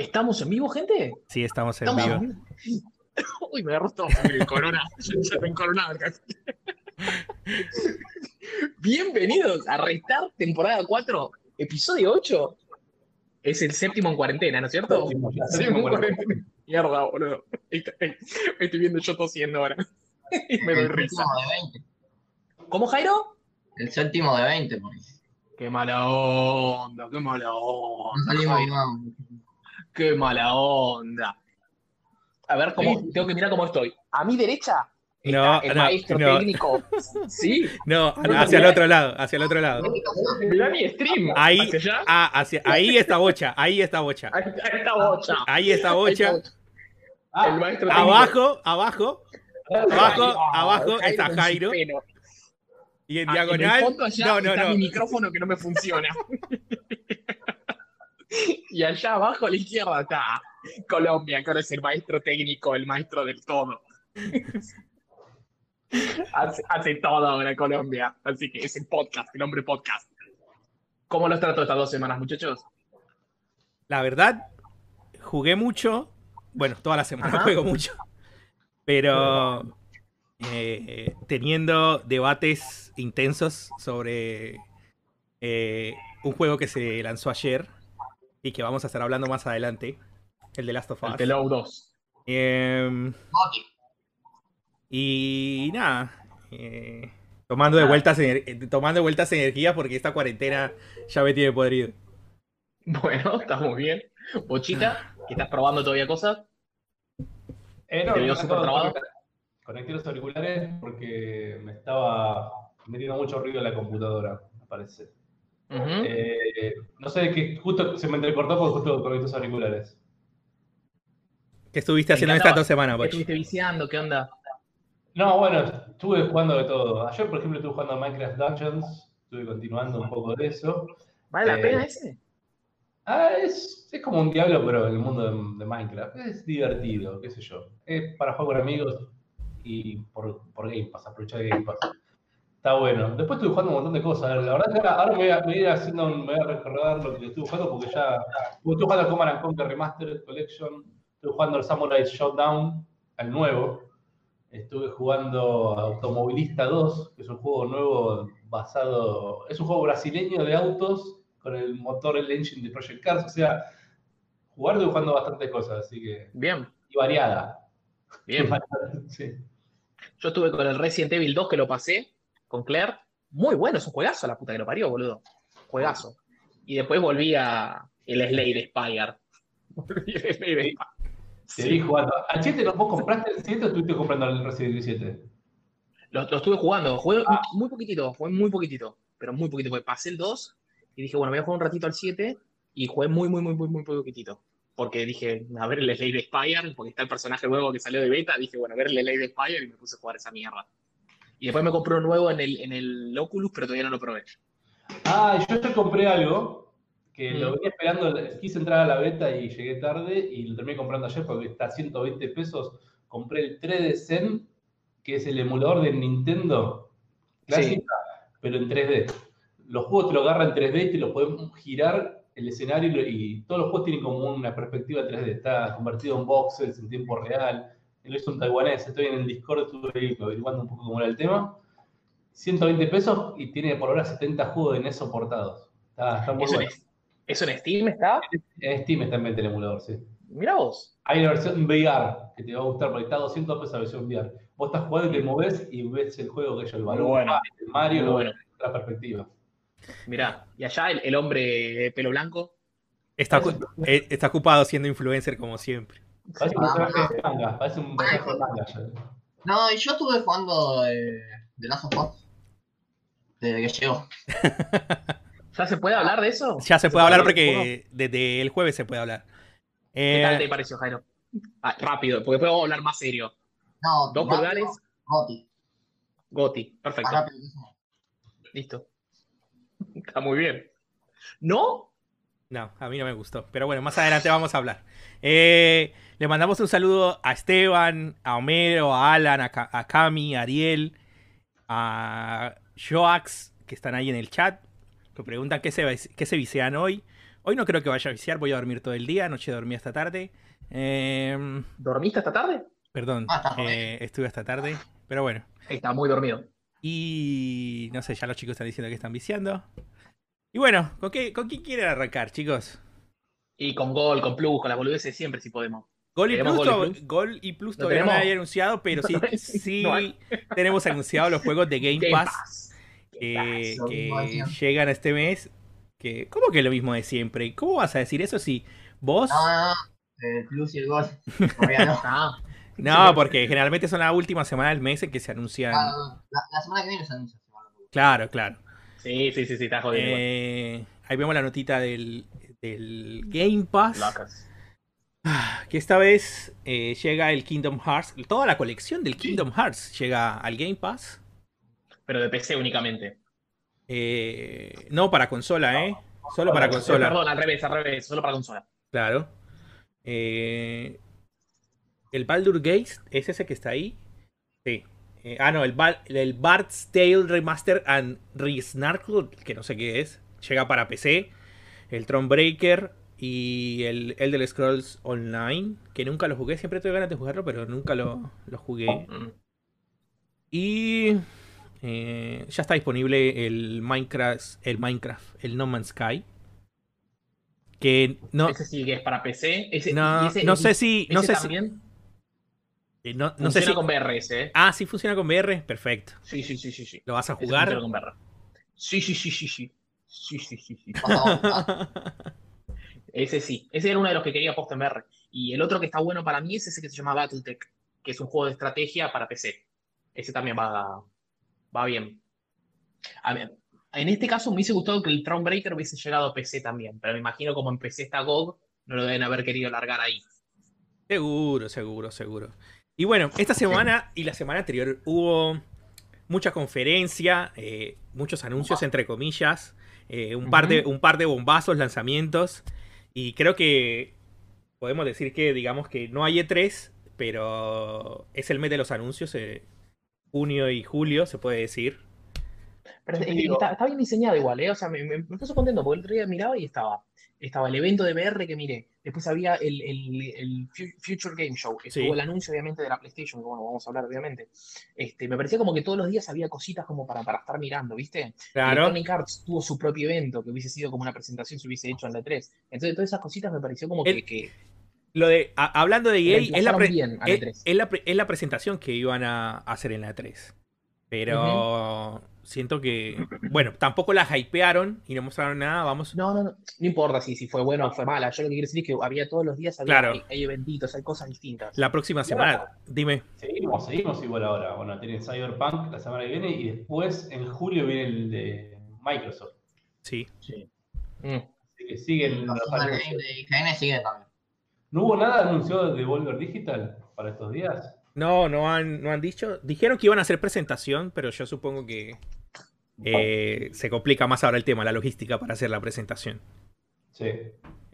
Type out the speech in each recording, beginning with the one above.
¿Estamos en vivo, gente? Sí, estamos en ¿Estamos vivo. en? Uy, me agarró todo el corona. Se me encoronaba casi. Bienvenidos a Restart, temporada 4, episodio 8. Es el séptimo en cuarentena, ¿no es cierto? Séptimo, ya, Séptimo en cuarentena. Mierda, boludo. Estoy, estoy viendo yo tosiendo ahora. Y me doy el risa. séptimo de 20. ¿Cómo, Jairo? El séptimo de 20, pues. Qué mala onda, qué mala No onda. salimos. Qué mala onda. A ver, ¿cómo, tengo que mirar cómo estoy. A mi derecha está No, el no, maestro no. técnico. Sí, No, hacia el otro lado, hacia el otro lado. mirá mi stream. Ahí, ah, hacia, ahí está Bocha, ahí está Bocha. Ahí, está Bocha. Ahí está Bocha. Ah, El maestro técnico. Abajo, abajo, abajo, Ah, abajo está Jairo. y en Ah, En el diagonal. fondo allá No, no, está no. mi micrófono que no me funciona. y allá abajo a la izquierda está Colombia, que ahora es el maestro técnico, el maestro del todo. hace, hace todo ahora Colombia. Así que es el podcast, el hombre podcast. ¿Cómo los trato estas dos semanas, muchachos? La verdad, jugué mucho. Bueno, toda la semana Ajá. juego mucho. Pero eh, teniendo debates intensos sobre eh, un juego que se lanzó ayer y que vamos a estar hablando más adelante, el de Last of Us. El Telow 2. Em, Goti. y nada, eh, tomando de vueltas eh, tomando de vueltas energía porque esta cuarentena ya me tiene podrido. Bueno, estamos bien. Bochita, que estás probando todavía cosas. eh, no, ¿Te veo súper de trabado? conectar- Conecté los auriculares porque me estaba metiendo mucho ruido en la computadora, me parece. Eh, no sé, que justo se me entrecortó porque justo conecté los auriculares. ¿Qué estuviste haciendo esta dos semanas, ¿Qué estuviste viciando? ¿Qué onda? No, bueno, estuve jugando de todo. Ayer, por ejemplo, estuve jugando a Minecraft Dungeons, estuve continuando un poco de eso. ¿Vale la Eh, pena ese? Ah, es, es como un diablo, pero en el mundo de, de Minecraft. Es divertido, qué sé yo. Es para jugar con amigos y por, por Game Pass, aprovechar Game Pass. Está bueno. Después estuve jugando un montón de cosas. La verdad que ahora, me, voy a, me voy a ir haciendo, me voy a recordar lo que estuve jugando porque ya. Estuve jugando al Command and Conquer Remastered Collection. Estuve jugando al Samurai Showdown, al nuevo. Estuve jugando Automovilista 2, que es un juego nuevo basado. Es un juego brasileño de autos con el motor, el engine de Project Cars. O sea, jugar estuve jugando bastantes cosas, así que. Bien, Y variada. bien. Sí. Yo estuve con el Resident Evil 2 que lo pasé con Claire. Muy bueno, es un juegazo, la puta que lo parió, boludo. Juegazo. Y después volví a el Slade Spire. Volví al Slade Spire. Te vi jugando. ¿Al 7 no, vos compraste el 7 o estuviste comprando el Resident Evil 7? Lo, lo estuve jugando, jugué Ah. muy poquitito, jugué muy poquitito, pero muy poquito, porque pasé el 2 y dije, bueno, voy a jugar un ratito al 7 y jugué muy, muy, muy, muy, muy poquitito. Porque dije, a ver el Slade Spire, porque está el personaje nuevo que salió de beta, dije, bueno, a ver el Slade Spire y me puse a jugar esa mierda. Y después me compré uno nuevo en el, en el Oculus, pero todavía no lo probé. Ah, yo ya compré algo que lo Mm. venía esperando. Quise entrar a la beta y llegué tarde y lo terminé comprando ayer porque está a 120 pesos. Compré el 3D Zen, que es el emulador de Nintendo clásica, pero en 3D. Los juegos te lo agarran en 3D y te lo pueden girar el escenario y, todos los juegos tienen como una perspectiva 3D. Está convertido en voxels en tiempo real. Lo hizo un taiwanés. Estoy en el Discord, estuve ahí averiguando un poco cómo era el tema. 120 pesos y tiene por ahora 70 juegos de NES soportados. Está, está muy ¿Eso, bueno. en, ¿Eso en Steam está? En Steam está en venta el emulador, sí. Mira vos. Hay una versión VR que te va a gustar porque está a 200 pesos la versión VR. Vos estás jugando y te moves y ves el juego que es el balón, bueno. el Mario, lo bueno. otra perspectiva. Mirá, y allá el, el hombre de pelo blanco. Está, ocu- eh, está ocupado siendo influencer como siempre. Parece un Ah, personaje de manga, parece un personaje de manga. No, y yo estuve jugando eh, The Last of Us. Desde que llegó. ¿Ya se puede hablar de eso? Ya se puede hablar porque desde el jueves se puede hablar. ¿Qué Eh, tal te pareció, Jairo? Ah, rápido, porque después vamos a hablar más serio. No, Dos pulgares, Goti. Goti. Perfecto. Listo. Está muy bien. ¿No? No, a mí no me gustó. Pero bueno, más adelante vamos a hablar. Eh, le mandamos un saludo a Esteban, a Homero, a Alan, a, a Cami, a Ariel, a Joax, que están ahí en el chat. Que preguntan qué se, qué se visean hoy. Hoy no creo que vaya a viciar, voy a dormir todo el día, anoche dormí hasta tarde. Em, ¿Dormiste esta tarde? perdón, Ah, eh, estuve hasta tarde, pero bueno. Está muy dormido. Y no sé, ya los chicos están diciendo que están viciando. Y bueno, ¿con, qué, ¿con quién quieren arrancar, chicos? Y con gol, con plus, con la boludez siempre, si podemos. Gol y ¿Tenemos Plus, Gol y to- Plus? Gol y Plus ¿Lo todavía no tenemos? hay anunciado, pero sí, sí No hay. tenemos anunciado los juegos de Game, Game Pass, Pass. que, Pass. Que llegan este mes. Que, ¿Cómo que lo mismo de siempre? ¿Cómo vas a decir eso si vos... No, no, no. El plus y el gol. No. No, porque generalmente son la última semana del mes en que se anuncian... Ah, no, no. La, la semana que viene se anuncia. Claro, claro. sí, sí, sí, sí, está jodido. Eh, ahí vemos la notita del, del Game Pass. Locas. Ah, Que esta vez eh, llega el Kingdom Hearts. Toda la colección del Kingdom Hearts llega al Game Pass. Pero de PC únicamente. Eh, no para consola, ¿eh? Solo para Eh, consola. Perdón, al revés, al revés, solo para consola. Claro. Eh, el Baldur Gate es ese que está ahí. Sí. Eh, ah, no, el, Bal- el Bard's Tale Remaster and Resnarkle, que no sé qué es. Llega para PC. El Thronebreaker y el Elder Scrolls Online, que nunca lo jugué. Siempre tuve ganas de jugarlo, pero nunca lo, lo jugué. Y eh, ya está disponible el Minecraft, el Minecraft, el No Man's Sky. Que no, Ese sí que es para PC. Ese, no, ese- no sé si, no ese sé si, también eh, no, no sé funciona si, con BRS, ¿eh? ah, sí funciona con VR, perfecto. Sí, sí, sí, sí, sí. ¿Lo vas a Ese jugar? con VR. Sí, sí, sí, sí, sí. Sí, sí, sí, sí. Ese sí. Ese era uno de los que quería post VR. Y el otro que está bueno para mí es ese que se llama Battletech, que es un juego de estrategia para PC. Ese también va, va bien. A ver, en este caso me hubiese gustado que el Thronebreaker hubiese llegado a PC también, pero me imagino como en PC está GOG, no lo deben haber querido largar ahí. Seguro, seguro, seguro. Y bueno, esta semana y la semana anterior hubo mucha conferencia, eh, muchos anuncios entre comillas, eh, un, par de, un par de bombazos, lanzamientos. Y creo que podemos decir que, digamos que no hay E3, pero es el mes de los anuncios, eh, junio y julio, se puede decir. Pero Sí, eh, digo- está, está bien diseñado igual, ¿eh? O sea, me, me, me puso contento porque el otro día miraba y estaba, estaba el evento de VR que miré. Después había el, el, el Fu- Future Game Show. Estuvo Sí. el anuncio, obviamente, de la PlayStation, que bueno, vamos a hablar, obviamente. Este, me parecía como que todos los días había cositas como para, para estar mirando, ¿viste? Claro. Electronic Arts tuvo su propio evento que hubiese sido como una presentación se hubiese hecho en la 3. Entonces, todas esas cositas me pareció como que, El- que Lo de, a- hablando de EA, es la, reemplazaron pre- bien a la es, 3. es la es la presentación que iban a hacer en la 3. Pero siento que, bueno, tampoco la hypearon y no mostraron nada, vamos. No, no, no. No importa si, si fue buena o fue mala. Yo lo que quiero decir es que había todos los días, había, Claro. hay, hay eventitos, hay cosas distintas. La próxima semana, dime. Seguimos, seguimos igual ahora. Bueno, tienen Cyberpunk la semana que viene y después en julio viene el de Microsoft. Sí. Mm. Así que siguen Los de IGN siguen también. ¿No hubo nada anunciado de Volver Digital para estos días? No, no han, no han dicho. Dijeron que iban a hacer presentación, pero yo supongo que eh, se complica más ahora el tema, la logística para hacer la presentación. Sí.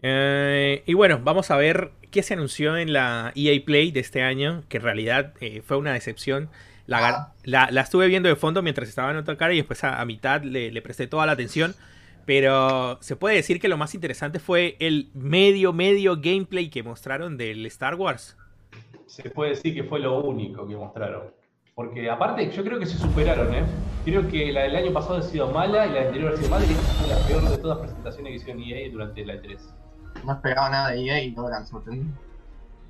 Eh, y bueno, vamos a ver qué se anunció en la EA Play de este año, que en realidad eh, fue una decepción. La, Ah. la- la estuve viendo de fondo mientras estaba en otra cara y después a, a mitad le, le presté toda la atención. Pero se puede decir que lo más interesante fue el medio, medio gameplay que mostraron del Star Wars. Se puede decir que fue lo único que mostraron. Porque aparte, yo creo que se superaron, ¿eh? Creo que la del año pasado ha sido mala y la anterior ha sido mala y esta fue la peor de todas las presentaciones que hicieron EA durante la E3. No esperaba nada de EA y todo eran sorprendidos.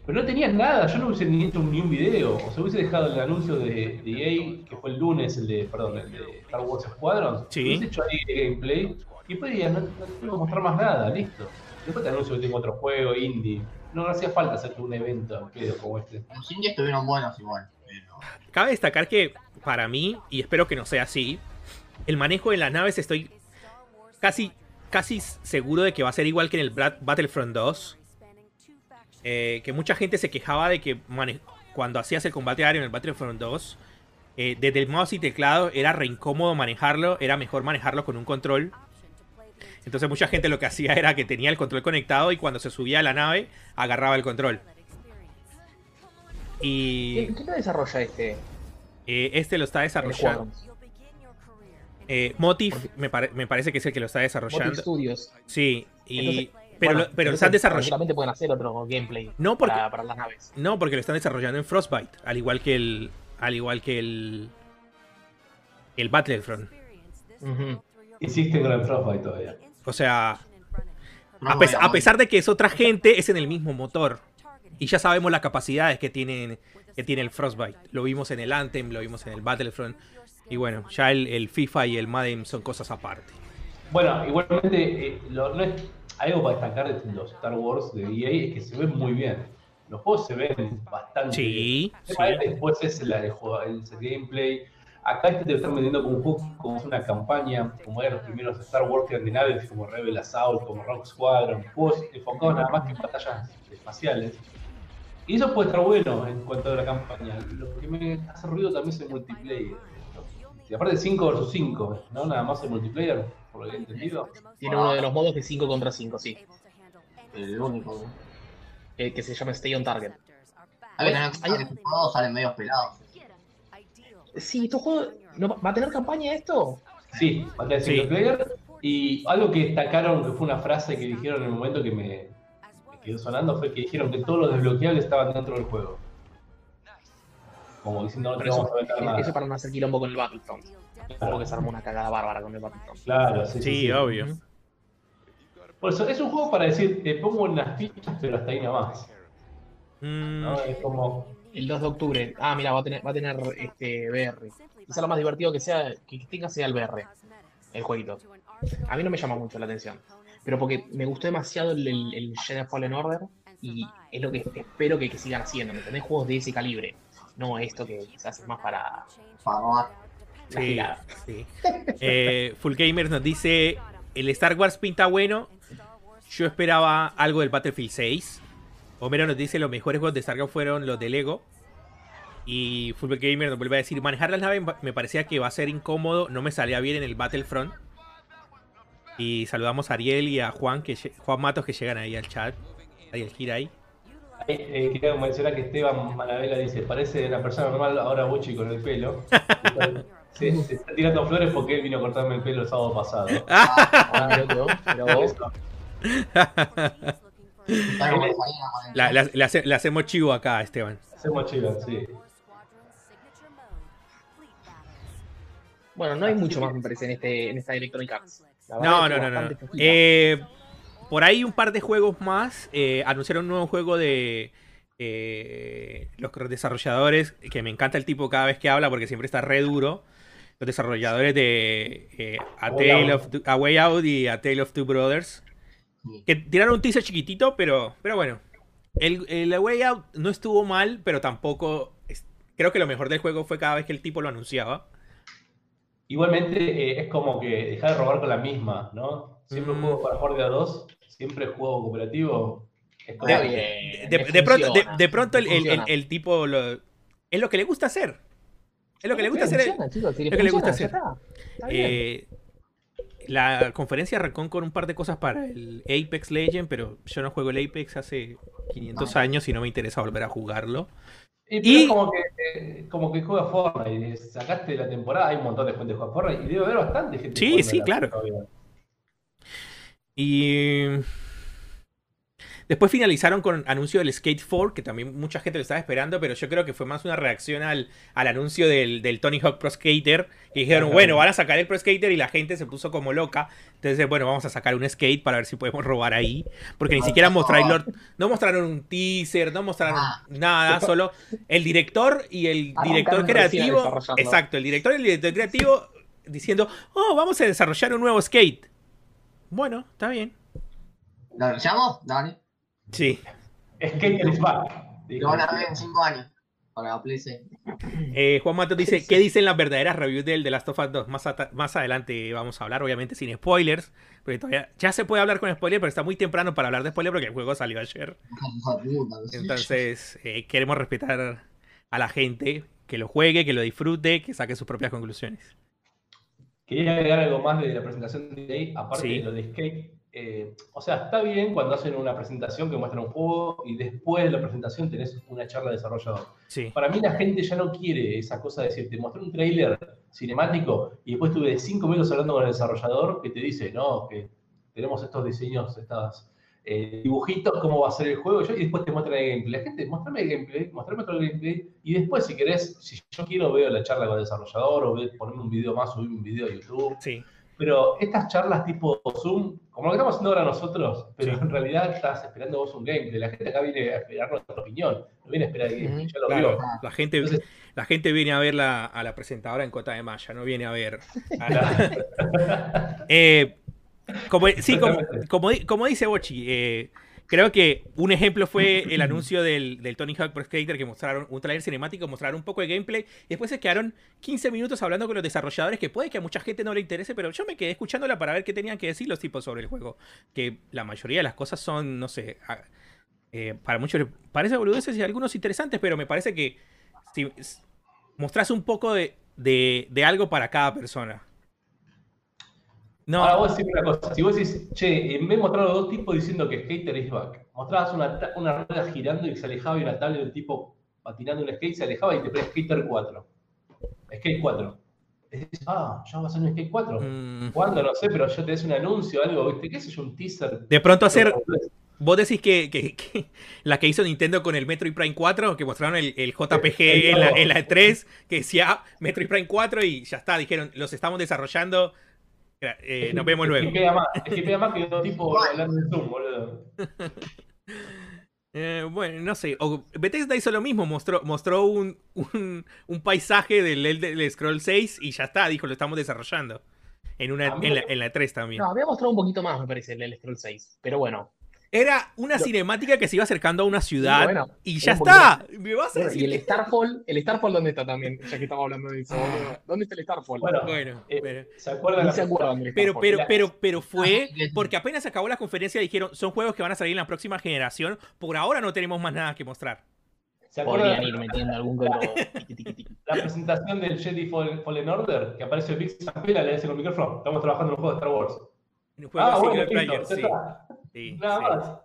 Pero no tenían nada, yo no hubiese ni hecho ni un video. O sea, hubiese dejado el anuncio de, de EA, que fue el lunes, el de, perdón, el de Star Wars Squadron. Sí. Hubiese hecho ahí el gameplay y después dirías, no, no te que mostrar más nada, listo. Después te anuncio que tengo otro juego, indie. No, hacía falta hacerte un evento como este. Los indies estuvieron buenos igual, pero Cabe destacar que para mí, y espero que no sea así, el manejo de las naves estoy casi, casi seguro de que va a ser igual que en el Battlefront 2. Eh, que mucha gente se quejaba de que mane- cuando hacías el combate aéreo en el Battlefront 2, eh, desde el mouse y teclado era re incómodo manejarlo, era mejor manejarlo con un control. Entonces mucha gente lo que hacía era que tenía el control conectado y cuando se subía a la nave agarraba el control. Y ¿Quién, lo desarrolla este? eh, este lo está desarrollando. Eh, Motif me, pare- me parece que es el que lo está Motive desarrollando. Studios. Sí, Y, Entonces, pero Bueno, lo, pero lo están desarrollando. tranquilamente pueden hacer otro gameplay No, porque, para, para las naves. no, porque lo están desarrollando en Frostbite, al igual que el. Al igual que el. El Battlefront. Ujú. Insisten con el Frostbite todavía. O sea, a, pesar de que es otra gente, es en el mismo motor. Y ya sabemos las capacidades que tienen que tiene el Frostbite. Lo vimos en el Anthem, lo vimos en el Battlefront. Y bueno, ya el, el FIFA y el Madden son cosas aparte. Bueno, igualmente, eh, lo- no es, algo para destacar de los Star Wars de EA es que se ven muy bien. Los juegos se ven bastante bien. Sí, El tema sí. es después es la de juego- el gameplay. Acá este te lo están vendiendo como un juego, como una campaña, como eran los primeros Star Wars naves, como Rebel Assault, como Rock Squadron, juegos enfocados nada más que en batallas espaciales. Y eso puede estar bueno en cuanto a la campaña. Lo que me hace ruido también es el multiplayer. Y aparte 5 vs 5, ¿no? Nada más el multiplayer, por lo que he entendido. Tiene uno de los modos de 5 contra 5, sí. El único. eh, que se llama Stay on Target. Hay en cuenta que estos juegos salen medio pelados. Sí, estos juegos. ¿no va- ¿Va a tener campaña esto? Sí, va a tener Sí. single player. Y algo que destacaron, que fue una frase que dijeron en el momento que me, me quedó sonando, fue que dijeron que todos los desbloqueables estaban dentro del juego. Como diciendo, no te Pero vamos eso, a vender nada. eso para no hacer quilombo con el Battlefront. Porque se armó una cagada bárbara con el Battlefront. Claro, sí, sí, Sí, sí. obvio. Por eso, es un juego para decir, te pongo unas fichas, pero hasta ahí nomás. Mm, ¿no? Es como, El 2 de octubre. Ah, mira, va a tener, va a tener este VR. Quizá lo más divertido que sea que tenga sea el VR, el jueguito. A mí no me llama mucho la atención. Pero porque me gustó demasiado el, el, el Jedi Fallen Order y es lo que espero que, que sigan haciendo. ¿Me entendés? Juegos de ese calibre. No esto que quizás es más para Para sí, sí. Eh, Full Gamers nos dice: El Star Wars pinta bueno. Yo esperaba algo del Battlefield 6. Homero nos dice: Los mejores juegos de Star Wars fueron los de Lego. Y Full Gamer nos vuelve a decir: Manejar las naves me parecía que va a ser incómodo. No me salía bien en el Battlefront. Y saludamos a Ariel y a Juan, que Juan Matos que llegan ahí al chat. Ahí el gira ahí. eh, eh, quería mencionar que Esteban Manabela dice, parece una persona normal ahora Buchi con el pelo. se, se está tirando flores porque él vino a cortarme el pelo el sábado pasado. Ah, loco, pero Por vos- eso. Está como La- hacemos chivo acá, Esteban. Hacemos chivas, sí. Bueno, no hay mucho más, me parece, en, este, en esta Electronic Arts. No, no, no, no. Eh, por ahí un par de juegos más. eh, anunciaron un nuevo juego de eh, los desarrolladores, que me encanta el tipo cada vez que habla porque siempre está re duro. Los desarrolladores de eh, A, Tale of A Way Out y A Tale of Two Brothers. Que tiraron un teaser chiquitito, pero, pero bueno. El, el Way Out no estuvo mal, pero tampoco... es- creo que lo mejor del juego fue cada vez que el tipo lo anunciaba. Igualmente eh, es como que dejar de robar con la misma, ¿no? Siempre Mm. juego para jugar de a dos, siempre juego cooperativo. Es como Está de- pronto, de, pronto el, me el- el- funciona. el tipo lo- es lo que le gusta hacer. Es lo que le gusta hacer. Funciona, chicos, si lo que le gusta está. Está bien. Eh, la conferencia arrancó con un par de cosas para el Apex Legend, pero yo no juego el Apex hace 500 años y no me interesa volver a jugarlo. Y, Y- es como que, eh, como que juega Fortnite. Sacaste la temporada, hay un montón de gente que juega Fortnite y debe haber bastante gente. Sí, sí, la- claro. Y después finalizaron con anuncio del Skate 4, que también mucha gente lo estaba esperando, pero yo creo que fue más una reacción al, al anuncio del, del Tony Hawk Pro Skater, que dijeron, bueno, van a sacar el Pro Skater y la gente se puso como loca. Entonces, bueno, vamos a sacar un skate para ver si podemos robar ahí. Porque ni Ah, siquiera mostraron, no mostraron un teaser, no mostraron Ah. nada, solo el director y el Arrancaron director creativo. Exacto, el director y el director creativo diciendo, oh, vamos a desarrollar un nuevo skate. Bueno, está bien. ¿Lo llamo? Dani. Sí. Skater is back. Lo van a ver en 5 años. Para la Play 6. Eh, Juan Matos dice, ¿qué dicen las verdaderas reviews del The Last of Us 2? Más, más adelante vamos a hablar, obviamente sin spoilers, porque todavía ya se puede hablar con spoilers, pero está muy temprano para hablar de spoilers porque el juego salió ayer. Entonces, eh, queremos respetar a la gente, que lo juegue, que lo disfrute, que saque sus propias conclusiones. Quería agregar algo más de la presentación de EA, aparte Sí. de lo de Skate. Eh, o sea, está bien cuando hacen una presentación que muestran un juego y después de la presentación tenés una charla de desarrollador. Sí. Para mí la gente ya no quiere esa cosa de decir, te mostré un trailer cinemático y después tuve cinco minutos hablando con el desarrollador que te dice, no, que tenemos estos diseños, estos eh, dibujitos, cómo va a ser el juego, yo, y después te muestran el gameplay. La gente, muéstrame el gameplay, mostrame todo el gameplay, y después, si querés, si yo quiero, veo la charla con el desarrollador, o ponerme un video más, subir un video a YouTube. Sí. Pero estas charlas tipo Zoom, como lo que estamos haciendo ahora nosotros, pero Sí. en realidad estás esperando vos un gameplay. La gente acá viene a esperar nuestra opinión, no viene a esperar el gameplay, Ujú. ya lo Claro, vio. la gente, Entonces- la gente viene a ver la- a la presentadora en Cota de Maya, no viene a ver. a la- Eh, como, sí, como, como, di- como dice Bochi, eh, creo que un ejemplo fue el anuncio del, del Tony Hawk Pro Skater que mostraron un trailer cinemático, mostraron un poco de gameplay y después se quedaron 15 minutos hablando con los desarrolladores que puede que a mucha gente no le interese, pero yo me quedé escuchándola para ver qué tenían que decir los tipos sobre el juego. Que la mayoría de las cosas son, no sé, a- eh, para muchos les parece boludeces y algunos interesantes, pero me parece que si mostrás un poco de, de- de algo para cada persona. No, Ahora vos decís una cosa, si vos decís, che, en vez de mostrar a los dos tipos diciendo que Skater is back, mostrabas una, una rueda girando y se alejaba y una tabla de un tipo patinando un skate, se alejaba y te ponía Skater 4. Skate 4. Y decís, ah, ya va a ser un Skate 4. mm, ¿Cuándo? No sé, pero yo te des un anuncio, algo, ¿viste? ¿Qué sé yo? Un teaser. de pronto hacer, vos decís que, que- que la que hizo Nintendo con el Metroid Prime 4, que mostraron el, el JPG Eh, en la, en la 3, que decía Metroid Prime 4 y ya está, dijeron, los estamos desarrollando, eh, nos vemos luego. es que pega más que dos tipos hablando en Zoom, boludo. Eh, bueno, no sé. O Bethesda hizo lo mismo, mostró, mostró un, un, un paisaje del Elder Scroll 6 y ya está, dijo, lo estamos desarrollando. En, una, en, la, en la 3 también. No, había mostrado un poquito más, me parece, el El Scroll 6. Pero bueno. Era una cinemática que se iba acercando a una ciudad bueno, y ya está. ¿Me vas a Bueno, decir y el que- Starfall, ¿el Starfall dónde está también? Ya que estamos hablando de eso, boludo. ¿Dónde está el Starfall? Bueno, Bueno, Eh, pero, ¿Se acuerdan? Se acuerdan del pero, pero, pero, pero fue Ah, porque apenas acabó la conferencia dijeron, son juegos que van a salir en la próxima generación. Por ahora no tenemos más nada que mostrar. ¿Se acuerdan Podrían ir metiendo algún tiqui. la presentación del Jedi Fallen, Order? Que aparece Big Zapela, le dice con el micrófono. Estamos trabajando en un juego de Star Wars. En un juego ah, single bueno, player, sí. sí, Nada sí. más.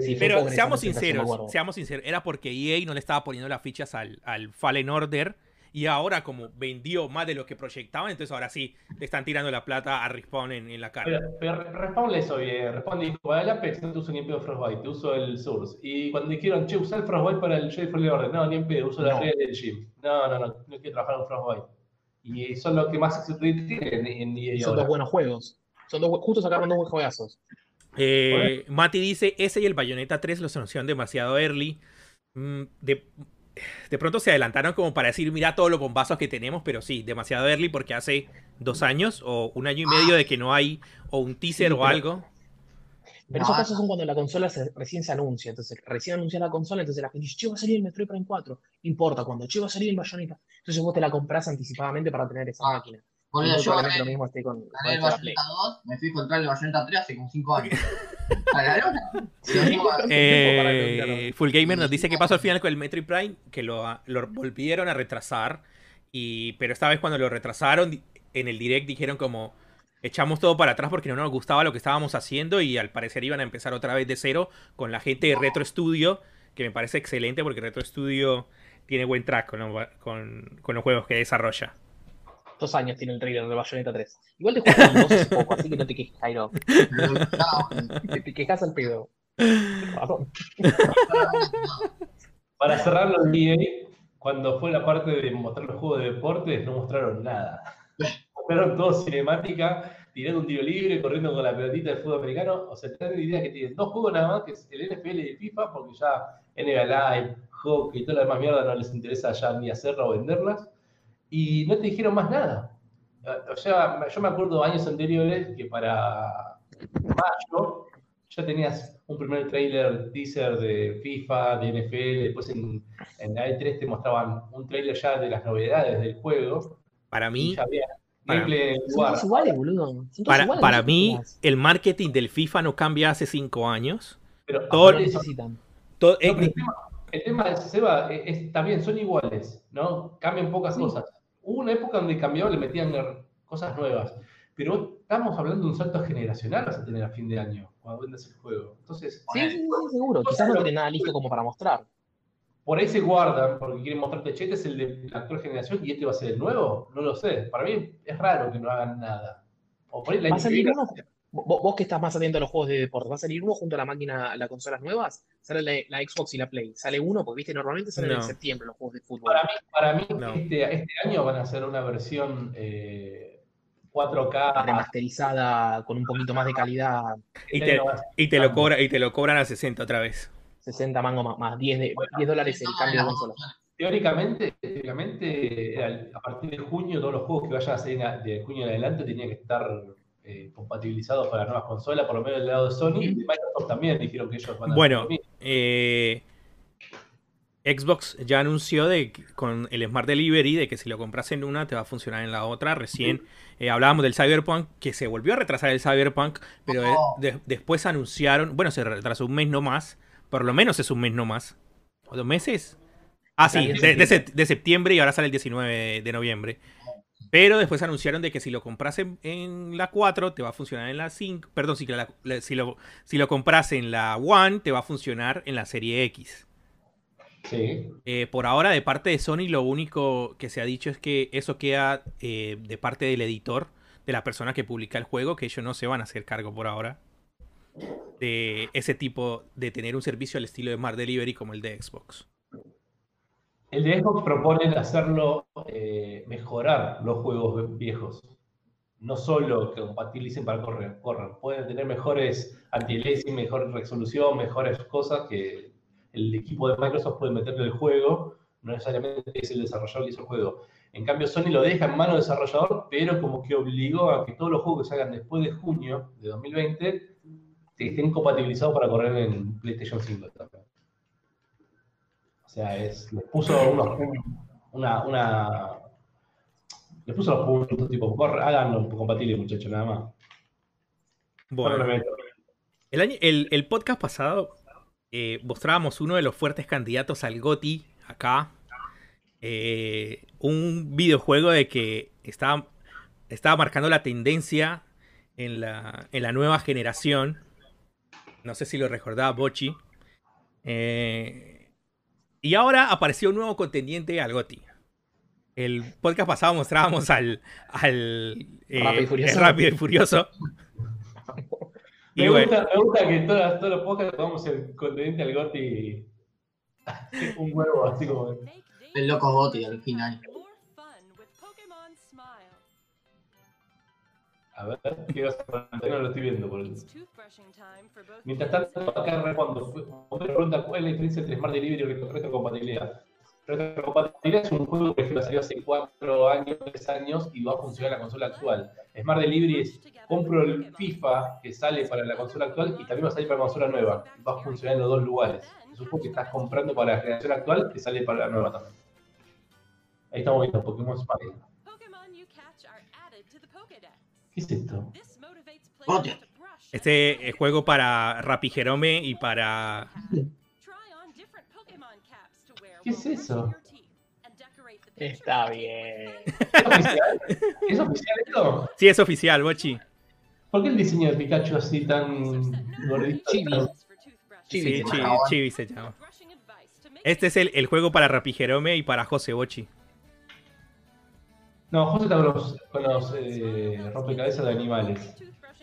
Sí, Pero pobre seamos sinceros, seamos sinceros, era porque EA no le estaba poniendo las fichas al, al Fallen Order y ahora como vendió más de lo que proyectaban, entonces ahora sí le están tirando la plata a Respawn en, en la cara. Pero, pero Respawn le hizo bien. Respawn dijo, el Apex no te uso ni en pedo Frostbite, te uso el Source. Y cuando dijeron, che, usa el Frostbite para el Jedi Fallen Order, no, ni en pedo, uso la red del Gym. No, no, no, no quiero trabajar en Frostbite. Y son los que más éxito tienen en EA Y son ahora. dos buenos juegos. Son dos, bu- justo sacaron dos buenos juegazos. Eh, Mati dice, ese y el Bayonetta 3 los anunciaron demasiado early. Mm, de, de pronto se adelantaron como para decir, mira todos los bombazos que tenemos, pero sí, demasiado early porque hace dos años o un año y medio de que no hay o un teaser Sí, o pero- algo. Pero No, esos casos son cuando la consola se- recién se anuncia. Entonces, recién anuncia la consola, entonces la gente dice, che, va a salir el Metroid Prime 4. No importa cuando, che, va a salir el Bayonetta. Entonces vos te la compras anticipadamente para tener esa Ah, máquina. Y Boludo, muy yo probablemente gané, lo mismo esté con, gané el. Bayonetta 2, me fui a encontrar el Bayonetta 3 hace como 5 años. ¿Ganaron? Sí, Sí, cinco años. ¿cuánto tiempo para Eh? Full Gamer nos dice qué pasó al final con el Metroid Prime, que lo, lo volvieron a retrasar, y, pero esta vez cuando lo retrasaron, en el direct dijeron como, echamos todo para atrás porque no nos gustaba lo que estábamos haciendo y al parecer iban a empezar otra vez de cero con la gente de Retro Studio, que me parece excelente porque Retro Studio tiene buen track con, los- con- con los juegos que desarrolla. Dos años tiene el trailer de Bayonetta 3. Igual te jugaste el 2 hace poco, así que no te quejes, Jairo. No, Te, te quejas al pedo. Para cerrarlo el EA, cuando fue la parte de mostrar los juegos de deportes, no mostraron nada. mostraron todo cinemática, tirando un tiro libre, corriendo con la pelotita del fútbol americano. O sea, tienen idea que tienen dos juegos nada más, que es el NFL y el FIFA, porque ya NBA Live, hockey y toda la demás mierda no les interesa ya ni hacerla o venderlas. Y no te dijeron más nada. O sea, yo me acuerdo años anteriores que para mayo ya tenías un primer trailer teaser de FIFA, de NFL, después en, en la E3 te mostraban un trailer ya de las novedades del juego. Para mí, para- iguales, boludo. Para, iguales, mí el marketing del FIFA no cambia hace cinco años. Pero todo- No necesitan. Todo- no, pero el, tema, el tema de Seba es, es- también son iguales, ¿no? Cambian pocas Sí. cosas. Hubo una época donde cambiaban, le metían cosas nuevas. Pero estamos hablando de un salto generacional vas a tener a fin de año, cuando vendas el juego. Entonces, Sí, sí, sí, seguro. Quizás no tiene nada listo como para mostrar. por ahí se guardan porque quieren mostrarte, che, este es el de la actual generación y este va a ser el nuevo. No lo sé. Para mí es raro que no hagan nada. O por ahí la Va a salir uno, Vos, vos que estás más atento a los juegos de deporte, ¿va a salir uno junto a la máquina, a las consolas nuevas? ¿Sale la, la Xbox y la Play? ¿Sale uno? Porque viste, normalmente salen No. en septiembre los juegos de fútbol. Para mí, para mí No. este, este año van a hacer una versión eh, 4K. Remasterizada con un poquito más de calidad, Y Este te, y te lo cobra, y te lo cobran a 60 otra vez. 60 mangos más, más 10, de, 10 dólares el cambio de consola. Teóricamente, teóricamente a partir de junio, todos los juegos que vayan a salir de junio en adelante tenían que estar eh, compatibilizados para las nuevas consolas, por lo menos del lado de Sony. Y de Microsoft también dijeron que ellos van a Bueno, eh, Xbox ya anunció de con el Smart Delivery de que si lo compras en una te va a funcionar en la otra. Recién eh, hablábamos del Cyberpunk, que se volvió a retrasar el Cyberpunk, pero Oh. de- después anunciaron, bueno, se retrasó un mes no más, por lo menos es un mes no más. ¿O dos meses? Ah, sí, de, septiembre y ahora sale el 19 de, de noviembre. Pero después anunciaron de que si lo compras en, en la 4 te va a funcionar en la 5. Perdón, si, que la- la- si, lo, si lo compras en la One te va a funcionar en la serie X. Sí. Eh, por ahora, de parte de Sony, lo único que se ha dicho es que eso queda eh, de parte del editor, de la persona que publica el juego, que ellos no se van a hacer cargo por ahora de ese tipo de tener un servicio al estilo de Smart Delivery como el de Xbox. El de Xbox propone hacerlo, eh, mejorar los juegos viejos. No solo que compatibilicen para correr, corran. Pueden tener mejores anti-aliasing, mejor resolución, mejores cosas que el equipo de Microsoft puede meterle el juego. No necesariamente es el desarrollador que hizo el juego. En cambio, Sony lo deja en manos del desarrollador, pero como que obligó a que todos los juegos que se hagan después de junio de 2020 estén compatibilizados para correr en PlayStation 5 también. O sea, es, les puso unos, una, una, les puso los puntos, tipo, corre, háganlo compatible, muchachos, nada más. Bueno, el, año- el- el podcast pasado eh, mostrábamos uno de los fuertes candidatos al GOTY acá. Eh, un videojuego de que estaba, estaba marcando la tendencia en la, en la nueva generación. No sé si lo recordaba Bochi. Eh, y ahora apareció un nuevo contendiente al GOTY. El podcast pasado mostrábamos al, al eh, Rápido y Furioso. Rápido y Furioso. Y Me, bueno, gusta, me gusta que todas, todos los podcasts tomamos el conteniente al Goti un huevo, así como. El loco Gotti al final. A ver, ¿qué vas a preguntar? No lo estoy viendo. Por eso. Mientras tanto, acá cuando me pregunta cuál es la diferencia entre Smart Delivery y retro- retrocompatibilidad. Retrocompatibilidad es un juego que salió hace 4 años, 3 años y va a funcionar en la consola actual. Smart Delivery es compro el FIFA que sale para la consola actual y también va a salir para la consola nueva. Va a funcionar en los dos lugares. Es un juego que estás comprando para la generación actual que sale para la nueva también. Ahí estamos viendo Pokémon Smile. ¿Qué es esto? Este es juego para Rappi Jerome y para. ¿Qué es eso? Está bien. ¿Es oficial? ¿Es oficial esto? Sí, es oficial, Bochi. ¿Por qué el diseño de Pikachu así tan gordito? Chibi. Chibi, Sí, se Chibi, se llama. Este es el, el juego para Rappi Jerome y para José Bochi. No, José está con los, con los eh, rompecabezas de animales.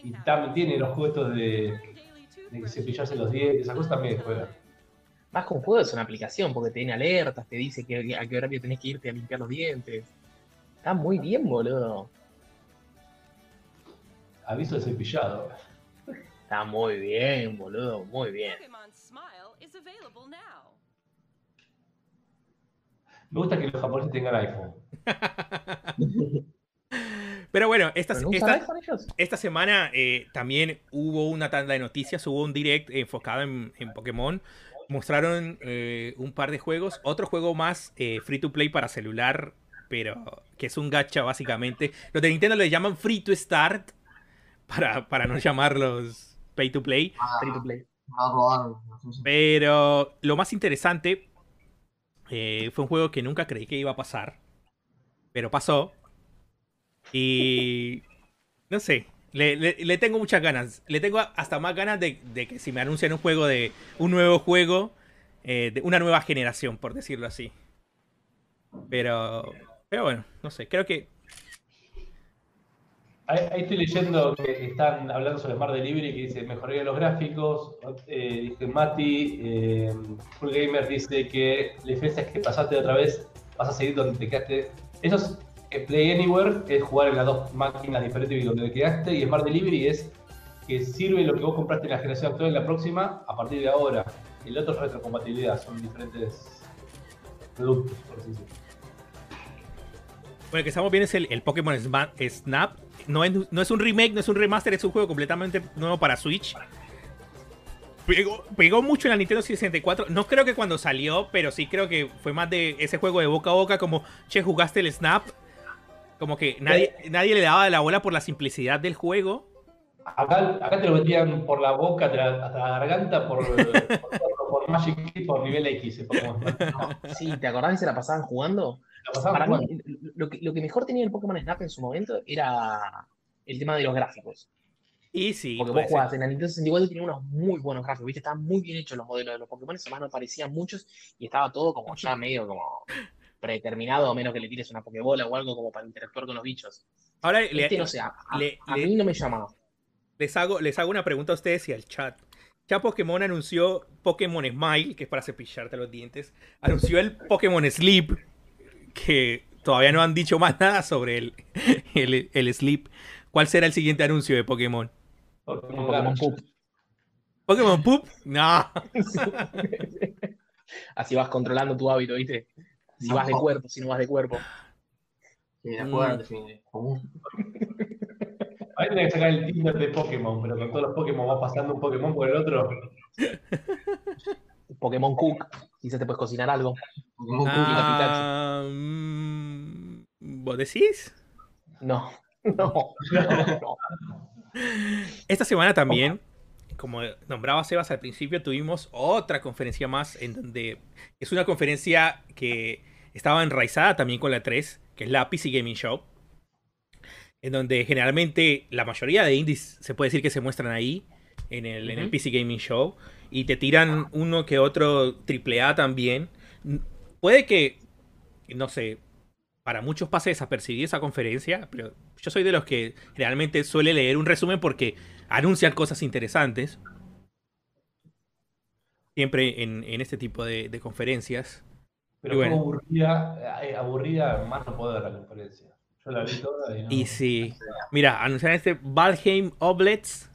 Y también tiene los juegos de, de cepillarse los dientes, esas cosas también juega. Más que un juego es una aplicación porque te tiene alertas, te dice que, a qué horario tenés que irte a limpiar los dientes. Está muy bien, boludo. Aviso de cepillado. Está muy bien, boludo. Muy bien. Me gusta que los japoneses tengan iPhone. Pero bueno, esta, ¿Pero no usan esta, esta semana eh, también hubo una tanda de noticias, hubo un direct enfocado en, en Pokémon. Mostraron eh, un par de juegos, otro juego más eh, free to play para celular, pero que es un gacha básicamente. Los de Nintendo le llaman free to start para, para no llamarlos pay to play. Ah, Free to play. Pero lo más interesante eh, fue un juego que nunca creí que iba a pasar. Pero pasó. Y. No sé. Le, le- tengo muchas ganas. Le tengo hasta más ganas de, de que si me anuncian un juego de. Un nuevo juego. eh, de una nueva generación, por decirlo así. Pero. Pero bueno, no sé. Creo que. Ahí, estoy leyendo que están hablando sobre Smart Delivery, que dice mejoría los gráficos. Eh, dice Mati, eh, Full Gamer dice que la diferencia es que pasaste otra vez, vas a seguir donde te quedaste. Eso es eh, Play Anywhere, es jugar en las dos máquinas diferentes y donde te quedaste. Y Smart Delivery es que sirve lo que vos compraste en la generación actual en la próxima a partir de ahora. El otro es retrocompatibilidad, son diferentes productos, por así decirlo. Bueno, el que estamos viendo es el, Pokémon Snap. No es, no es un remake, no es un remaster, es un juego completamente nuevo para Switch. Pegó, pegó mucho en la Nintendo 64. No creo que cuando salió, pero sí creo que fue más de ese juego de boca a boca, como, che, jugaste el Snap. Como que nadie, nadie le daba la bola por la simplicidad del juego. Acá, acá te lo metían por la boca, hasta la, hasta la garganta, por, por, por Magic Key, por nivel X. Pokémon. Sí, ¿te acordás que se la pasaban jugando? Para mí, lo que, lo que mejor tenía el Pokémon Snap en su momento era el tema de los gráficos. Y sí, Porque vos jugabas en la Nintendo 64 y tenía unos muy buenos gráficos, ¿viste? Estaban muy bien hechos los modelos de los Pokémon, además no parecían muchos y estaba todo como ya medio como predeterminado, a menos que le tires una Pokébola o algo como para interactuar con los bichos. Ahora le- Este no sé, a, a- le- a le- mí no me llamaba. les, hago, les hago una pregunta a ustedes y al chat. Ya Pokémon anunció Pokémon Smile, que es para cepillarte los dientes. Anunció el Pokémon Sleep, que todavía no han dicho más nada sobre el, el, el Sleep. ¿Cuál será el siguiente anuncio de Pokémon? Pokémon. Poop. ¿Pokémon Poop? No. Así vas controlando tu hábito, ¿viste? Si No, vas de cuerpo, si no vas de cuerpo. Sí, de acuerdo, sí, común. Ahí tenés que sacar el Tinder de Pokémon, pero con todos los Pokémon va pasando un Pokémon por el otro. Pokémon Cook, quizás te puedes cocinar algo. Ah, mm, ¿Vos decís? No, no, no, no. Esta semana también, como nombraba Sebas al principio, tuvimos otra conferencia más en donde es una conferencia que estaba enraizada también con la 3, que es la PC Gaming Show, en donde generalmente la mayoría de indies se puede decir que se muestran ahí, en el, en el. PC Gaming Show, y te tiran uno que otro AAA también. N- Puede que, no sé, para muchos pase desapercibida esa conferencia, pero yo soy de los que realmente suele leer un resumen porque anuncian cosas interesantes. Siempre en, en este tipo de, de conferencias. Pero bueno. fue aburrida, eh, aburrida más no poder la conferencia. Yo la vi toda y no. Y sí, mira, anuncian este Valheim Oblets.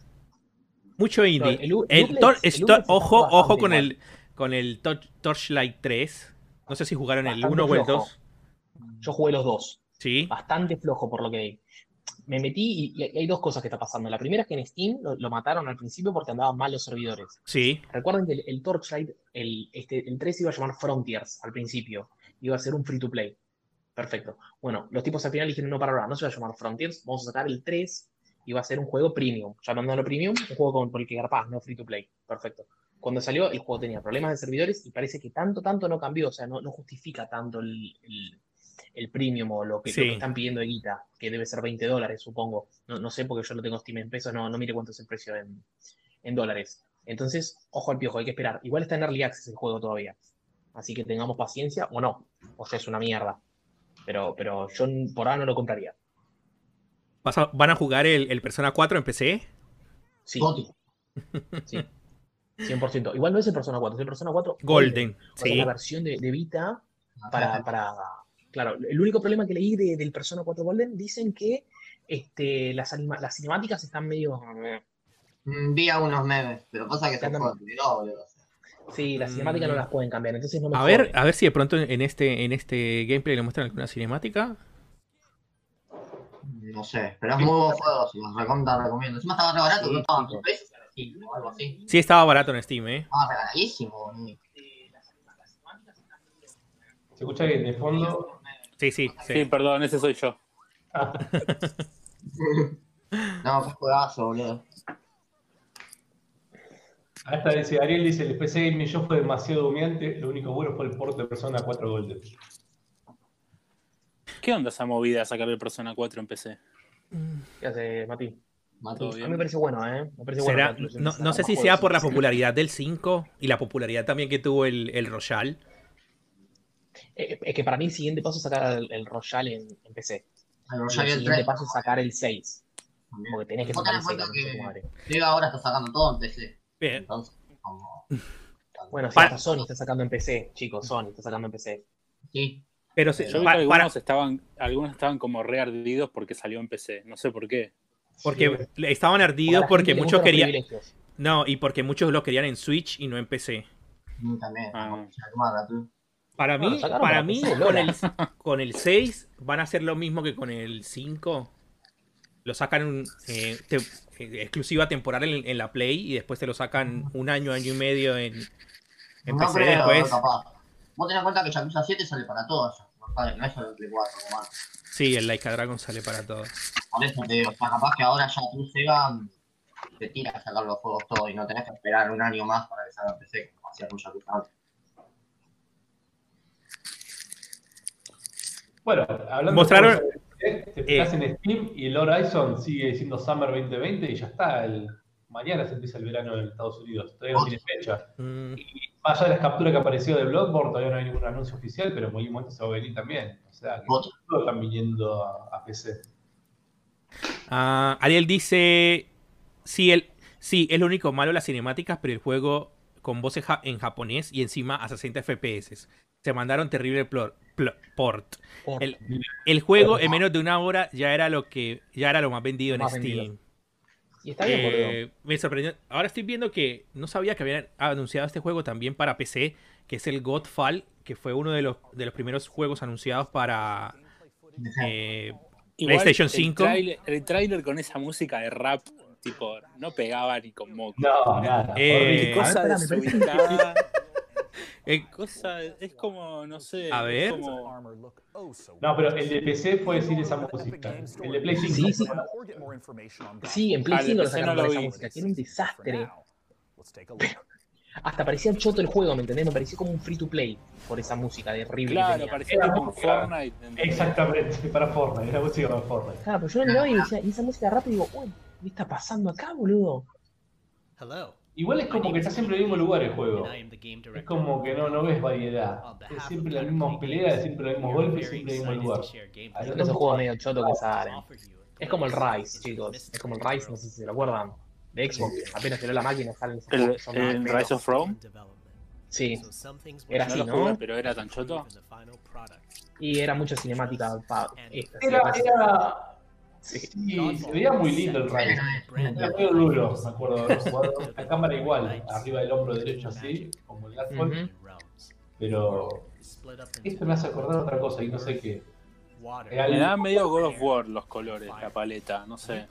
Mucho indie. el El Tor- ojo, ojo con mal. el, con el Tor- Torchlight 3. No sé si jugaron el Bastante 1 o el flojo. 2. Yo jugué los dos. Sí. Bastante flojo por lo que vi. Me metí y, y hay dos cosas que está pasando. La primera es que en Steam lo, lo mataron al principio porque andaban mal los servidores. Sí. Recuerden que el, el Torchlight, el, este, el 3 iba a llamar Frontiers al principio. Iba a ser un free to play. Perfecto. Bueno, los tipos al final dijeron, no, para ahora, no se va a llamar Frontiers, vamos a sacar el 3 y va a ser un juego premium. Llamándolo premium, un juego con, por el que garpás, no free to play. Perfecto. Cuando salió, el juego tenía problemas de servidores y parece que tanto, tanto no cambió, o sea, no, no justifica tanto el, el- el premium o lo que, lo Sí. que están pidiendo de guita, que debe ser 20 dólares, supongo. No, no sé porque yo lo tengo Steam en pesos, no, no mire cuánto es el precio en, en dólares. Entonces, ojo al piojo, hay que esperar. Igual está en Early Access el juego todavía. Así que tengamos paciencia o no. O sea, es una mierda. Pero, pero yo por ahora no lo compraría. Vas a- ¿Van a jugar el, el Persona 4 en PC? Sí, sí. 100%. Igual no es el Persona 4, es el Persona 4 Golden. O sea, Sí. la versión de, de Vita para, para... Claro, el único problema que leí de- del Persona 4 Golden, dicen que este, las, anima- las cinemáticas están medio... Mm, Vi algunos memes, pero pasa que se no, boludo. Sí, las cinemáticas no Mm. las pueden cambiar, entonces no me A ver, a ver si de pronto en este, en este gameplay le muestran alguna cinemática. No sé, pero es muy buen juego, si los recontra recomiendo. Encima estaba re barato, Sí, no estaba en pesos sí, o algo así. Sí, estaba barato en Steam, ¿eh? Estaba regaladísimo. Se escucha ahí de fondo. Sí, sí, sí. Sí, perdón, ese soy yo. No, qué juegazo, boludo. Hasta dice, Ariel dice, el PC Gaming Show fue demasiado humeante, lo único bueno fue el port de Persona 4 Golden. ¿Qué onda esa movida de sacar el Persona 4 en PC? ¿Qué hace, Mati? Mati. A mí me parece bueno, ¿eh? Me parece bueno Será- no, sé si sea por la popularidad del 5 y la popularidad también que tuvo el, el Royal. Eh, Es que para mí el siguiente paso es sacar el, el Royal en, en PC. El Y Royal el y el siguiente 3. paso es sacar el 6. también. Porque tenés que sacar el cuenta Sega, que- ahora está sacando todo en PC. Bien. Entonces, como. Bueno, si Para- hasta Sony está sacando en PC, chicos, Sony está sacando en PC. Sí. Pero se- Yo vi que algunos para, estaban, algunos estaban como re ardidos porque salió en PC. No sé por qué. porque Sí. estaban ardidos porque muchos querían. No, y porque muchos lo querían en Switch y no en PC. Mm, También. Ah. Para mí, para para mí PC, con, el, con el 6 van a hacer lo mismo que con el 5. Lo sacan eh, te- eh, exclusiva temporal en, en la Play y después te lo sacan un año, año y medio en, en No PC creo, después. capaz. Vos tenés en cuenta que Yakuza 7 sale para todos. No es solo el Play 4, como antes. Sí, el Laika Dragon sale para todos. Por eso te digo, o sea, capaz que ahora ya tú Sega te tira a sacar los juegos todos y no tenés que esperar un año más para que salga PC, como hacía Yakuza antes. Bueno, hablando Mostraron- de de PC, te fijas en Steam y el Horizon sigue siendo Summer 2020 y ya está. El, mañana se empieza el verano en Estados Unidos. Todavía no tiene fecha. Mm, Y más allá de las capturas que apareció de Bloodborne, todavía no hay ningún anuncio oficial, pero en cualquier momento se va a venir también. O sea, que Otro. todos están viniendo a, a PC. Ah, Ariel dice: sí, el, sí, es lo único malo las cinemáticas, pero el juego con voces ja- en japonés y encima a 60 FPS. Se mandaron terrible plor- pl- port. Por- El, el juego en menos de una hora ya era lo que ya era lo más vendido en Más Steam. vendido. Y está bien. Eh, me sorprendió. Ahora estoy viendo que no sabía que habían anunciado este juego también para PC, que es el Godfall, que fue uno de los, de los primeros juegos anunciados para eh, Igual, PlayStation el 5. tráiler- El tráiler con esa música de rap, tipo, no pegaba ni con moco. No, nada. Eh, cosa desubicada. Eh, cosa, es como, no sé. A ver. Como, No, pero el de PC fue sin esa música. El de Play 5. Sí, sí. Sí, en Play Ah, el 5 lo PC sacaron no lo esa música, que era un desastre. Hasta parecía choto el juego, ¿me entendés? Me pareció como un free to play por esa música de horrible que claro, tenía. parecía Era un música. Fortnite. Exactamente, para Fortnite, era música para Fortnite. Claro, pero yo lo miraba y decía, y esa música rápida, digo, uy, ¿qué está pasando acá, boludo? Igual es como que está siempre en el mismo lugar el juego. Es como que no, no ves variedad. Es siempre la misma pelea, es siempre los mismos golpes, siempre el mismo lugar. Hay esos juegos medio chotos que salen. Es como el Rise, chicos. Es como el Rise, no sé si se lo acuerdan. De Xbox, apenas tiró la máquina salen esos El, juegos, el. Rise of Rome, Sí, Era no así, ¿no? jugué, pero era tan choto. y era mucha cinemática. pa- esta, Era, Rise- era. Sí. Sí, se veía muy lindo el Rise. Era medio duro, me acuerdo de haber jugado. La cámara igual, arriba del hombro derecho así, como el. Ujú. Pero esto me hace acordar otra cosa y no sé qué. Me da medio God of War los colores, la paleta, no sé.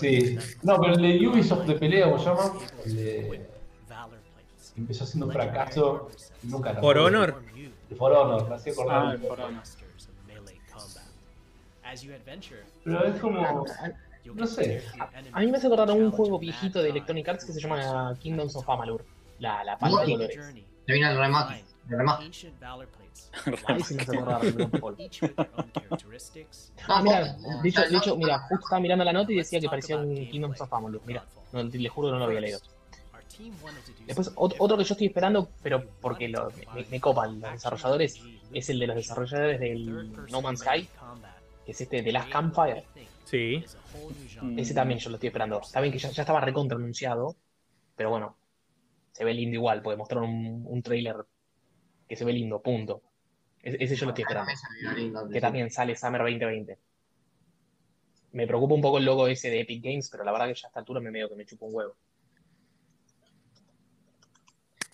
Sí. No, pero el de Ubisoft de pelea, ¿cómo se llama? El de... Empezó siendo un fracaso y nunca. For Honor. El For Honor, me hacía Ah, acordar. el For Honor. Pero es como. No sé. A mí me hace acordar a un juego viejito de Electronic Arts que se llama Kingdoms of Amalur. La, la palma de colores. Te viene el remate. El remate. Ahí sí me hace acordar. No, Ah, mira, no, de hecho, no, de hecho, no. mira, justo estaba mirando la nota y decía que parecía un Kingdoms of Amalur. Mira, no, le juro que no lo había leído. Después, ot- otro que yo estoy esperando, pero porque lo- me, me copan los desarrolladores, es el de los desarrolladores del No Man's Sky, que es este de Last Campfire. Sí. Mm. Ese también yo lo estoy esperando. Está bien que ya, ya estaba recontra anunciado, pero bueno, se ve lindo igual, porque mostraron un, un trailer que se ve lindo, punto. Ese yo lo estoy esperando. Lindo, Que también sale Summer 2020. Me preocupa un poco el logo ese de Epic Games, pero la verdad que ya a esta altura me medio que me chupa un huevo.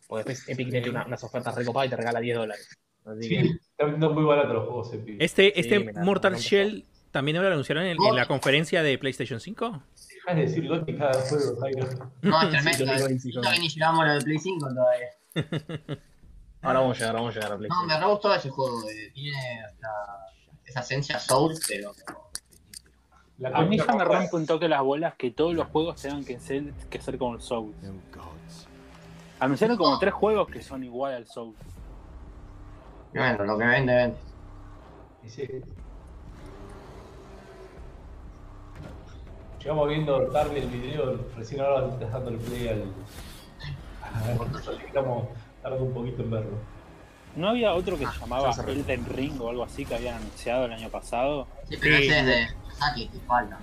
Porque después Epic tiene una- unas ofertas recopadas y te regala 10 dólares. Así que, Sí, están muy barato los juegos Epic. Este, Sí, este Mortal la- Shell también lo anunciaron en, en la conferencia de PlayStation 5. Dejas de decir Gotti cada juego, Jairo. No, es tremendo. eh. sí, que ni llegamos a lo de Play 5 todavía. ahora vamos a llegar, vamos a llegar a No, PlayStation. me re gustó ese juego. eh, Tiene la- esa esencia Soul, pero. La A mí ya me rompe un toque las bolas que todos los juegos tengan que ser, que ser como el Soul. Anunciaron como tres juegos que son igual al Soul. Y Bueno, lo que vende, vende. Y sí. Llegamos viendo tarde el video, recién ahora estás dando el play al. Estamos tardando un poquito en verlo. ¿No había otro que Ah, se llamaba Elden Ring o algo así que habían anunciado el año pasado? Sí, pero Sí. ese es de Saki, que falta.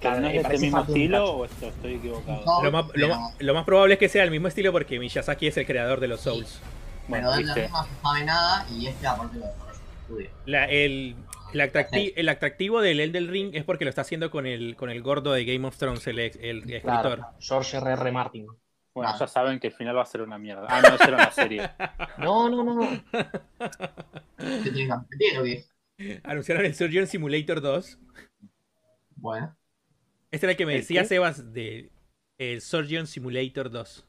¿Pero no es Eh, este mismo estilo o esto estoy equivocado? No, Lo más, lo, pero- más- lo más probable es que sea el mismo estilo porque Miyazaki es el creador de los Souls. Bueno, Pero de la viste. misma no se sabe nada y este aparte lo desarrolla el estudio. La- el, el, atracti- el atractivo del Elden Ring es porque lo está haciendo con el, con el gordo de Game of Thrones, el, el escritor. Claro, George R. R. Martin. Bueno, Ah. ya saben que el final va a ser una mierda. Ah, no, eso era una serie. No, no, no. Anunciaron el Surgeon Simulator 2. Bueno, Este era el que me ¿El decía qué? Sebas de el Surgeon Simulator 2.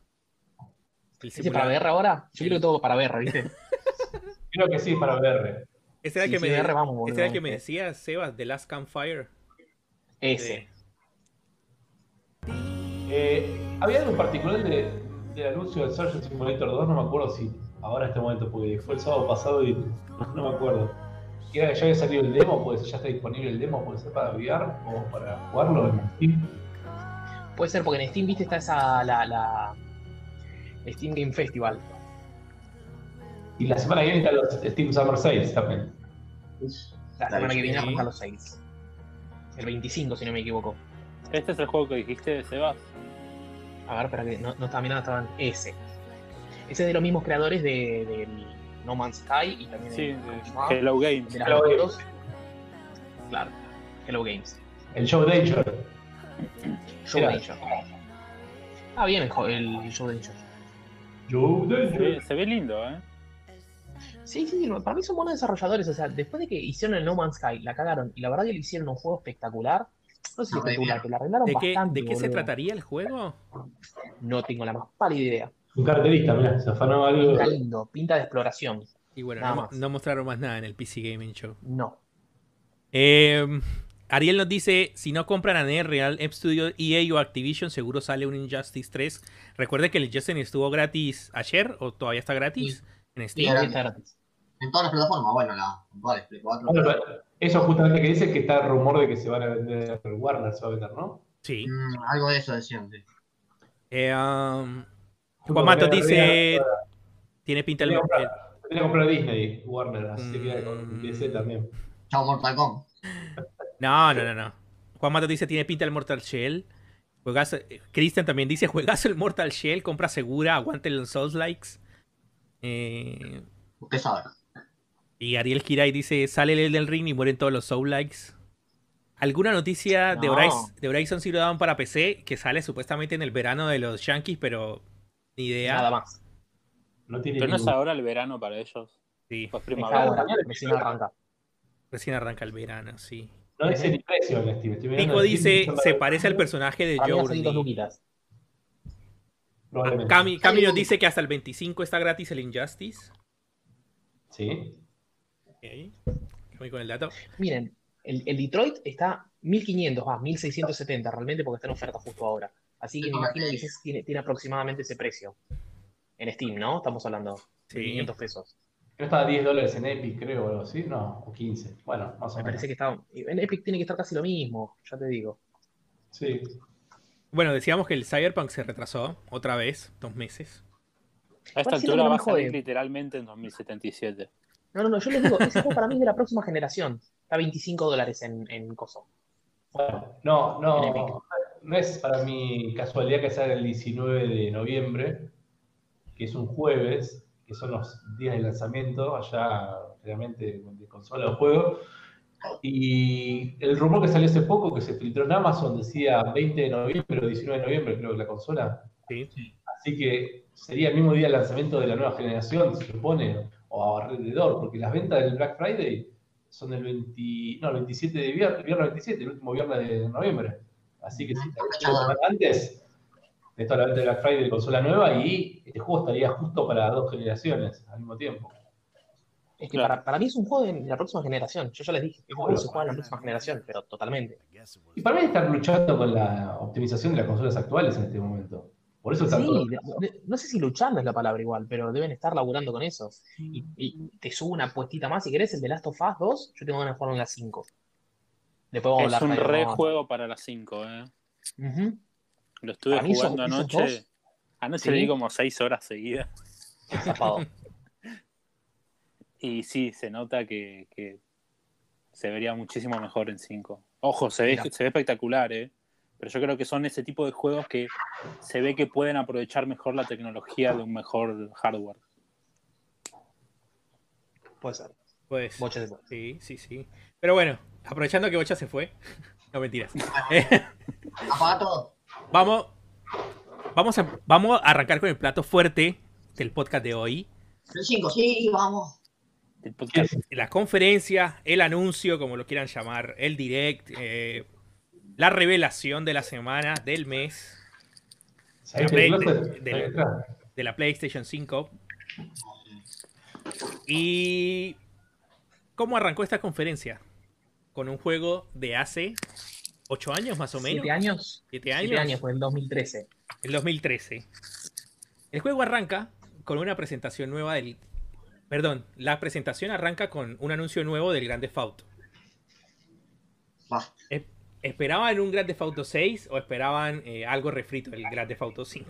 ¿Ese para VR ahora? Yo creo que todo para VR, ¿viste? Creo que sí, para VR. Ese era el Sí, que, sí, me, VR, vamos, boludo, ese era el que vamos, me eh. decía Sebas, The Last Campfire. Ese. Eh, ¿Había algo en particular de, del anuncio del Surgeon Simulator 2? No me acuerdo si ahora en este momento, porque fue el sábado pasado y no me acuerdo. ¿Era que ya había salido el demo? Puede ser, ya está disponible el demo, puede ser para VR o para jugarlo en Steam. Puede ser porque en Steam, viste, está esa. La, la Steam Game Festival. Y la semana que viene están los Steam Summer Sales también. La semana que viene Sí. arrancan los 6. El 25, si no me equivoco. ¿Este es el juego que dijiste, Sebas? A ver, espera que no, no estaba mirando, estaban ese. Ese es de los mismos creadores de, del No Man's Sky y también Sí, de, de. Hello Games. de Hello. Games. Claro, Hello Games. El Show Danger. Show. Danger. Ah, bien el, el Show Danger. Se ve, Danger. se ve lindo, ¿eh? Sí, sí, para mí son buenos desarrolladores. O sea, después de que hicieron el No Man's Sky, la cagaron y la verdad que le hicieron un juego espectacular. No sé si No, espectacular, que la arreglaron ¿De qué, bastante. ¿de qué se trataría el juego? No tengo la más pálida idea. Un carterista, mirá, se afanó algo. Pinta lindo, pinta de exploración. Y bueno, Nada no, más. no mostraron más nada en el PC Gaming Show. No. Eh, Ariel nos dice, si no compran a NetReal, App Studio, EA o Activision, seguro sale un Injustice 3. Recuerde que el Injustice estuvo gratis ayer, o todavía está gratis, en Sí, Steam. era- está gratis. en todas las plataformas, bueno, la actual, Play 4. Bueno, pero eso justamente que dice que está el rumor de que se van a vender Warner, se va a vender, ¿no? Sí. Mm, algo de eso decían, sí. Eh, um, Juan Matos porque dice, tiene pinta el... Quería el- comprar, Disney, Warner, así que Mm. con DC también. Chao Mortal Kombat. No, no, no, no. Juan Matos dice, tiene pinta el Mortal Shell. Juegazo- eh, Cristian también dice, juegazo el Mortal Shell, compra segura, aguante los Souls Likes. Eh, Usted sabe. y Ariel Kirai dice, sale el del ring y mueren todos los Soul Likes. ¿Alguna noticia de. Horizon, de Horizon Zero Dawn para PC que sale supuestamente en el verano de los Yankees, pero ni idea? Nada más. No tiene Pero no es ahora el verano para ellos. Sí, Pues primavera. ahora, recién arranca. recién arranca el verano, sí. No dice ni precio en Steam. Estoy Pico dice, se parece al personaje de Journey. Cami, Cami nos dice que hasta el 25 está gratis el Injustice. Sí. Ok. Voy con el dato. Miren, el, el Detroit está 1500, va, 1670 realmente porque está en oferta justo ahora. Así que me imagino que tiene, tiene aproximadamente ese precio. En Steam, ¿no? Estamos hablando de Sí. 500 pesos. No estaba a 10 dólares en Epic, creo, o algo así. No, o 15. Bueno, más o Me menos. parece que está. En Epic tiene que estar casi lo mismo, ya te digo. Sí. Bueno, decíamos que el Cyberpunk se retrasó otra vez, dos meses. A esta altura va me a salir literalmente en 2077. No, no, no, yo les digo, ese juego para mí es de la próxima generación. Está a 25 dólares en, en Coso. Bueno, no, no. No es para mí casualidad que salga el 19 de noviembre, que es un jueves, que son los días de lanzamiento, allá realmente de consola o juego. Y el rumor que salió hace poco, que se filtró en Amazon, decía 20 de noviembre o 19 de noviembre, creo que la consola. Sí. Así que sería el mismo día del lanzamiento de la nueva generación, se supone, o alrededor, porque las ventas del Black Friday son el 20, no, el 27 de viernes, viernes 27, el último viernes de noviembre. Así que si te una semana antes de toda la venta de Black Friday de consola nueva y este juego estaría justo para dos generaciones al mismo tiempo. Es que Claro. para, para mí es un juego de, la próxima generación. Yo ya les dije, es un juego se juega en la próxima generación, pero totalmente. Y para mí están luchando con la optimización de las consolas actuales en este momento. Por eso están Sí, todos- de- de- no sé si luchando es la palabra igual, pero deben estar laburando con eso. Y, y te subo una puestita más, si querés, el de Last of Us 2, yo tengo ganas de jugarlo en la 5. Después vamos a Es hablar un re a- juego para las 5, ¿eh? Ujú. Lo estuve mí jugando esos anoche. Anoche sí. le di como 6 horas seguidas. Y sí, se nota que, que se vería muchísimo mejor en 5. Ojo, se ve, se ve espectacular, ¿eh? Pero yo creo que son ese tipo de juegos que se ve que pueden aprovechar mejor la tecnología de un mejor hardware. Puede ser. Pues, Bocha se fue. sí, sí, sí. Pero bueno, aprovechando que Bocha se fue. No mentiras. Eh, Apaga todo. Vamos, vamos, a, vamos a arrancar con el plato fuerte del podcast de hoy. El 5, sí, vamos. La conferencia, el anuncio, como lo quieran llamar, el direct, eh, la revelación de la semana, del mes, ¿Sabés La Play- de- atrás. de la PlayStation 5. Y cómo arrancó esta conferencia con un juego de hace 8 años más o menos. ¿Siete años? Siete años. Siete años, fue en 2013. El 2013. El juego arranca con una presentación nueva del. Perdón, la presentación arranca con un anuncio nuevo del Grand Theft Auto. Va. Es- ¿Esperaban un Grand Theft Auto 6 o esperaban eh, algo refrito del Grand Theft Auto 5?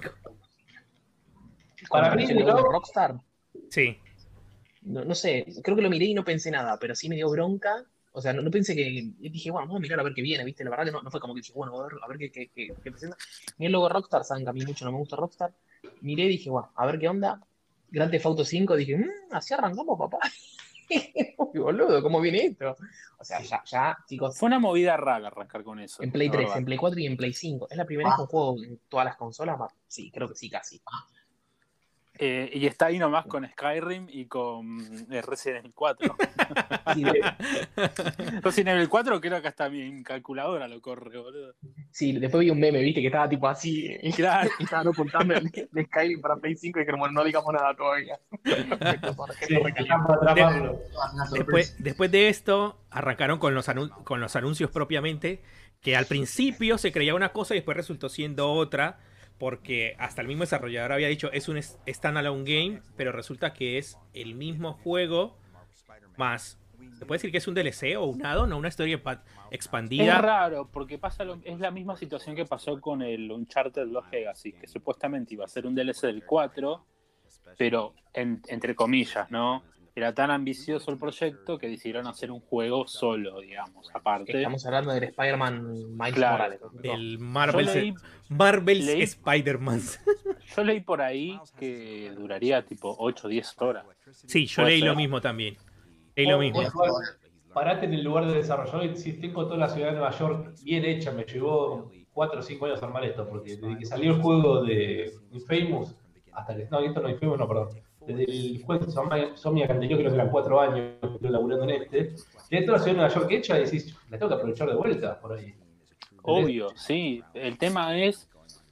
Para Cuando mí, el. Rockstar, Sí, no, no sé, creo que lo miré y no pensé nada, pero sí me dio bronca. O sea, no, no pensé que. Dije, bueno, vamos a mirar a ver qué viene, ¿viste? La verdad que no, no fue como que dije, bueno, a ver, a ver qué, qué, qué, qué presenta. Miré el logo Rockstar, saben que a mí mucho no me gusta Rockstar. Miré y dije, bueno, a ver qué onda. Grand Theft Auto 5, dije, mmm, así arrancamos, papá. Uy, boludo, ¿cómo viene esto? O sea, ya, ya, chicos, Fue una movida rara arrancar con eso. en Play la 3, verdad. en Play 4 y en Play 5. ¿Es la primera vez que un juego en todas las consolas? Sí, creo que sí, casi. Eh, y está ahí nomás con Skyrim y con eh, Resident Evil 4. Sí, de- Resident Evil 4 creo que hasta mi calculadora lo corre, boludo. sí, después vi un meme, viste, que estaba tipo así. Y Claro. y estaban ocultando el de Skyrim para Play 5 y que bueno, no digamos nada todavía. Sí. Después, después de esto, arrancaron con los, con los anuncios propiamente, que al principio se creía una cosa y después resultó siendo otra, porque hasta el mismo desarrollador había dicho es un standalone game, pero resulta que es el mismo juego más... ¿Se puede decir que es un DLC o un add-on o una historia pa- Es expandida? raro, porque pasa lo- es la misma situación que pasó con el Uncharted Lost Legacy, que supuestamente iba a ser un DLC del 4, pero en- entre comillas, ¿no? Era tan ambicioso el proyecto que decidieron hacer un juego solo, digamos, aparte. Estamos hablando del Spider-Man Miles Claro. Morales. ¿no? El Yo Marvel's, leí, Marvel's leí- Spider-Man. yo leí por ahí que duraría tipo 8 o 10 horas. Sí, yo leí lo mismo también. Leí lo Oh, mismo. Parate en el lugar de desarrollo. Y Si tengo toda la ciudad de Nueva York bien hecha, me llevó 4 o 5 años armar esto, porque desde que salió el juego de Infamous, hasta que. No, esto no Infamous, no, perdón. Desde el juego de Somnia- Somniac anterior, creo que eran 4 años, que estuve laburando en este. Tenés toda la ciudad de Nueva York hecha y decís, la tengo que aprovechar de vuelta por ahí. Obvio, sí. El tema es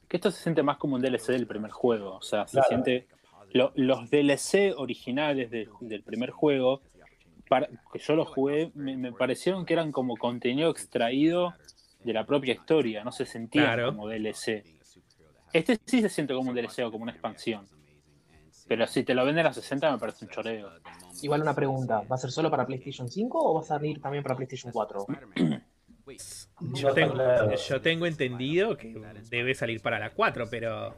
que esto se siente más como un DLC del primer juego. O sea, se Claro. siente. lo- los DLC originales de- del primer juego, para, que yo los jugué, me, me parecieron que eran como contenido extraído de la propia historia. No se sentían Claro. como DLC. Este sí se siente como un DLC o como una expansión. Pero si te lo venden a 60 me parece un choreo. Igual una pregunta, ¿va a ser solo para PlayStation 5 o va a salir también para PlayStation 4? Yo tengo, yo tengo entendido que debe salir para la 4, pero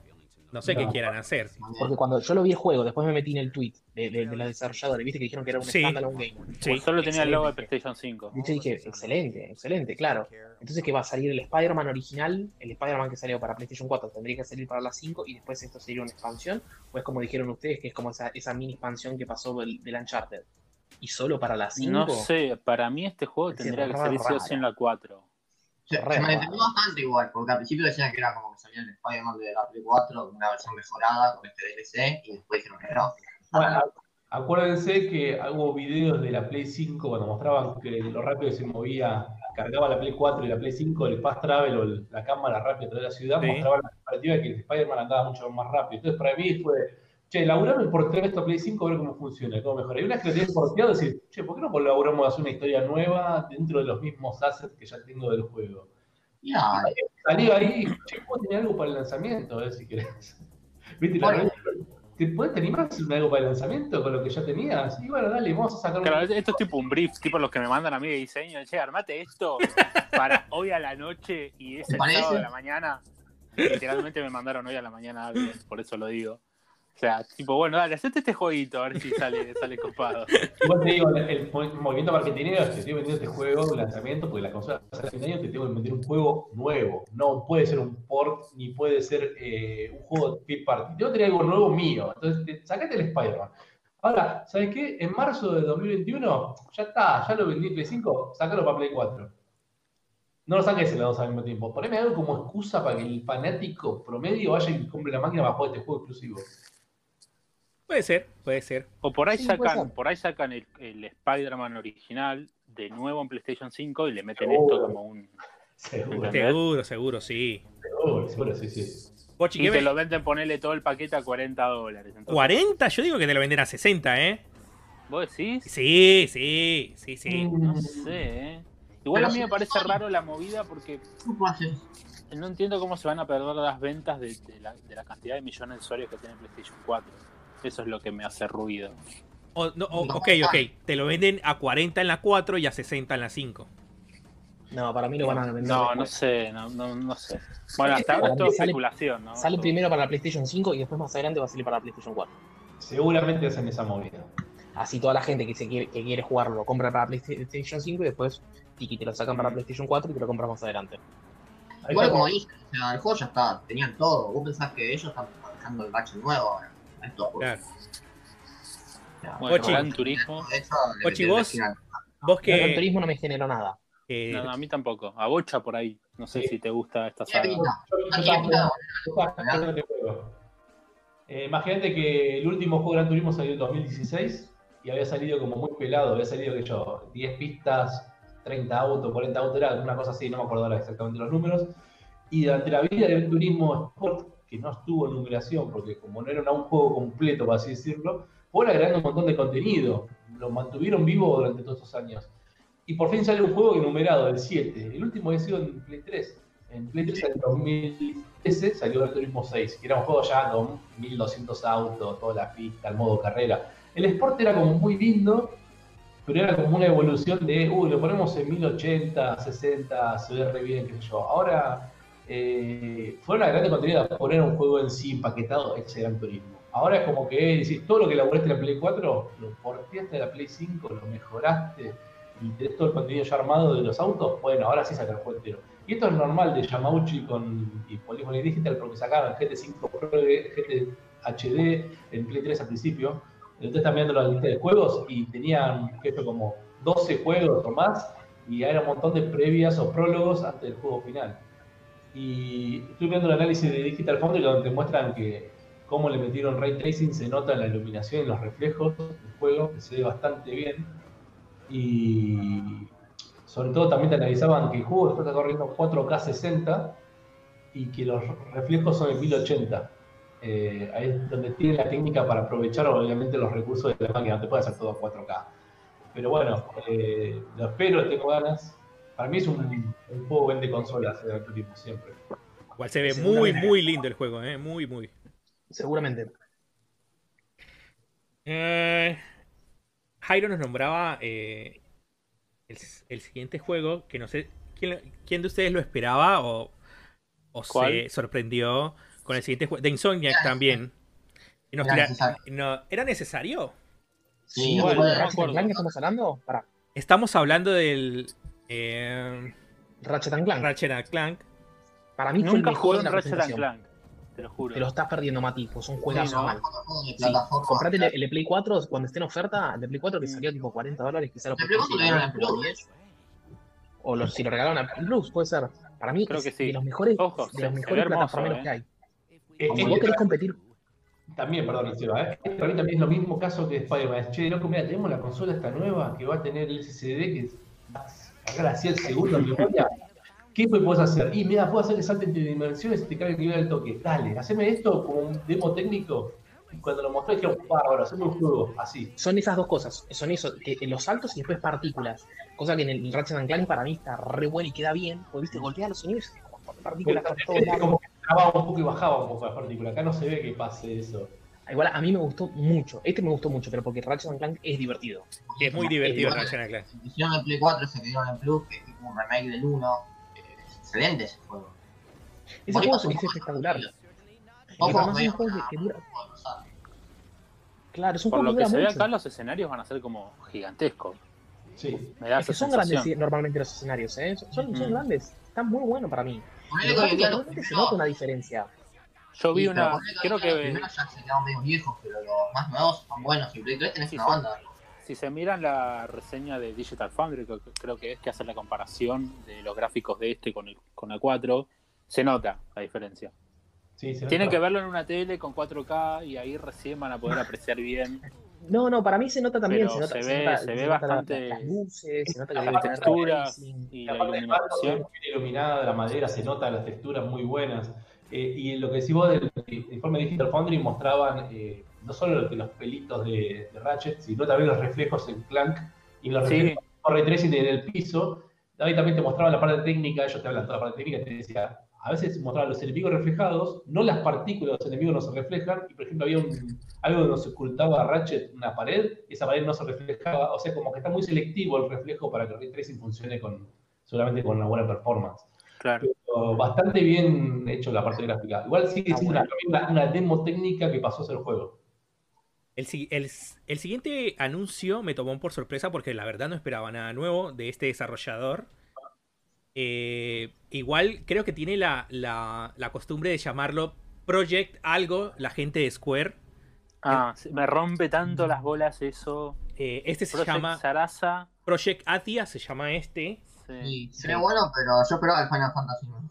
no sé qué quieran hacer. Porque cuando yo lo vi el juego, después me metí en el tweet de, de, de la desarrolladora, viste que dijeron que era un Sí. standalone game. Sí. Pues solo tenía el logo de. PlayStation 5. Y yo dije, excelente, excelente, claro. Entonces que va a salir el Spider-Man original, el Spider-Man que salió para PlayStation 4 tendría que salir para la 5 y después esto sería una expansión, o es como dijeron ustedes, que es como esa, esa mini expansión que pasó del, del Uncharted. Y solo para la 5. No sé, para mí este juego tendría que salir sí o sí rara. en la 4. Se, se Re, malentendía bastante igual, porque al principio decían que era como que salía el Spider-Man de la Play 4, una versión mejorada con este DLC, y después dijeron que no. Bueno, acuérdense que hubo videos de la Play 5 cuando mostraban que lo rápido que se movía, cargaba la Play 4 y la Play 5, el fast travel o el- la cámara rápida a través de la ciudad, Sí. mostraban la comparativa de que el Spider-Man andaba mucho más rápido. Entonces, para mí fue, che, laburame por traer esto a Play 5 a ver cómo funciona, cómo mejora. Y una vez que lo tienes porteado, decir, che, ¿por qué no laburamos a hacer una historia nueva dentro de los mismos assets que ya tengo del juego? Y Ah, salió ahí, che, puedo tener algo para el lanzamiento, a ver si querés. ¿Viste? La Bueno. ¿Te puedes animar a hacer algo para el lanzamiento con lo que ya tenías? Y bueno, dale, vamos a sacar Claro, un... esto es tipo un brief, tipo los que me mandan a mí de diseño. Che, armate esto para hoy a la noche y es ¿Te el parece? sábado de la mañana. Literalmente me mandaron hoy a la mañana algo, por eso lo digo. O sea, tipo, bueno, dale, hacete este jueguito, a ver si sale, sale copado. Igual te digo, el, el mo- movimiento marketingero es que estoy vendiendo este juego, un lanzamiento, porque la consola hace fin de año te tengo que vender un juego nuevo. No puede ser un port, ni puede ser eh, un juego de party. Tengo que tener algo nuevo mío. Entonces, te- sacate el Spider-Man. Ahora, ¿sabes qué? En marzo de 2021, ya está, ya lo vendí en Play 5, sácalo para Play 4. No lo saques en los dos al mismo tiempo. Poneme algo como excusa para que el fanático promedio vaya y compre la máquina para jugar este juego exclusivo. Puede ser, puede ser. O por ahí Sí, sacan, por ahí sacan el, el Spider-Man original de nuevo en PlayStation 5 y le meten Seguro. esto como un. Seguro. Seguro, seguro, sí. seguro, seguro, sí, sí. Pochi, Y ¿qué te me- lo venden ponerle todo el paquete a 40 dólares. Entonces, ¿40? Yo digo que te lo venden a 60, ¿eh? ¿Vos decís? Sí, sí, sí, sí. No sé, ¿eh? Igual Pero a mí me parece raro la movida porque ¿Cómo haces? no entiendo cómo se van a perder las ventas de, de la, de la cantidad de millones de usuarios que tiene PlayStation 4. Eso es lo que me hace ruido. O- no, o- ok, ok. Te lo venden a 40 en la 4 y a 60 en la 5. No, para mí lo van a vender. No, no sé, no, no, no sé. Bueno, hasta ahora es todo Sale- especulación, ¿no? Sale primero para la PlayStation 5 y después más adelante va a salir para la PlayStation 4. Seguramente hacen esa movida. Así toda la gente que, se quiere, que quiere jugarlo lo compra para PlayStation 5 y después tiki, te lo sacan para PlayStation 4 y te lo compras más adelante. Igual como dije, o sea, el juego ya está, tenían todo. Vos pensás que ellos están manejando el batch nuevo ahora. Claro. Bueno. Gran Turismo. eso le Ochi, metieron vos- El Gran que. Turismo no me generó nada. eh, No, no, a mí tampoco. A Bocha por ahí. No sé Sí. si te gusta esta saga. Eh, Imagínate que el último juego de Gran Turismo salió en 2016 y había salido como muy pelado, había salido que yo, 10 pistas, 30 autos, 40 autos, era una cosa así, no me acuerdo ahora exactamente los números. Y durante la vida de Gran Turismo Sport, que no estuvo en numeración, porque como no era un juego completo, por así decirlo, fueron agregando un montón de contenido. Lo mantuvieron vivo durante todos estos años. Y por fin sale un juego numerado, el 7. El último había sido en Play 3. En Play 3 en 2013 salió Gran Turismo 6, que era un juego ya con 1200 autos, toda la pista, el modo carrera. El Sport era como muy lindo, pero era como una evolución de, uy, lo ponemos en 1080, 60, se ve re bien, qué sé yo. Ahora eh, fue una gran contenido de poner un juego en sí empaquetado, ese Gran Turismo. Ahora es como que decís, todo lo que elaboraste en la Play 4, lo porteaste a la Play 5, lo mejoraste, y tenés todo el contenido ya armado de los autos, bueno, ahora sí saca el juego entero. Y esto es normal de Yamauchi con y Polygon Digital porque sacaron el GT5 Pro, GT HD, en Play 3 al principio. Entonces están viendo la lista de juegos y tenían creo, como 12 juegos o más y era un montón de previas o prólogos antes del juego final. Y estoy viendo el análisis de Digital Foundry donde muestran que cómo le metieron ray tracing se nota en la iluminación y los reflejos del juego, que se ve bastante bien. Y sobre todo también te analizaban que el juego está corriendo 4K 60 y que los reflejos son en 1080. Eh, ahí es donde tiene la técnica para aprovechar obviamente los recursos de la máquina, no te puede hacer todo a 4K. Pero bueno, eh, lo espero, tengo ganas. Para mí es un, un juego vende consolas de Gran Turismo siempre. igual se ve muy, muy lindo el juego, ¿eh? Muy, muy. Seguramente. Eh, Jairo nos nombraba eh, el, el siguiente juego que no sé quién, quién de ustedes lo esperaba o, o se sorprendió con el siguiente juego. De Insomniac también. Nos Era tira- necesario. no, ¿Era necesario? Sí, bueno, no me ¿Ratchet acuerdo. Clank estamos hablando? Para Estamos hablando del eh, Ratchet and Clank. Ratchet and Clank. Para mí Nunca mejor jugué de un la Ratchet and. Clank. Te lo juro. Te lo estás perdiendo, Mati, pues mal. juego de Sí, plataforma. comprate el, el de Play 4 cuando esté en oferta, el de Play 4 que salió tipo 40 dólares, quizá lo El Play 4 puedes lo dieron conseguir en a Plus. 10. O los, si lo regalaron a Plus, puede ser. Para mí Creo es que sí. de los mejores, Ojo, de los mejores plataformeros eh. que hay. Eh, Si eh, vos querés competir, También, perdón, Seba, ¿eh? Para mí también es lo mismo caso que Spider-Man. Che, loco, mira, tenemos la consola esta nueva que va a tener el SSD que cargar así el segundo en memoria. ¿Qué pues podés hacer? Y mira, puedo hacer que salte entre dimensiones y te cargue el nivel del toque. Dale, haceme esto como un demo técnico. Y cuando lo mostré, dijeron, bárbaro, haceme un juego así. son esas dos cosas. Son eso, que los saltos y después partículas. Cosa que en el Ratchet and Clank para mí está re bueno y queda bien. Porque viste, golpea los sonidos y como partículas por como que trababa un poco y bajaba un poco la partícula. Acá no se ve que pase eso. Igual a mí me gustó mucho. Este me gustó mucho, pero porque Ratchet and Clank es divertido. Es muy divertido Ratchet and Clank. Si hicieron el Play 4, se que dieron en Plus, que es tipo un remake del 1. eh, Es excelente ese juego. Ese juego es espectacular. Ojo, es un juego que, dura. Claro, es un Por juego lo que se ve acá, los escenarios van a ser como gigantescos. Sí. Me da Es que son sensación. grandes normalmente los escenarios, ¿eh? Son, grandes. Están muy buenos para mí. En realmente se nota una diferencia. Yo vi una. Creo los que primeros ya se quedaron medio viejos, pero los más nuevos son buenos. Y Play 3 tenés Sí, una sí. banda. si se miran la reseña de Digital Foundry, creo, que- creo que es que hace la comparación de los gráficos de este con el con la 4, se nota la diferencia. Sí, se Tienen nota. que verlo en una tele con 4K y ahí recién van a poder apreciar bien No, no, para mí se nota también. Se, nota, se se ve- nota- se ve la- bastante- las luces, se nota que las texturas y Y la el barco iluminación. bien iluminada, la madera se nota, las texturas muy buenas. Eh, y lo que decís vos del informe Digital Foundry mostraban eh, no solo lo que los pelitos de, de Ratchet, sino también los reflejos en Clank y los Sí. reflejos tracing del piso. Ahí también te mostraba la parte técnica, ellos te hablan toda la parte técnica, te decía, a veces mostraban los enemigos reflejados, no las partículas de los enemigos no se reflejan, y por ejemplo había un, algo donde se ocultaba a Ratchet una pared, y esa pared no se reflejaba, o sea, como que está muy selectivo el reflejo para que el ray tracing funcione con, solamente con una buena performance. Claro. Bastante bien hecho la parte gráfica. Igual sigue siendo una, una- una demo técnica que pasó a ser juego. El, si- el el siguiente anuncio me tomó por sorpresa porque la verdad no esperaba nada nuevo de este desarrollador. Eh, igual creo que tiene la, la- la costumbre de llamarlo Project algo, la gente de Square. Ah, me rompe tanto las bolas eso. Eh, este se Project llama Sarasa. Project Atia, se llama este. Sí. Y Sí. se ve bueno, pero yo esperaba el Final Fantasy. ¿no?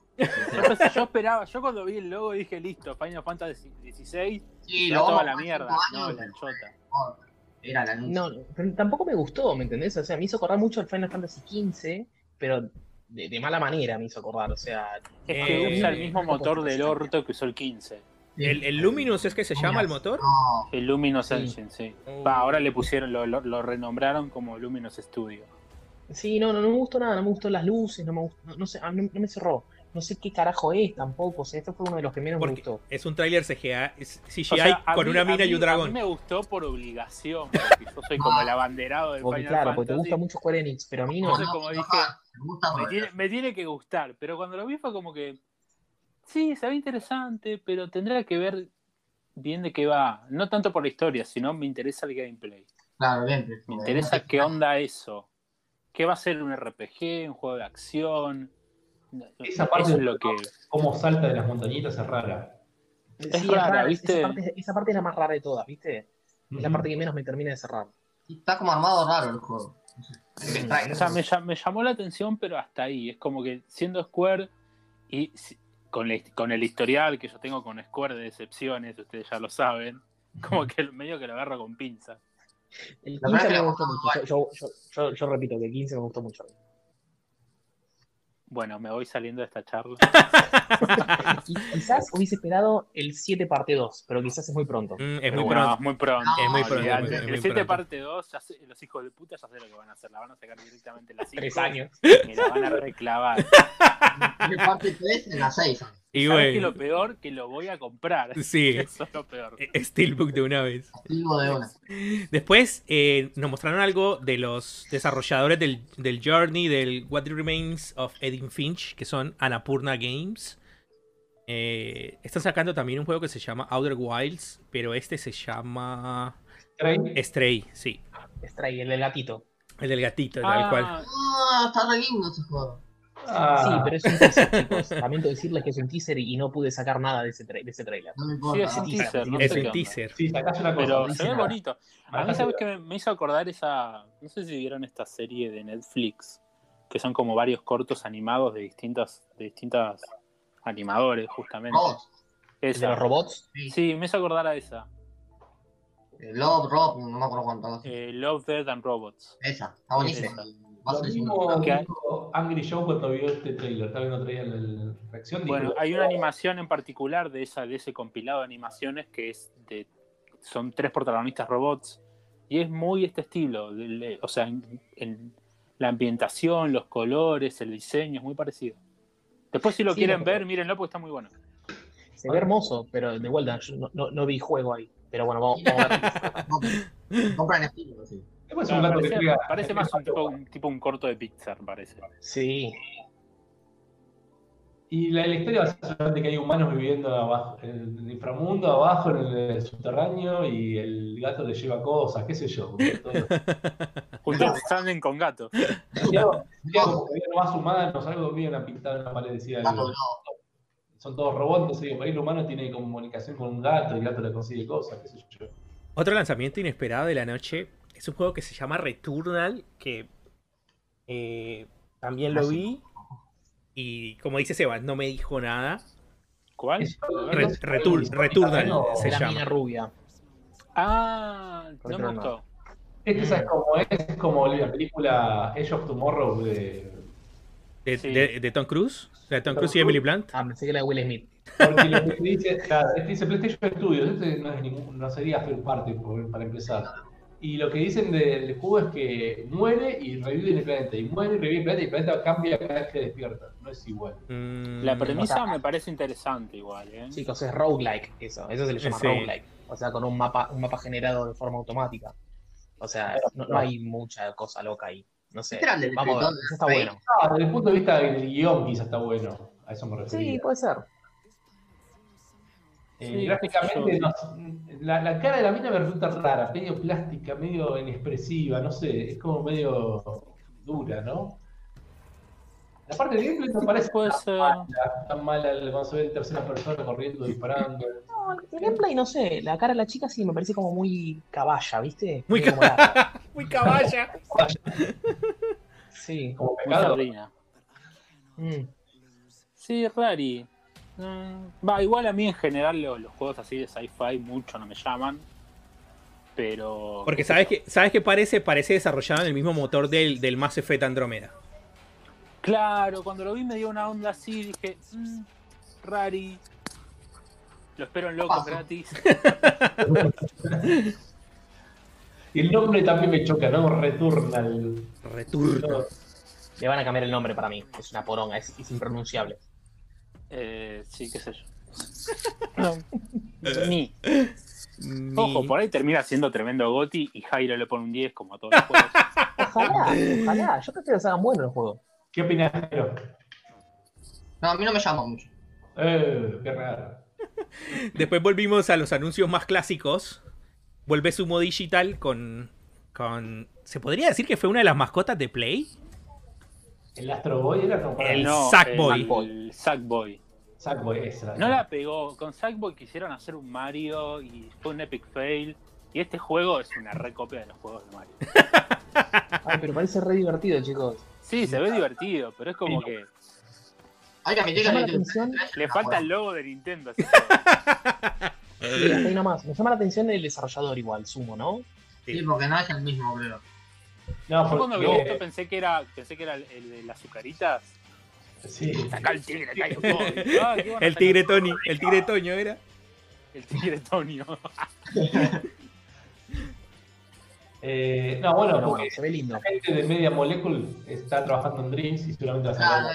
Yo esperaba, yo cuando vi el logo dije listo, Final Fantasy XVI, Sí, lo vamos la mierda. No, años, la chota. pero Era el anuncio. No, no, pero tampoco me gustó, ¿me entendés? O sea, me hizo acordar mucho al Final Fantasy XV, pero de, de mala manera me hizo acordar. O sea, Es que Eh, usa el mismo motor del orto que usó el 15. Sí. El, el Luminous es que se llama el motor. No, El Luminous Sí. Engine, sí. Oh. Va, ahora le pusieron, lo, lo, lo renombraron como Luminous Studio. Sí, no, no, no me gustó nada, no me gustó las luces, no me gustó, no, no sé, a mí no, no me cerró. No sé qué carajo es tampoco, o sea, este fue uno de los que menos me gustó. es un tráiler CGI, es CGI O sea, a con mí- una mina y un dragón. A mí me gustó por obligación, porque yo soy como el abanderado del Porque Final claro, Fantasy. porque te gusta mucho Square Enix, pero a mí no. No sé cómo dije. Me tiene, me tiene que gustar, pero cuando lo vi fue como que sí, se ve interesante, pero tendría que ver bien de qué va. No tanto por la historia, sino me interesa el gameplay. Claro, bien. Me interesa qué onda eso. ¿Qué va a ser un RPG, un juego de acción? Esa parte Eso es lo que. Cómo salta de las montañitas es rara. Sí, es rara, ¿viste? Esa parte, esa parte es la más rara de todas, ¿viste? Es la parte que menos me termina de cerrar. Está como armado raro el juego. Extraño. O sea, me, llam- me llamó la atención, pero hasta ahí. Es como que siendo Square y con, el historial que yo tengo con Square de decepciones, ustedes ya lo saben, como que medio que lo agarro con pinza. El La 15 verdad me gustó mucho. Yo, yo, yo, yo repito que el 15 me gustó mucho. Bueno, me voy saliendo de esta charla. Qui- Quizás hubiese esperado el 7 parte 2, pero quizás es muy pronto. Mm, es muy bueno, pronto. es muy pronto. Es muy No, pronto. olvidate. es muy- el 7 pronto. parte 2, ya sé- los hijos de puta ya sé lo que van a hacer. La van a sacar directamente en la 5. Tres años. Y la van a reclavar. De parte 3 en la 6. Y ¿Sabes qué es lo peor? Que lo voy a comprar. sí, Eso es lo peor. eh, Steelbook de una vez. Activo de una. Después eh, nos mostraron algo de los desarrolladores del, del Journey, del What Remains of Edith Finch, que son Annapurna Games. Eh, están sacando también un juego que se llama Outer Wilds, pero este se llama Stray, Stray, sí. Stray, el del gatito. El del gatito, tal cual. Ah, Ah, está re lindo ese juego. ah, Sí, pero es un teaser, chicos. Lamento decirles que es un teaser y no pude sacar nada de ese, tra- de ese trailer. No me sí, es un teaser, teaser. No es un teaser. sí, sacás una cosa. Pero no se ve nada. bonito. A mí, ¿sabes que me, me hizo acordar esa. No sé si vieron esta serie de Netflix, que son como varios cortos animados de distintas, de distintas animadores, justamente. Robots. ¿El de los robots? Sí. Sí, me hizo acordar a esa. Eh, Love, Rob, no me acuerdo cuánto. Eh, Love, Dead and Robots. Esa, está buenísima. Lo mismo Angry Joe cuando vio este trailer. Está viendo traía la reacción. Bueno, hay una animación en particular de esa, de ese compilado de animaciones que es de. Son tres protagonistas robots. Y es muy este estilo. de- de- o sea, en, en la ambientación, los colores, el diseño, es muy parecido. Después, si lo Sí, quieren lo- ver, mírenlo porque está muy bueno. Se ve hermoso, pero de vuelta, yo no, no, no vi juego ahí. Pero bueno, vamos, vamos a ver. Compran estilo, sí. Que parece, parece más un tipo, un tipo un corto de Pixar, parece. Sí. Y la, la historia va a ser solamente que hay humanos viviendo abajo, en el inframundo, abajo, en el subterráneo, y el gato le lleva cosas, qué sé yo. todo. Juntos salen con gato. Más humanos, algo que a pintar en una pared, decía. Son todos robots, entonces ahí el humano tiene comunicación con un gato, y el gato le consigue cosas, qué sé yo. Otro lanzamiento inesperado de la noche es un juego que se llama Returnal, que eh, también lo vi. Y como dice Sebas, no me dijo nada. ¿Cuál? Es- Re- Retur- Returnal No, se la llama. mina rubia. Ah, no me gustó. Este, ¿sabes cómo es? Es como la película Age of Tomorrow de. De, Sí. de- de Tom Cruise. De Tom Cruise y Emily Blunt. Ah, pensé que era de Will Smith. Porque lo que dice, claro, este dice PlayStation Studios, este no, es ningún, no sería third party por- para empezar. Y lo que dicen de- del juego es que muere y revive en el planeta, y muere y revive en el planeta, y el planeta cambia cada vez que despierta. No es igual. Mm, La premisa o sea- me parece interesante igual, ¿eh? Chicos, es roguelike eso. Eso se le llama Sí. roguelike. O sea, con un mapa, un mapa generado de forma automática. O sea, no, no hay mucha cosa loca ahí. No sé. ¿Este era el del Vamos a ver, escritor eso está bueno. Ah, desde el punto de vista del guion quizás está bueno, a eso me refería. Sí, puede ser. Eh, Sí, gráficamente, no la, la cara de la mina me resulta rara, medio plástica, medio inexpresiva, no sé, es como medio dura, ¿no? La parte de gameplay me parece puede tan ser. mala, tan mala cuando se ve en tercera persona corriendo, disparando. No, el gameplay, no sé. La cara de la chica sí me parece como muy caballa, ¿viste? Muy larga. Muy caballa. Sí. Como Muy pecado. Mm. Sí, rari. Mm, Va, igual a mí en general los, los juegos así de sci-fi mucho no me llaman. Pero. Porque sabes que, sabes que parece, parece desarrollado en el mismo motor del, del Mass Effect Andromeda. Claro, cuando lo vi me dio una onda así, dije, mm, rari. Lo espero en locos Paso. gratis. Y el nombre también me choca, ¿no? Returnal. Returno. Le van a cambiar el nombre para mí. Es una poronga, es, es impronunciable. Eh, sí, qué sé yo. Ni. Ni- Ojo, por ahí termina siendo tremendo Goti y Jairo le pone un 10 como a todos los juegos. Ojalá, ojalá. Yo prefiero que se hagan buenos los juegos. ¿Qué opinas, Jero? No, a mí no me llama mucho. Eh, qué raro. Después volvimos a los anuncios más clásicos. Vuelve Sumo Digital con, con... ¿Se podría decir que fue una de las mascotas de Play? ¿El Astro Boy era como para El no, Sackboy. El Sackboy. Sackboy, esa. No la pegó. Con Sackboy quisieron hacer un Mario y fue un epic fail. Y este juego es una recopia de los juegos de Mario. Ay, pero parece re divertido, chicos. Sí, se ve divertido, pero es como que que Me la atención. 3 le es falta el logo de Nintendo. así que- Sí, hasta ahí nomás. Me llama la atención el desarrollador igual, Sumo, ¿no? Sí, porque no es el mismo, creo. No, Yo cuando vi esto pensé que era, pensé que era el, el de las azucaritas. Sí. Acá el tigre. Ah, ¿qué van a El tigre? Tony. El tigre Toño era. El tigre Tonio. Eh, no, bueno, porque se ve lindo. la gente de Media Molecule está trabajando en Dreams y seguramente va a sacar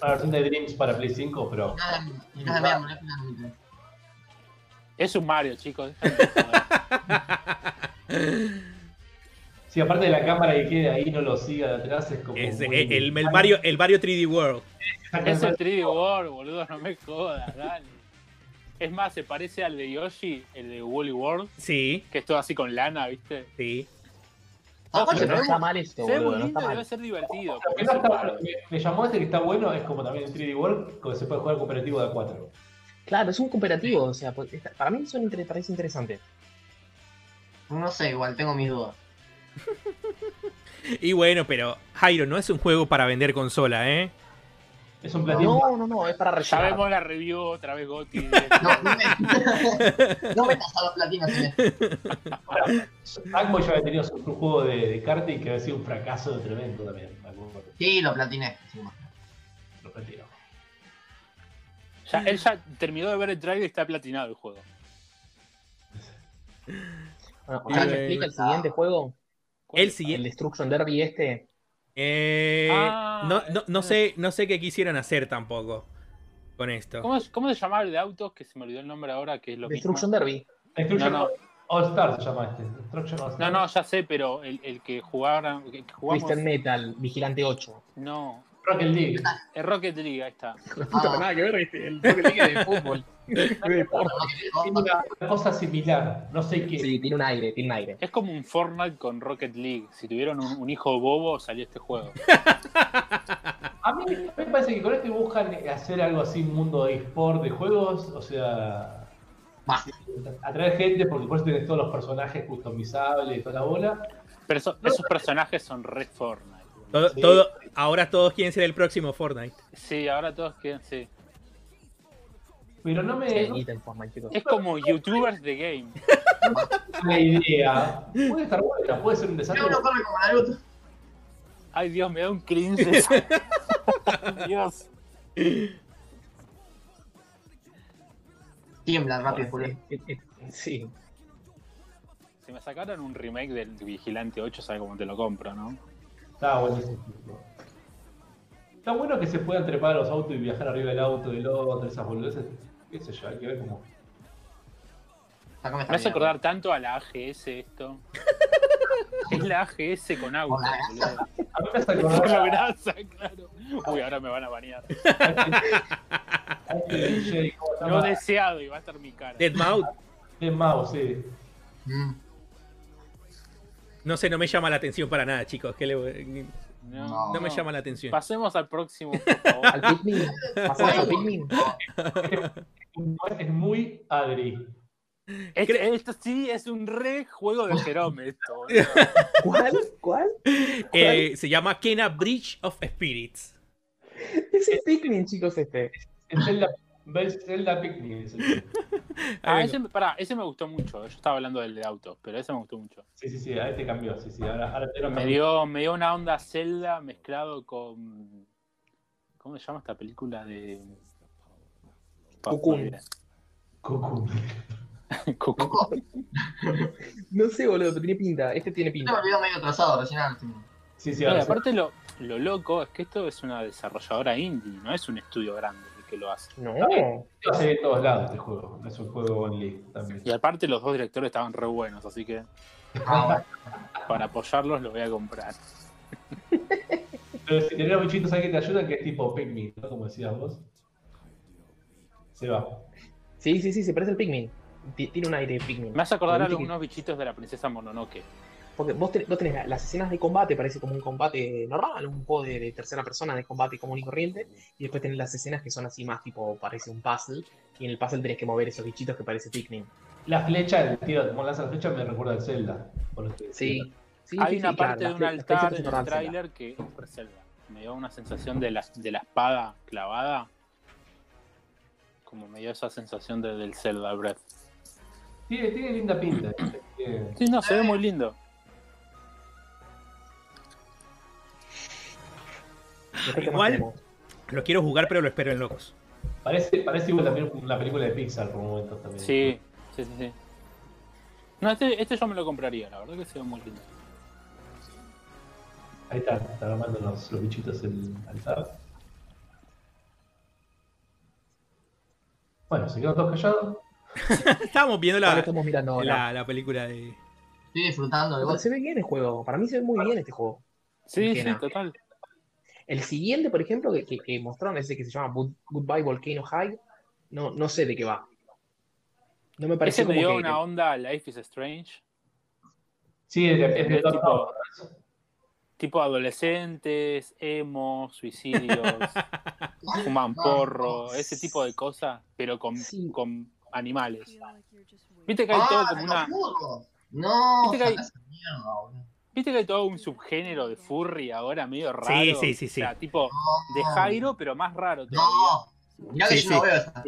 una versión de Dreams para Play 5, pero no me interesa. Es un Mario, chicos. sí, aparte de la cámara que quede ahí, no lo siga de atrás, es como. Es, muy- el, el, el Mario, el Mario 3D World. Es el 3D World, boludo, no me jodas, dale. Es más, se parece al de Yoshi, el de Woolly World, Sí, que es todo así con lana, ¿viste? sí. Ah, Pero no está mal esto, Se ve muy lindo debe ser divertido. Porque no está, me llamó este que está bueno es como también el 3D World, que se puede jugar cooperativo de a 4. Claro, es un cooperativo. O sea, pues, para mí inter- parece interesante. No sé, igual, tengo mis dudas. Y bueno, pero Jairo, no es un juego para vender consola, ¿eh? Es un platino. No, no, no, es para Ya rellenar. vemos la review otra vez, Goti. No, no me, no metas a los platinos. Sackboy ya había tenido su, juego de, de karting que había sido un fracaso tremendo también. Sí, lo platiné. Lo platino. Ya, él ya terminó de ver el trailer y está platinado el juego. Bueno, ¿ya explica el siguiente juego? El El siguiente. Destruction Derby este. Eh, Ah, no, no, no sé, no sé qué quisieron hacer tampoco con esto. ¿Cómo, ¿Cómo se llamaba el de autos? Que se me olvidó el nombre ahora, que es lo Destruction mismo. Derby. Destruction No, no. All Star se llama este. Destruction All No, Star. no, ya sé, pero el, el que jugaron, el que jugamos... Twisted Metal, Vigilante 8. No, Rocket League. Es Rocket League, ahí está. La puta, Ah. nada que ver, el Rocket League es de fútbol. Es de deporte. Tiene una cosa similar, no sé qué. Sí, tiene un aire, tiene un aire. Es como un Fortnite con Rocket League. Si tuvieron un, un hijo bobo, salió este juego. A mí me parece que con esto buscan hacer algo así, un mundo de eSport, de juegos, o sea, Va. atraer gente, porque por eso tenés todos los personajes customizables y toda la bola. Pero eso- esos personajes son re Fortnite. Todo, Sí. todo- ahora todos quieren ser el próximo Fortnite. Sí, ahora todos quieren, sí. Pero no me Sí, no ítem Fortnite, chicos. Es como YouTubers de game. me la idea. Puede estar buena, puede ser un desastre. Yo no corre como Naruto. Ay, Dios, me da un cringe. Dios. Tiembla rápido, Julio. Sí. Si me sacaran un remake del Vigilante 8, ¿sabes cómo te lo compro, no? Está buenísimo. Está bueno que se puedan trepar a los autos y viajar arriba del auto del otro, esas boludeces. Qué sé yo, hay que ver cómo. Me hace acordar tanto a la AGS esto. Es la AGS con auto, Con boludo. A mí me hace Con acordar la grasa, claro. Uy, ahora me van a banear. a este DJ, ¿cómo se No llama? deseado y va a estar mi cara. Deadmau5, De Mouse, sí. Mm. No sé, no me llama la atención para nada, chicos. que le- No, no me llama la atención. Pasemos al próximo, por favor. Al Pikmin. Pasamos al Pikmin. Es muy Adri. Este- esto sí es un re juego de Jerome esto. boludo. ¿Cuál? ¿Cuál? Eh, se llama Kena Bridge of Spirits. Es el Pikmin, chicos, este. Es Zelda, ves Zelda Picnic. es el- Ah, ese, pará, ese me gustó mucho. Yo estaba hablando del de autos, pero ese me gustó mucho. Sí, sí, sí, ahí te cambió. Sí, sí, ahora, ahora te lo Me dio, me dio una onda Zelda mezclado con. ¿Cómo se llama esta película de. Cocoon. Cocoon. Coco. No sé, boludo, pero tiene pinta. Este tiene Se me pinta. olvidó medio trazado recién al último. Sí, sí, No, y ahora sí. aparte lo, lo loco es que esto es una desarrolladora indie, no es un estudio grande que lo hace. No. A ser de todos lados este juego. Es un juego only también. Y aparte los dos directores estaban re buenos, así que Ah, para apoyarlos lo voy a comprar. Pero si tenés los bichitos ahí que te ayudan, que es tipo Pikmin, ¿no? Como decías vos. Se va. Sí, sí, sí, se parece al Pikmin. Ti- Tiene un aire de Pikmin. Me hace acordar a algunos bichitos de la princesa Mononoke. Porque vos tenés, vos tenés las escenas de combate, parece como un combate normal, un juego de, de tercera persona de combate común y corriente. Y después tenés las escenas que son así más tipo, parece un puzzle. Y en el puzzle tenés que mover esos bichitos que parece Pikmin. La flecha, el tío, como lanza la flecha, me recuerda al Zelda. por lo que Sí. sí Hay sí, una sí, parte claro, de un altar en el tráiler que es Zelda. Me dio una sensación de la, de la espada clavada. Como me dio esa sensación de, del Zelda Breath. Tiene, tiene linda pinta. Sí, no, se ve muy lindo. Igual-? Lo quiero jugar, pero lo espero en locos. Parece, parece igual también una película de Pixar por momentos también. Sí, sí, sí, sí. No, este, este yo me lo compraría, la verdad que se ve muy lindo. Ahí está, está armando los, los bichitos el altar. Bueno, se quedaron todos callados. Estábamos viendo la, estamos mirando la, la película de. Estoy disfrutando de se ve bien el juego. Para mí se ve muy bien este juego. Sí, sí, total. El siguiente, por ejemplo, que, que- que mostraron, ese que se llama Good- Goodbye Volcano High, no, no sé de qué va. No me parece Ese me como dio que, una onda Life is Strange. Sí, es de, es de Es todo. tipo- Tipo adolescentes, emo, suicidios, fuman porro, ese tipo de cosas, pero con, Sí. con animales. Viste que hay todo ¡Ah, como una. No, Viste que hay- Viste que hay todo un subgénero de furry ahora medio raro. Sí, sí, sí, sí. O sea, tipo de. Jairo, pero más raro todavía. No, mirá que Sí, yo no sí. veo esa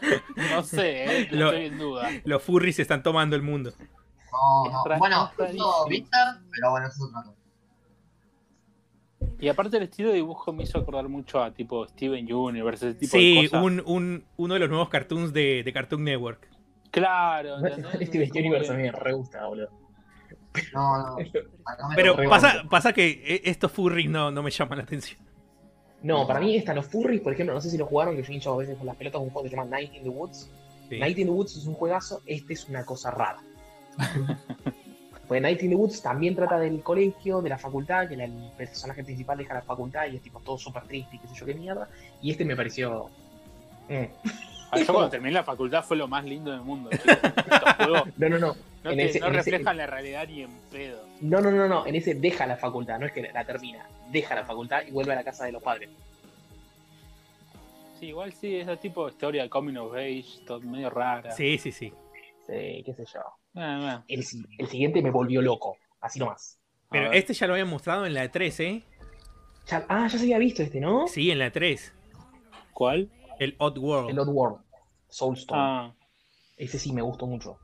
No sé, eh, Lo- estoy en duda. Los furries se están tomando el mundo. No, no. Bueno, Víctor, pero bueno, eso es otra cosa. Y aparte el estilo de dibujo me hizo acordar mucho a tipo Steven Universe, ese tipo Sí, de cosas. un, un, uno de los nuevos cartoons de, de Cartoon Network. Claro, Steven Universe a mí me re gusta, boludo. No, no. Pero pasa, pasa que eh, estos furries no, no me llaman la atención. No, para mí están los furries, por ejemplo, no sé si lo jugaron, que yo hincho a veces con las pelotas, un juego que se llama Night in the Woods. Sí. Night in the Woods es un juegazo, este es una cosa rara. Pues Night in the Woods también trata del colegio, de la facultad, que la- el personaje principal deja la facultad y es tipo todo súper triste y qué sé yo qué mierda. Y este me pareció. mm. Ah, Yo cuando terminé la facultad fue lo más lindo del mundo. chicos. Juegos No, no, no. No, En te- ese- no en ese- reflejan la realidad ni en pedo. No, no, no, no. En ese deja la facultad, no es que la termina. Deja la facultad y vuelve a la casa de los padres. Sí, igual sí, ese tipo de historia de coming of age, todo medio rara. Sí, sí, sí. Sí, qué sé yo. Ah, ah. El, si- el siguiente me volvió loco. Así nomás. Pero este ya lo habían mostrado en la E3, ¿eh? Ya- ah, ya se había visto este, ¿no? Sí, en la E3. ¿Cuál? El Odd World. El Odd World. Soulstone. Ah, Ese sí me gustó mucho.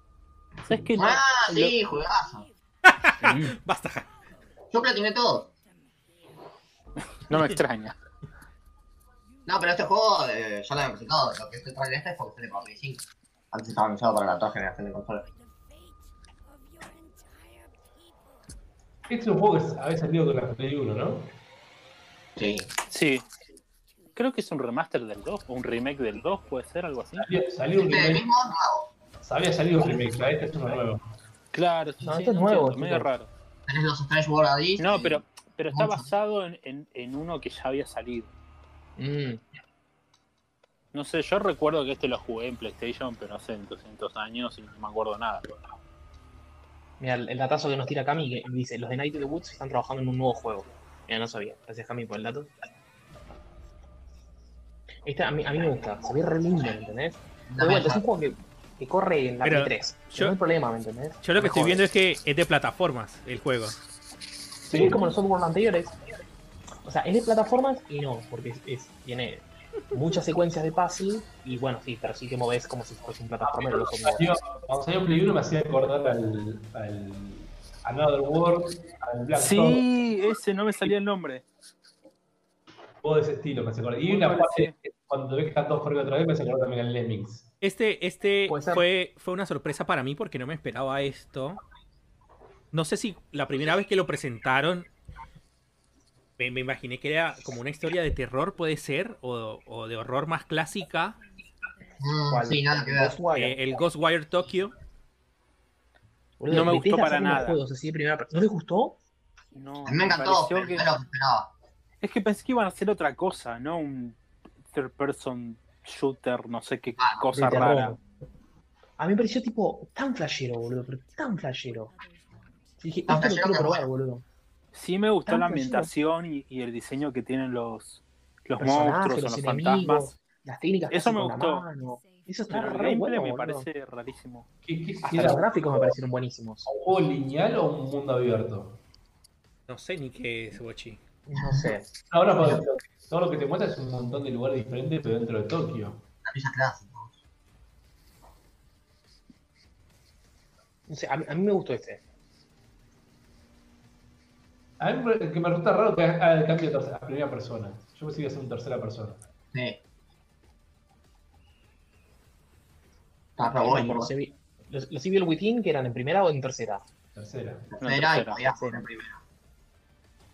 ¿Sabes qué? Ah, sí, juegazo. Basta. Yo platiné todo. no me extraña. No, pero este juego eh, ya lo habían presentado. Lo que este trailer este es porque sale para Play 5. Antes estaba anunciado para la actual generación de consolas. Este es un juego que había salido con la Play 1, ¿no? Sí. Sí. Creo que es un remaster del 2 o un remake del 2, puede ser algo así. Salió, salió un Este remake. mismo nuevo. Había salido un remake, la este es uno nuevo. Claro, sí, No, sí, esto es nuevo, entiendo, medio raro. Tenés los Strange World. No, pero, pero está Mucho. basado en, en, en uno que ya había salido. Mm. No sé, yo recuerdo que este lo jugué en PlayStation, pero hace 200 años y no me acuerdo nada. Mira, el, el datazo que nos tira Cami que dice: Los de Night in the Woods están trabajando en un nuevo juego. Mira, no sabía. Gracias, Cami, por el dato. Este a mí, a mí me gusta. Se ve re lindo, ¿me entendés? Pero También bueno, es un juego que, que corre en la Pero Play 3. yo- No hay problema, ¿me entendés? Yo lo que estoy viendo es que es de plataformas el juego. Sí, como los software anteriores. O sea, es de plataformas y no, porque es, es- tiene muchas secuencias de puzzle y bueno, sí, pero sí que moves como si fuese un plataformero cuando salió Play 1 me hacía acordar al, al Another World, al Black Sí, ese no me salía el nombre. de ese estilo me hacía acordar. Y Muy una parecido. parte, cuando ves que están todos corriendo otra vez, me hacía acordar también al Lemmings. Este, este fue, fue una sorpresa para mí porque no me esperaba esto. No sé si la primera vez que lo presentaron me, me imaginé que era como una historia de terror, puede ser, o, o de horror más clásica. Mm, ¿Cuál? sí, nada que ver. Ghostwire. eh, el Ghostwire Tokyo. Boludo, no me gustó para nada. juegos así de primera per- ¿No les gustó? No, A mí me encantó, pero que- no. Es que pensé que iban a hacer otra cosa, ¿no? Un third person shooter, no sé qué Ah, cosa rara. A mí me pareció tipo tan flashero, boludo, pero tan flashero. Y dije, Tan esto lo flashero quiero que probar, bueno. boludo. Sí me gustó Tan la ambientación y, y el diseño que tienen los, los monstruos o los los enemigos, fantasmas. Las técnicas Eso me gustó. mano. Eso está Pero el bueno, me boludo. parece rarísimo. ¿Qué, qué, Hasta qué era? los ¿Un gráficos me parecieron buenísimos. juego lineal o un mundo abierto? No sé ni qué es, Bochi. No sé. Ahora, porque todo lo que te muestra es un montón de lugares diferentes, pero dentro de Tokio. La villa clásica. No sé, a mí, a mí me gustó este. A mí me- que me resulta raro que haga el cambio a tercera- a primera persona. Yo pensé que iba a ser en tercera persona. Sí. Está re No, bueno. por los, los, los Evil Within que eran en primera o en tercera. Tercera. Tercera y tercera. podía jugar en primera.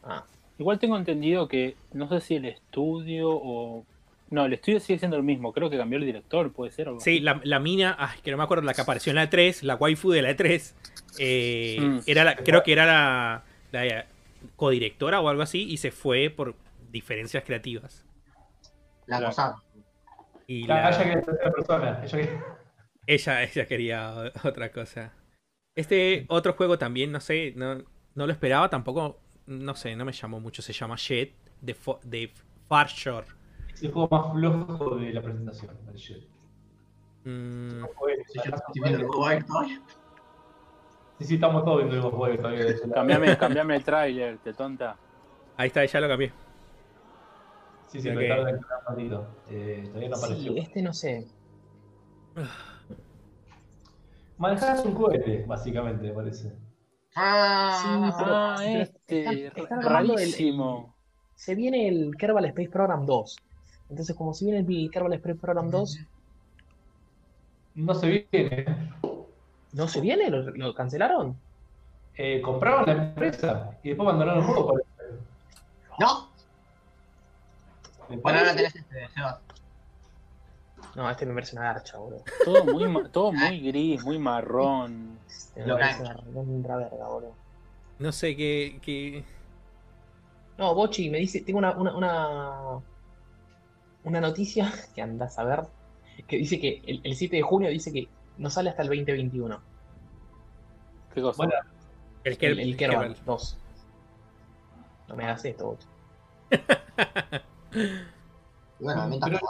Ah, Igual tengo entendido que no sé si el estudio o. No, el estudio sigue siendo el mismo. Creo que cambió el director, puede ser. algo Sí, la, la mina, ay, que no me acuerdo, la que apareció en la E3, la waifu de la E3, eh, Mm. era la, creo que era la, la codirectora o algo así, y se fue por diferencias creativas. La cosa. Y la- ella quería ser tercera persona. Ella quería- ella, ella quería otra cosa. Este otro juego también, no sé, no, no lo esperaba tampoco, no sé, no me llamó mucho, se llama Jet de, Fo- de Far Shore. Es el juego más flojo de la presentación. el Jet. Mm. Sí, sí, estamos todos viendo el juego todavía. Cambiame, cambiame el tráiler, te tonta. ahí está, ya lo cambié. Sí, sí, Ok. me un ratito. Eh, todavía no apareció. sí, este no sé. Manejás un cohete, básicamente, me parece. Ah, pero- Ah, pero este, están- están armando el- rarísimo. Se viene el Kerbal Space Program 2. Entonces, como si viene el Kerbal Space Program 2, No se viene. ¿no se viene? ¿Lo, lo cancelaron? Eh, compraron la empresa y después abandonaron el juego. parece. ¿No? Bueno, ahora tenés este, Sebas. No, este me parece una garcha, boludo. Todo muy, todo muy gris, muy marrón. Este blanco. una verga, boludo. No sé qué. qué... No, Bochi me dice, tengo una, una, una, una noticia que andás a ver, que dice que el, el 7 de junio dice que no sale hasta el 2021. ¿Qué cosa? Bueno, El, El, el Kerbal Kerbal. 2. No me hagas esto, Bochi. Y bueno, mientras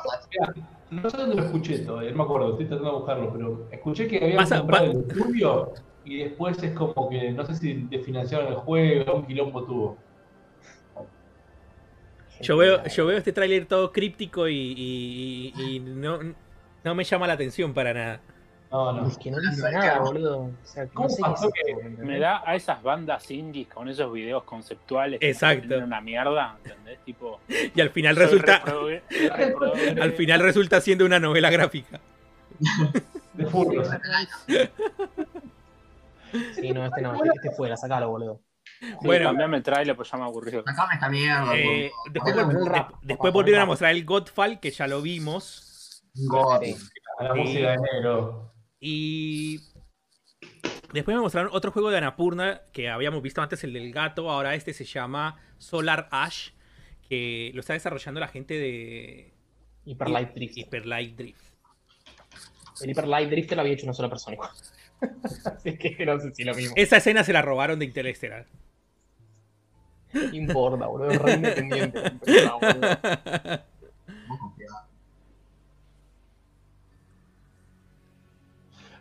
No sé dónde lo escuché todavía, no me acuerdo, estoy tratando de buscarlo, pero escuché que habían Pasa- comprado el estudio y después es como que no sé si te financiaron el juego, un quilombo tuvo. Yo veo, yo veo este tráiler todo críptico y, y- y- y no, no me llama la atención para nada. No, no. Es que no dice nada, boludo. O sea, ¿Cómo no sé pasó que ¿entendés? Me da a esas bandas indies con esos videos conceptuales. que Exacto. tienen una mierda, ¿entendés? Tipo. Y al final resulta, reprobe- soy reprobe- al final resulta siendo una novela gráfica. De furros. Sí, no, este no, este, este fuera, sacalo, boludo. Sí, Bueno. cambiame el trailer, pues ya me aburrió. Sacame esta mierda. Eh, después, rap, después volvieron a mostrar el Godfall, que ya lo vimos. God. Sí. A la música de negro. Y después me mostraron otro juego de Anapurna que habíamos visto antes, el del gato. Ahora este se llama Solar Ash, que lo está desarrollando la gente de Hyper Light Drift. Hyper Light Drift. El Hyper Light Drift lo había hecho una sola persona igual. Así que no sé si lo mismo. Esa escena se la robaron de Interestelar. Importa, boludo. Re independiente.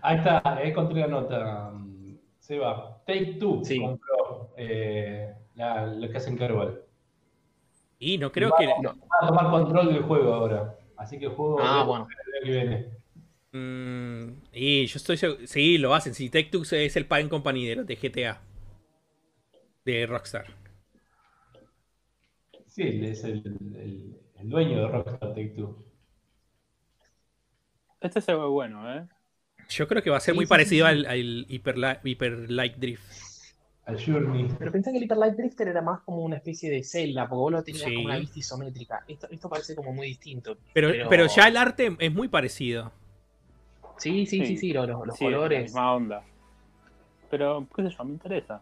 Ahí está, ahí encontré la nota. Seba, Take Two Sí. compró eh, la- lo que hacen Kerbal. Y no creo que. No. Van a tomar control del juego ahora. Así que el juego Ah, bueno. que viene. Mm, y yo estoy seguro. Sí, lo hacen. Si Tech Two es el Pain Company de, de GTA. De Rockstar. Sí, él es el, el- el dueño de Rockstar Take Two. Este se ve bueno, ¿eh? Yo creo que va a ser Sí, muy sí, parecido sí, al, al Hyper, Hyper Light Drift. Al Journey. Pero pensá que el Hyper Light Drifter era más como una especie de Zelda, porque vos lo tenías Sí. como una vista isométrica. Esto, esto parece como muy distinto. Pero, Pero- pero ya el arte es muy parecido. Sí, sí, sí, Sí. sí, los, los- los Sí, es la colores. misma onda. Pero, qué sé yo, me interesa.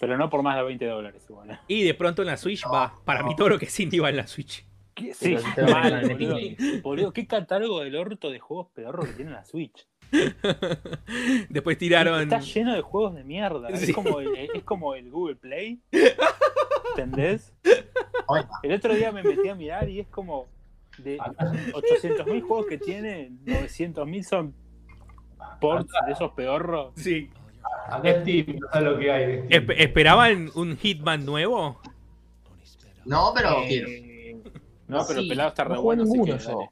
Pero no por más de 20 dólares igual. ¿eh? Y de pronto en la Switch va. Para mí todo lo que es indie va en la Switch. Sí, mal, boludo. Boludo, qué catálogo del orto de juegos pedorros que tiene la Switch. Después tiraron. Está lleno de juegos de mierda. Sí. Es, como el, es como el Google Play. ¿Entendés? El otro día me metí a mirar y es como de 800.000 juegos que tiene, 900.000 son ports de esos pedorros. Sí. Acá Steam, no lo que hay. de Steam. Espe- ¿Esperaban un Hitman nuevo? no, pero Eh. No, pero Sí, el pelado está no re jugué bueno. así que yo. dale.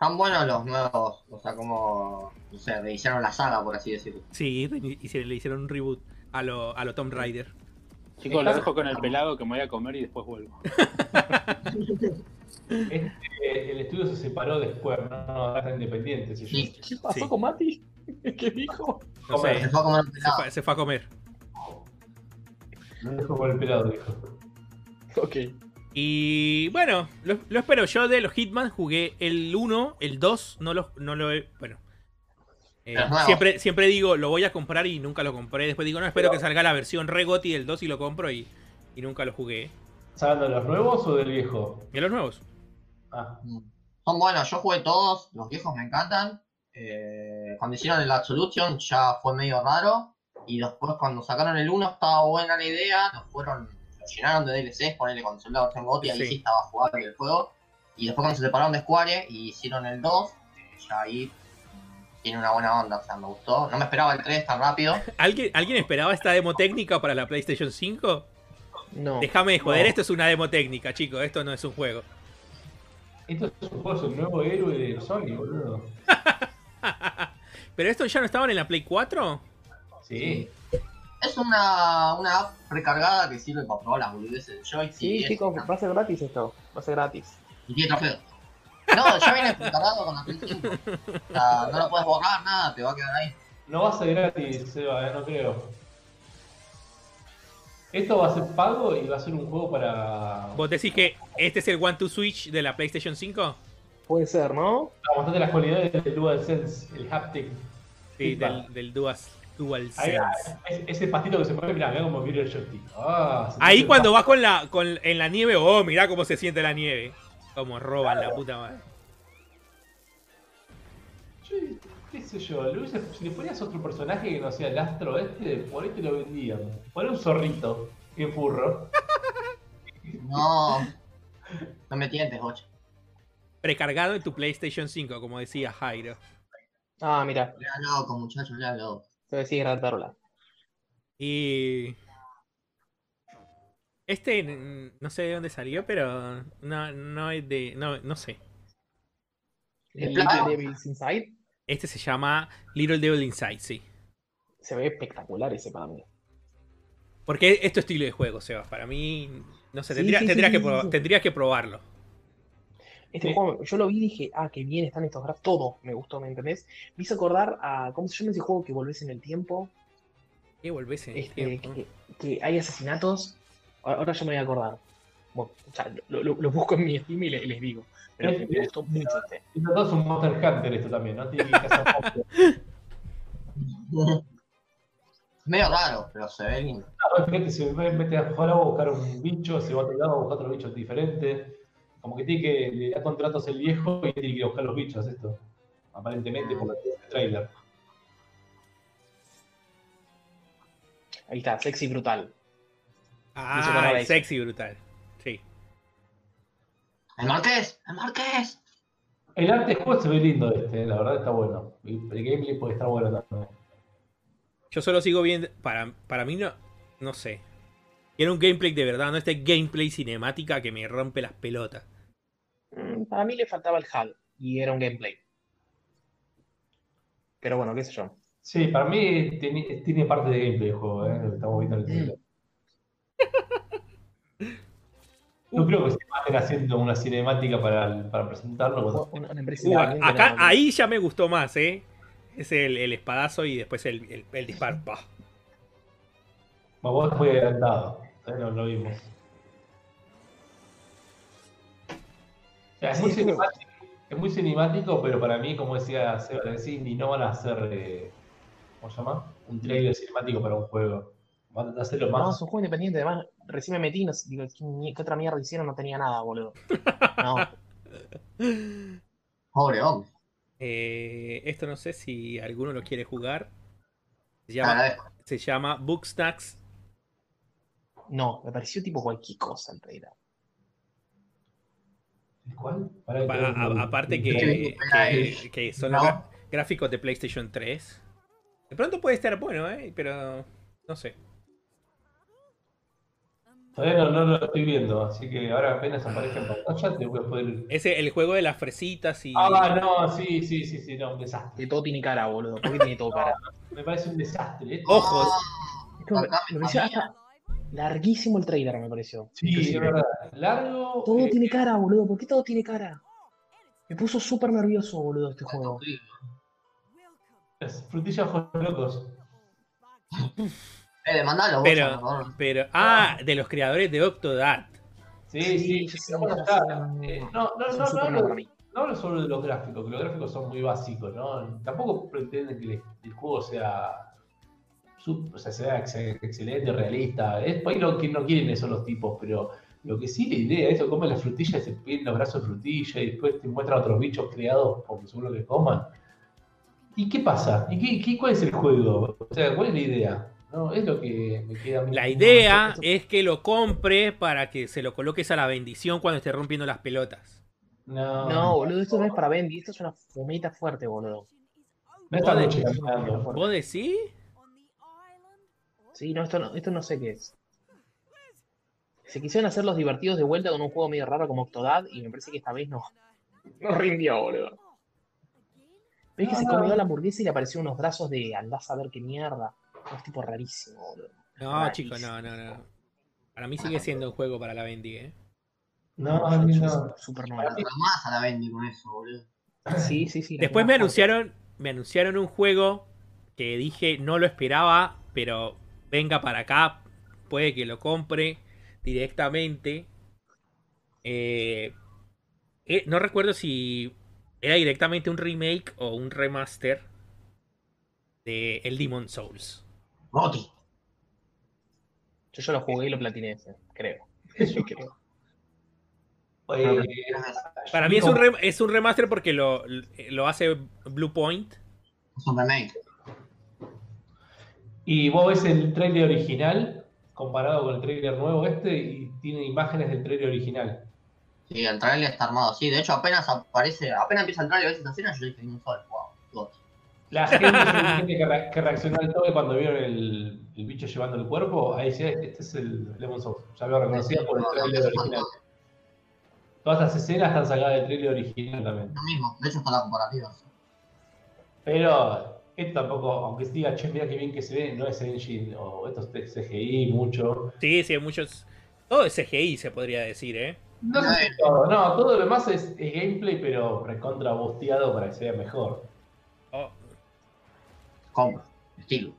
Están buenos los nuevos. O sea, como. No sé, rehicieron la saga, por así decirlo. Sí, y se le hicieron un reboot a lo, a lo Tomb Raider. Chicos, lo dejo con el pelado que me voy a comer y después vuelvo. Este, el estudio se separó después, no, no, ahora está independiente. si yo- Sí. ¿Qué pasó Sí. con Mati? ¿Qué dijo? No Comer. sé, Se fue a comer se pelado. fue, se fue a comer. No dejo con el pelado, dijo. Ok. Y bueno, lo, lo espero. Yo de los Hitman jugué el 1, el 2, no lo, no lo he. Bueno. Eh, siempre, siempre digo, lo voy a comprar y nunca lo compré. Después digo, no, espero que salga la versión Regoti del 2 y lo compro y, y nunca lo jugué. ¿Estás hablando de los nuevos o del viejo? ¿Y los nuevos? Ah, Son buenos, yo jugué todos, los viejos me encantan. Eh, cuando hicieron el Absolution ya fue medio raro. Y después cuando sacaron el 1 estaba buena la idea, lo fueron, llenaron de DLCs, ponerle con la versión GOTY, ahí Sí. sí estaba jugable el juego. Y después cuando se separaron de Square y hicieron el 2, eh, ya ahí tiene una buena onda, o sea, me gustó. No me esperaba el 3 tan rápido. ¿Alguien, ¿Alguien esperaba esta demo técnica para la PlayStation 5? No. Déjame de joder, No. esto es una demo técnica, chicos. Esto no es un juego. esto es un juego, es un nuevo héroe de Sony, boludo. ¿Pero esto ya no estaban en la Play 4? Sí. Es una, una app recargada que sirve para probar las boludeces del joystick. Sí, chicos, una- va a ser gratis esto. Va a ser gratis. Y tiene trofeos. No, ya viene precargado con la Play 5. O sea, no lo puedes borrar, nada, te va a quedar ahí. No va a ser gratis, Seba, eh, no creo. Esto va a ser pago y va a ser un juego para. ¿Vos decís que este es el One to Switch de la PlayStation 5? Puede ser, ¿no? Para mostrarte las cualidades del DualSense, el haptic. Sí, del, del Dual, Ahí, ese pastito que se pone, mirá, mirá como vibra el joystick. Ah, Ahí cuando vas con la, con, en la nieve, oh, mirá cómo se siente la nieve. Como roban la puta madre. Yo, qué sé yo, hubiese- si le ponías otro personaje que no sea el astro este, por ahí te lo vendían. Poné un zorrito, bien furro. No. No me tientes, Bocha. Precargado en tu PlayStation 5, como decía Jairo. Ah, mira, Ya loco, muchachos, ya loco. Te decía Gran Tarola. Y. Este no sé de dónde salió, pero no, no es de. No, no sé. El Claro. Little Devil's Inside Este se llama Little Devil Inside, sí. se ve espectacular ese para mí. Porque es tu estilo de juego, Sebas. Para mí, no sé, Sí, tendría- sí, sí, tendrías, sí, que sí, sí. tendrías que probarlo. Este Sí. juego, yo lo vi y dije, ah, qué bien están estos gráficos, todo me gustó, ¿me entendés? Me hizo acordar a, ¿cómo se llama ese juego que volvés en el tiempo? ¿Qué volvés en el Este, tiempo? que, que hay asesinatos. Ahora yo me voy a acordar. Bueno, o sea, lo, lo- lo busco en mi Steam y le- les digo. Pero me, me gustó mucho este. Y es un Monster Hunter esto también, ¿no? Medio raro, pero se ve lindo. Ah, fíjate, se ve- mete a jugar a buscar un bicho, se va a otro lado a buscar otro bicho diferente. Como que tiene que, le da contratos el viejo y tiene que ir a buscar los bichos esto. Aparentemente por el trailer. Ahí está, sexy brutal. Ah, el sexy brutal. Sí. ¡El Marqués! ¡El Marqués! El arte del juego se ve lindo este, la verdad está bueno. El gameplay puede estar bueno también. Yo solo sigo viendo. Para, para mí, no, no sé. Quiero un gameplay de verdad, no este gameplay cinemática que me rompe las pelotas. Para mí le faltaba el HUD y era un gameplay. Pero bueno, qué sé yo. Sí, para mí tiene, tiene parte de gameplay el juego, ¿eh? lo que estamos viendo en el trailer. No creo que se maten haciendo una cinemática para, para presentarlo. cuando- Una, una empresa Uh, independiente, acá, ahí ya me gustó más, ¿eh? Es el, el espadazo y después el, el, el disparo. Bueno, vos muy adelantado, ¿eh? no lo vimos. O sea, es, muy Sí, cinemático, es muy cinemático, pero para mí, como decía Seba Lencini, no van a hacer, eh, ¿cómo se llama? Un trailer cinemático para un juego. Van a hacerlo No, más. es un juego independiente. Además, recién me metí. No, sé, digo, ¿qué, otra mierda hicieron? No tenía nada, boludo. No, Pobre hombre. Eh, esto no sé si alguno lo quiere jugar. Se llama, se llama Bookstacks. no, me pareció tipo cualquier cosa el trailer. ¿Cuál? Aparte que, Sí, que, que son No. gráficos de PlayStation 3. De pronto puede estar bueno, ¿eh? Pero no sé. Todavía no, no lo estoy viendo, así que ahora apenas aparezca en pantalla te voy a poder. Ese, el juego de las fresitas y... Ah, no, sí, sí, sí, sí, no, un desastre. Que todo tiene cara, boludo. ¿Por qué tiene todo cara? Me parece un desastre. ¿eh? Ojos. Esto me, me pareció hasta larguísimo el trailer, me pareció. Sí, es verdad. Largo. Todo eh, tiene cara, boludo. ¿Por qué todo tiene cara? Me puso súper nervioso, boludo, este juego. las frutillas ojos locos. Eh, mandalo, Pero, por favor. pero... Ah, de los creadores de Octodad. Sí, Sí, sí, sí. Eh, no, no, no, no, no, mí. no hablo solo de los gráficos, que los gráficos son muy básicos, ¿no? Tampoco pretenden que el, el juego sea, o sea, sea ex- excelente, realista. Es por ahí lo que no quieren son los tipos, pero lo que sí la idea, eso, comen las frutillas, se piden los brazos de frutilla y después te muestran otros bichos creados porque seguro que coman. ¿Y qué pasa? ¿Y qué, qué- cuál es el juego? O sea, ¿cuál es la idea? No, es lo que me queda a mí. La idea es que lo compre para que se lo coloques a la bendición cuando esté rompiendo las pelotas. No, No, boludo, esto no es para Bendy. Esto es una fumeta fuerte, boludo. no está es fumeta fuerte. ¿Vos decís? Sí, no esto, no, esto no sé qué es. Se quisieron hacer los divertidos de vuelta con un juego medio raro como Octodad y me parece que esta vez no. No rindió, boludo. ¿Ves que se No, no. comió la hamburguesa y le aparecieron unos brazos de andás a ver qué mierda? Es tipo rarísimo, boludo. No, Rarísimo. chicos, no, no, no. Para mí sigue siendo un juego para la Bendy, ¿eh? No, yo- no, no. soy Súper nuevo. Pero más a la Bendy con eso, boludo. Sí, sí, sí. Después me anunciaron, me anunciaron un juego que dije no lo esperaba, pero venga para acá puede que lo compre directamente. Eh, eh, no recuerdo si era directamente un remake o un remaster de el Demon Souls. Goti. Yo, yo lo jugué y lo platiné ese, creo. Yo creo. Eh, Para mí es un, rem- es un remaster porque lo, lo hace Blue Point. Es un remake. Y vos ves el trailer original comparado con el trailer nuevo este y tiene imágenes del trailer original. Sí, el trailer está armado así. De hecho, apenas aparece, apenas empieza el trailer de esa escena, yo dije un sol. Wow. La gente, que, re- que reaccionó al toque cuando vieron el, el bicho llevando el cuerpo, ahí decía, este es el Lemon Souls. Ya lo reconocía por el trailer original. Todas las escenas están sacadas del trailer original también. Lo mismo, de hecho está la comparativa. Pero esto tampoco, aunque diga, che, mira qué bien que se ve, no es engine, o esto es CGI mucho. Sí, sí, hay muchos. Todo es CGI, se podría decir, ¿eh? No sé si todo, no, todo lo demás es, es gameplay, pero recontra busteado para que se vea mejor. Oh, estilo.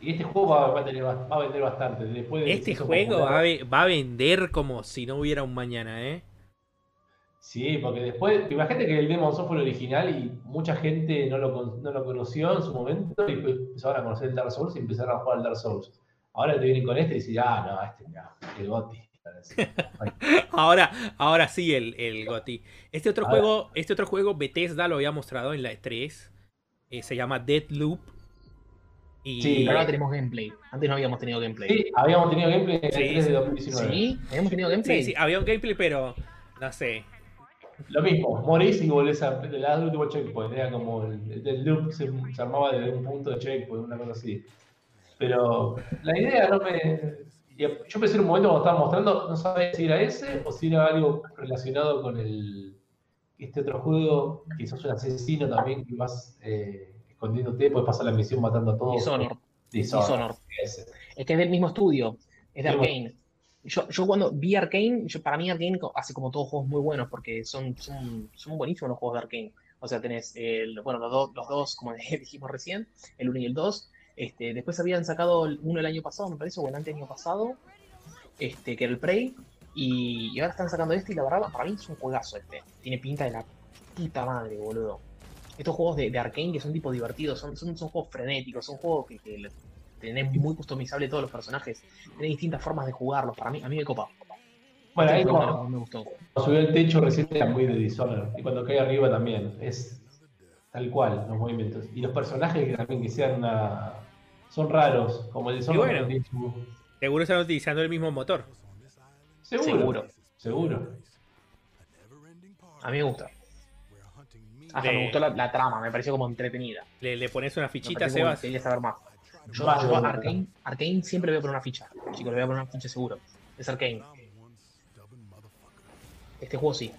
Y este juego va, va a, tener, va a vender bastante. Después de este juego a, va a vender como si no hubiera un mañana, ¿eh? Sí, porque después, imagínate que el Demon Souls fue el original y mucha gente no lo, no lo conoció en su momento y pues empezaron a conocer el Dark Souls y empezaron a jugar al Dark Souls. Ahora te vienen con este y dicen, ah, no, este no, el Goti. Ahora, ahora sí el, el GOTY. Este otro Ahora- juego, este otro juego Bethesda lo había mostrado en la E3. eh, se llama Deadloop. Y Sí, ahora tenemos gameplay. Antes no habíamos tenido gameplay. Sí, habíamos tenido gameplay en el Sí, 3 sí. de 2019. ¿Sí? ¿Habíamos tenido gameplay? sí, sí, había un gameplay, pero no sé. Lo mismo, morís y volvés a al último checkpoint. Era como el, el loop se, se armaba desde un punto de checkpoint, una cosa así. Pero la idea no me. Yo pensé en un momento cuando estaba mostrando, no sabía si era ese o si era algo relacionado con el este otro juego, que sos un asesino también, que vas eh, escondiéndote, puedes pasar la misión matando a todos. Dishonored. Dishonored. ese. Es que es del mismo estudio. Es de Arkane. Yo, yo cuando vi Arkane, yo, para mí Arkane hace como todos juegos muy buenos porque son, son, son buenísimos los juegos de Arkane. O sea, tenés el, bueno, los, dos los dos, como dijimos recién, el 1 y el 2. Este, después habían sacado uno el año pasado, me parece, o el año pasado, este, que era el Prey. Y, ahora están sacando este y la verdad, para mí es un juegazo este. Tiene pinta de la puta madre, boludo. Estos juegos de, de Arkane que son tipo divertidos, son, son, son juegos frenéticos, son juegos que, tenés muy customizable todos los personajes, tenés distintas formas de jugarlos, para mí, a mí me copa. Bueno, ahí cuando me gustó. subió el techo recién era muy de Dishonored. Y cuando cae arriba también. Es tal cual los movimientos. Y los personajes que también que sean una. Son raros, como el Dishonored. bueno. Seguro están utilizando el mismo motor. Seguro. Seguro. Seguro. A mí me gusta. Hasta De- me gustó la, la trama, me pareció como entretenida. Le, le pones una fichita, Sebas. que Quería saber más. Yo, Más yo de- Arkane, Arkane siempre le voy a poner una ficha. Chicos, le voy a poner una ficha seguro. Es Arkane. Este juego sí.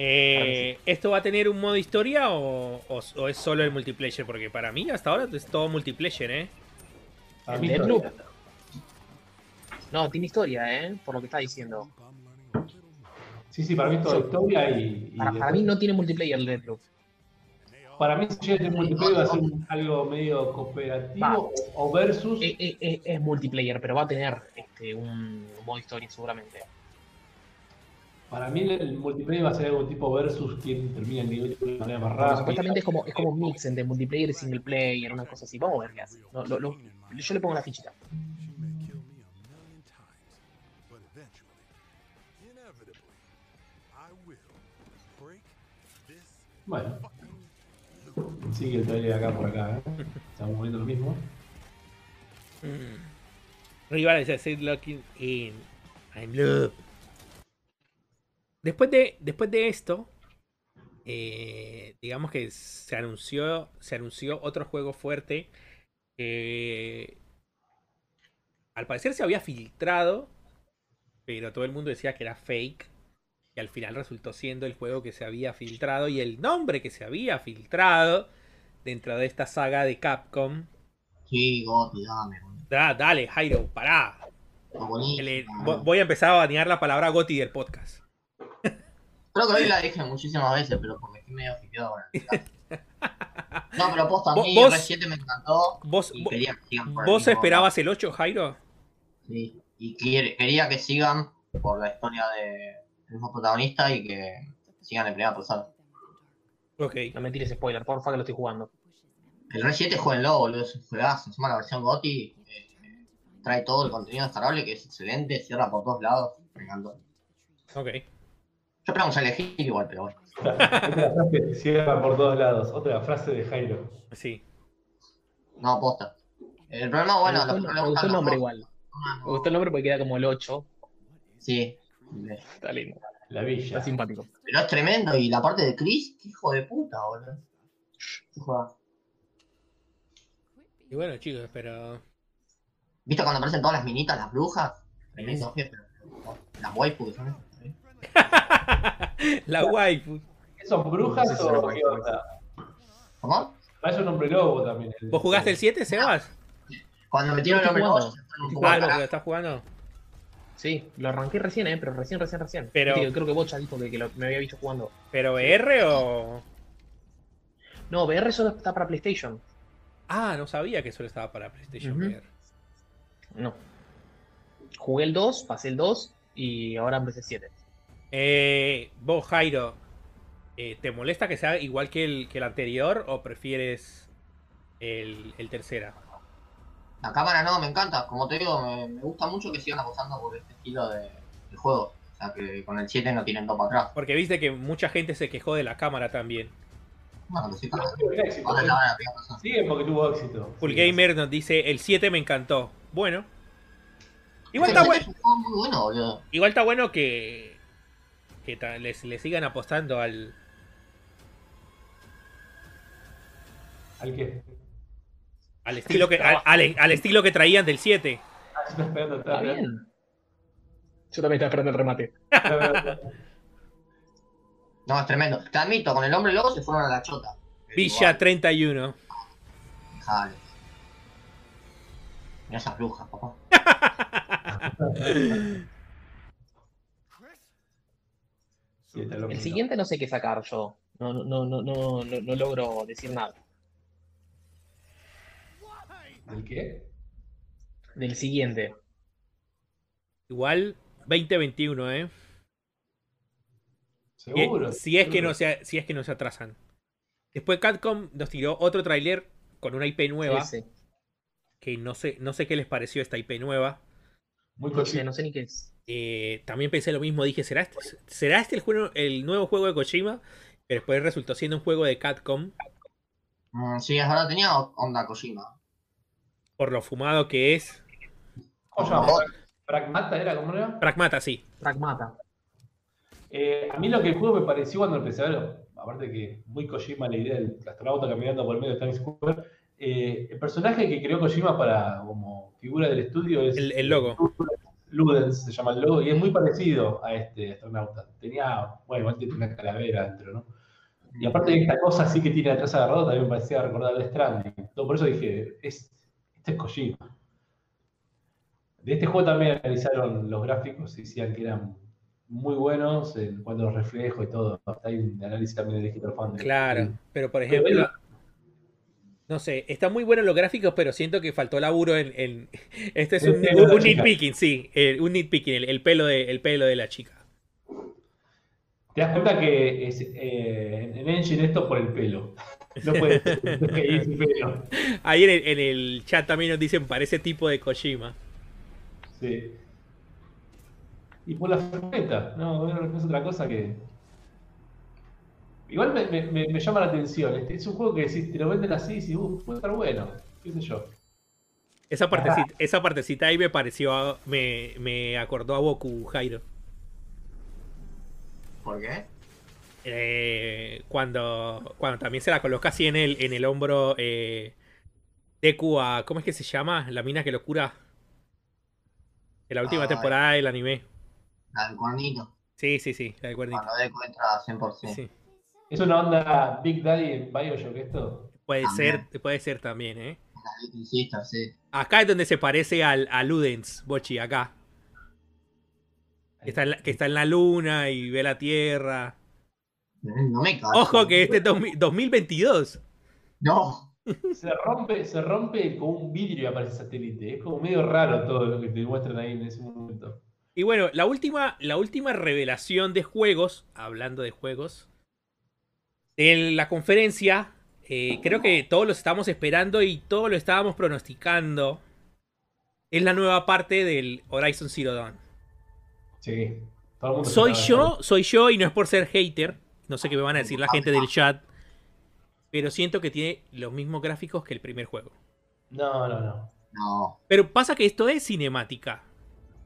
Eh, ¿Esto va a tener un modo historia o, o- o es solo el multiplayer? Porque para mí hasta ahora es todo multiplayer, ¿eh? Todavía- No, tiene historia, ¿eh? Por lo que está diciendo. Sí, sí, para mí es toda historia y. y Para, para mí no tiene multiplayer el Deathloop. Para mí, si a tener multiplayer, va a ser algo medio cooperativo Va. o- versus. Es, es- es- es multiplayer, pero va a tener este, un, un modo historia seguramente. Para mí, el multiplayer va a ser algo tipo versus quien termina el nivel de una manera más rápida. supuestamente es como, es como un mix entre multiplayer y single player, una cosa así. Vamos a ver qué hace. No, lo- lo- yo le pongo la fichita. Bueno. Sigue el trailer acá por acá, ¿eh? Estamos viendo lo mismo. Mm. Rival dice "Sit looking in I'm love. Después de, después de esto, eh, digamos que se anunció, se anunció otro juego fuerte. que al parecer se había filtrado, pero todo el mundo decía que era fake. Y al final resultó siendo el juego que se había filtrado y el nombre que se había filtrado dentro de esta saga de Capcom. Sí, Goti, dame. Da- dale, Jairo, pará. Le- voy a empezar a banear la palabra Goti del podcast. Creo que hoy la dije muchísimas veces, pero porque estoy medio fideado ahora. No, pero posta, a Vos- mí vos- R7 me encantó. ¿Vos, Y vos, quería que sigan por el vos mismo esperabas el 8, Jairo? Sí. Y quería que sigan por la historia de mismo protagonista y que sigan en primera persona. Ok. No me tires spoiler, porfa que lo estoy jugando. El R7 jueguenlo, boludo, es un juegazo. Encima la versión GOTI eh, trae todo el contenido descargable que es excelente, cierra por todos lados. Me encantó. Ok. Yo un Silent Hill igual, pero bueno. Otra frase cierra por todos lados. Otra frase de Jairo. Sí. No, posta. El problema, bueno, me gustó, me gustó el nombre juegos- igual. Me gustó el nombre porque queda como el 8. Sí. Está lindo, La villa. está simpático. Pero es tremendo. Y la parte de Chris, qué hijo de puta, boludo. Y bueno, chicos, pero. ¿Viste cuando aparecen todas las minitas, las brujas? Tremendo jefe. Las waifu que son. ¿sí? La waifu. ¿Son brujas o qué onda? ¿Cómo? Un hombre lobo también. el- ¿Vos jugaste el 7, Sebas? Cuando metieron el jugando. lobo, Ah, estás jugando. Sí, lo arranqué recién, eh, pero recién, recién, recién. Pero- creo que Bocha dijo que, que lo- me había visto jugando. ¿Pero VR o.? No, VR solo está para PlayStation. Ah, no sabía que solo estaba para PlayStation Ujú. VR. No. Jugué el 2, pasé el 2 y ahora empecé el 7. Eh, vos, Jairo, eh, ¿te molesta que sea igual que el, que el anterior o prefieres el, el tercera? La cámara no, me encanta. Como te digo, me, me gusta mucho que sigan apostando por este estilo de, de juego. O sea, que con el 7 no tienen topa atrás. Porque viste que mucha gente se quejó de la cámara también. Bueno, sí, claro. éxito, ¿eh? la porque tuvo éxito. Full Sí. Gamer nos dice, el 7 me encantó. Bueno. Igual está, 7 bueno, bueno, igual está bueno que, que les, le sigan apostando al... ¿Al qué? Al estilo que, al, al- al estilo que traían del 7. Ah, estoy esperando, Está bien. Yo también estaba esperando el remate. No, es tremendo. Te admito, con el hombre lobo se fueron a la chota. Villa igual, 31. dejale. Mira esas brujas, papá. El siguiente no sé qué sacar yo. No, no, no, no, no, no, no logro decir nada. ¿El qué? Del siguiente. Igual 2021, ¿eh? Seguro. Si es, que no se, si es que no se atrasan. Después Capcom nos tiró otro tráiler con una IP nueva. Ese. Que no sé, no sé qué les pareció esta IP nueva. Muy No sé, no sé ni qué es. Eh, también pensé lo mismo, dije, ¿será este, ¿será este el, juego, el nuevo juego de Kojima? Pero después resultó siendo un juego de Capcom, Mm, sí, es verdad, tenía onda Kojima. Por lo fumado que es. ¿Cómo se llama? ¿Pragmata era? ¿Cómo era? Pragmata, sí. Pragmata. Eh, a mí lo que el juego me pareció cuando empecé a verlo, aparte que muy Kojima la idea del astronauta caminando por el medio de Times Square, eh, el personaje que creó Kojima para como figura del estudio es El- el logo. Ludens se llama el logo y es muy parecido a este astronauta. Tenía, bueno, igual tiene una calavera dentro, ¿no? Y aparte de esta cosa así que tiene atrás agarrado, también me parecía recordar el Stranding. Todo por eso dije, es, este es Kojima. De este juego también analizaron los gráficos y decían que eran muy buenos en cuanto a los reflejos y todo. Hay un análisis también de Digital Foundry. Claro. Pero por ejemplo, no sé, está muy bueno los gráficos, pero siento que faltó laburo en. en- este es un, un chica. nitpicking, sí. un nitpicking, el, el pelo de, el pelo de la chica. Te das cuenta que es, eh, en Engine esto por el pelo. No puede ser. Ahí en el, en el chat también nos dicen, parece tipo de Kojima. Sí. Y por la furgoneta, no, no es otra cosa que. Igual me, me- me- me llama la atención. Este, es un juego que si te lo venden así, dices, uh, puede estar bueno, qué sé yo. Esa partecita, esa partecita ahí me pareció, a- me, me acordó a Boku, Jairo. ¿Por qué? Eh, cuando, cuando también se la coloca así en el, en el hombro eh, Deku a, ¿cómo es que se llama? La mina que lo cura. En la última temporada del anime. La del cuernito. Sí, sí, sí, la del cuernito. Cuando Deku entra 100%. Sí. ¿Es una onda Big Daddy en Bioshock esto? Puede También. ser, puede ser también, ¿eh? Sí. Acá es donde se parece al, a Ludens, Bochi, acá. Que está, en la, que está en la luna y ve la tierra. No me cago. Ojo que este es 2000 2022. No. Se rompe, se rompe con un vidrio y aparece satélite. Es como medio raro todo lo que te muestran ahí en ese momento. Y bueno, la última, la última revelación de juegos, hablando de juegos, en la conferencia, eh, creo que todos lo estábamos esperando y todos lo estábamos pronosticando. Es la nueva parte del Horizon Zero Dawn. Sí. todo el mundo Soy yo, soy yo y no es por ser hater. No sé qué me van a decir la gente del chat. Pero siento que tiene los mismos gráficos que el primer juego. No, no, no. No. Pero pasa que esto es cinemática.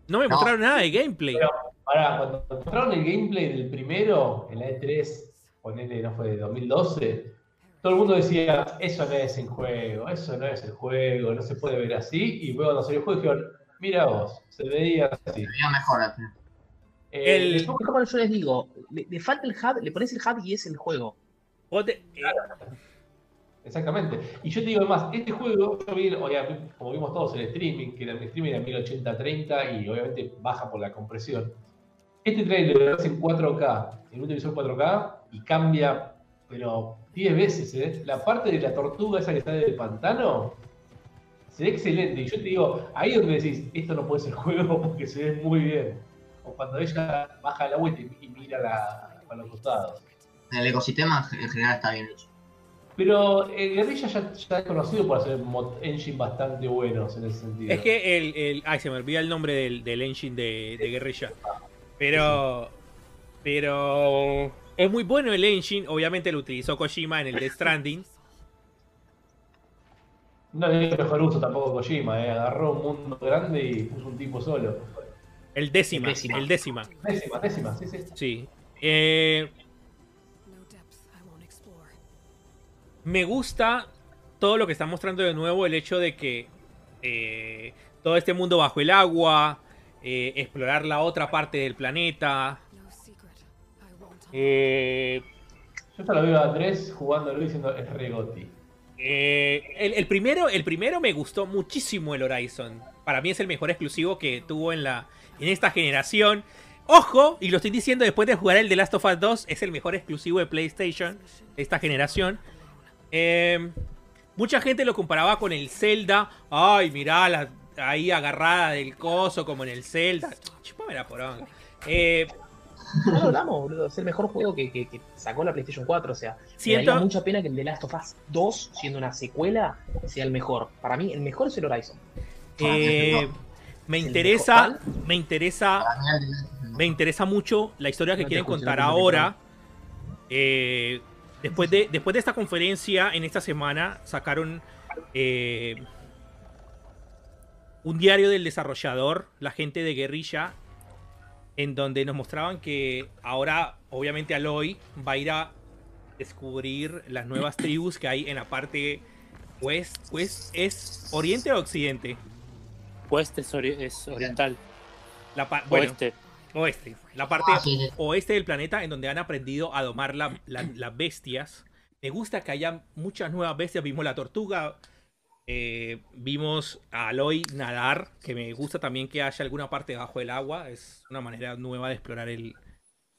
No me No. mostraron nada de gameplay. Pero, cuando mostraron el gameplay del primero, en la E3, ponele, no fue de 2012, todo el mundo decía, eso no es el juego, eso no es el juego, no se puede ver así. Y luego cuando salió el juego dijeron, mira vos, se veía así. Sería mejor. El- Es como yo les digo, le, le falta el hub, le pones el hub y es el juego. Te- eh, Exactamente. Y yo te digo además, este juego, yo vi, como vimos todos el streaming, que era el streaming era 1080-30 y obviamente baja por la compresión. Este trailer lo ves en 4K, en un televisor 4K, y cambia, pero 10 veces, ¿eh? La parte de la tortuga esa que está del pantano, se ve excelente. Y yo te digo, ahí es donde decís, esto no puede ser juego porque se ve muy bien. O cuando ella baja el agua y, te- y mira la, a los costados. El ecosistema en general está bien hecho. Pero el Guerrilla ya, ya es conocido por hacer mod engine bastante buenos en ese sentido. Es que el, el- Ay, se me olvida el nombre del, del engine de, de Guerrilla. Pero. Pero. Es muy bueno el engine. Obviamente lo utilizó Kojima en el Death Stranding. No le dio mejor uso tampoco Kojima, ¿eh? agarró un mundo grande y puso un tipo solo. El décima. El décima. El décima. Décima, décima, sí, sí. Sí. Eh, me gusta todo lo que está mostrando de nuevo. El hecho de que. eh, todo este mundo bajo el agua. eh, explorar la otra parte del planeta. Eh, Yo ya lo veo a tres jugándolo y diciendo es regoti. Eh, el, el primero, el primero me gustó muchísimo el Horizon. Para mí es el mejor exclusivo que tuvo en, la, en esta generación. Ojo, y lo estoy diciendo después de jugar el The Last of Us 2, es el mejor exclusivo de PlayStation de esta generación. Eh, mucha gente lo comparaba con el Zelda. Ay, mirá, la, ahí agarrada del coso como en el Zelda. Chúpame la poronga. Eh, No lo hablamos, boludo. Es el mejor juego que, que- que sacó la PlayStation 4. O sea, me siento, daría mucha pena que el The Last of Us 2, siendo una secuela, sea el mejor. Para mí, el mejor es el Horizon. eh, me ¿El interesa, me interesa me interesa mucho la historia que quieren contar ahora. Eh, después, de, después de esta conferencia, en esta semana, sacaron eh, un diario del desarrollador, la gente de Guerrilla, en donde nos mostraban que ahora, obviamente, Aloy va a ir a descubrir las nuevas tribus que hay en la parte west. west ¿Es oriente o occidente? Oeste es, ori- es oriental. La bueno, Oeste. oeste. La parte Ah, oeste del planeta en donde han aprendido a domar la- la- las bestias. Me gusta que haya muchas nuevas bestias. Vimos la tortuga. eh, vimos a Aloy nadar. Que me gusta también que haya alguna parte bajo el agua. Es una manera nueva de explorar el.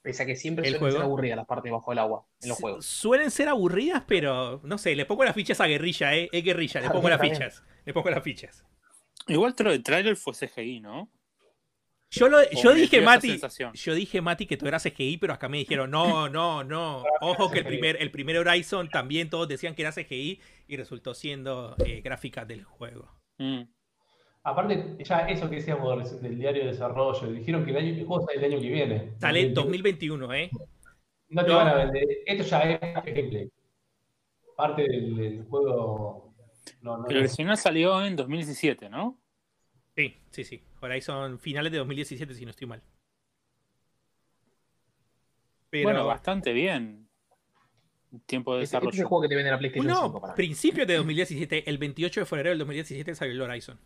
Pese a que siempre El suelen juego. ser aburridas las partes bajo el agua en los Su- juegos. Suelen ser aburridas, pero no sé. Le pongo las fichas a guerrilla, eh. Es guerrilla. Le Ah, pongo las fichas. Le pongo las fichas. Igual todo el trailer fue CGI, ¿no? Yo, lo, yo dije, Mati, yo dije, Mati, que tú eras CGI, pero acá me dijeron, no, no, no. Ojo que el primer, el primer Horizon también todos decían que era CGI y resultó siendo eh, gráfica del juego. Mm. Aparte, ya eso que decíamos del diario de desarrollo, dijeron que el, año, el juego sale el año que viene. Sale en 2021. 2021, ¿eh? No te No. van a vender. Esto ya es gameplay. Parte del, del juego. No, no, El original salió en 2017, ¿no? Sí, sí, sí. Horizon finales de 2017, si no estoy mal. Pero, Bueno, bastante bien. Tiempo de Este, este es el desarrollo. juego que te vende la PlayStation no, 5 para principios de 2017, el 28 de febrero del 2017 salió el Horizon.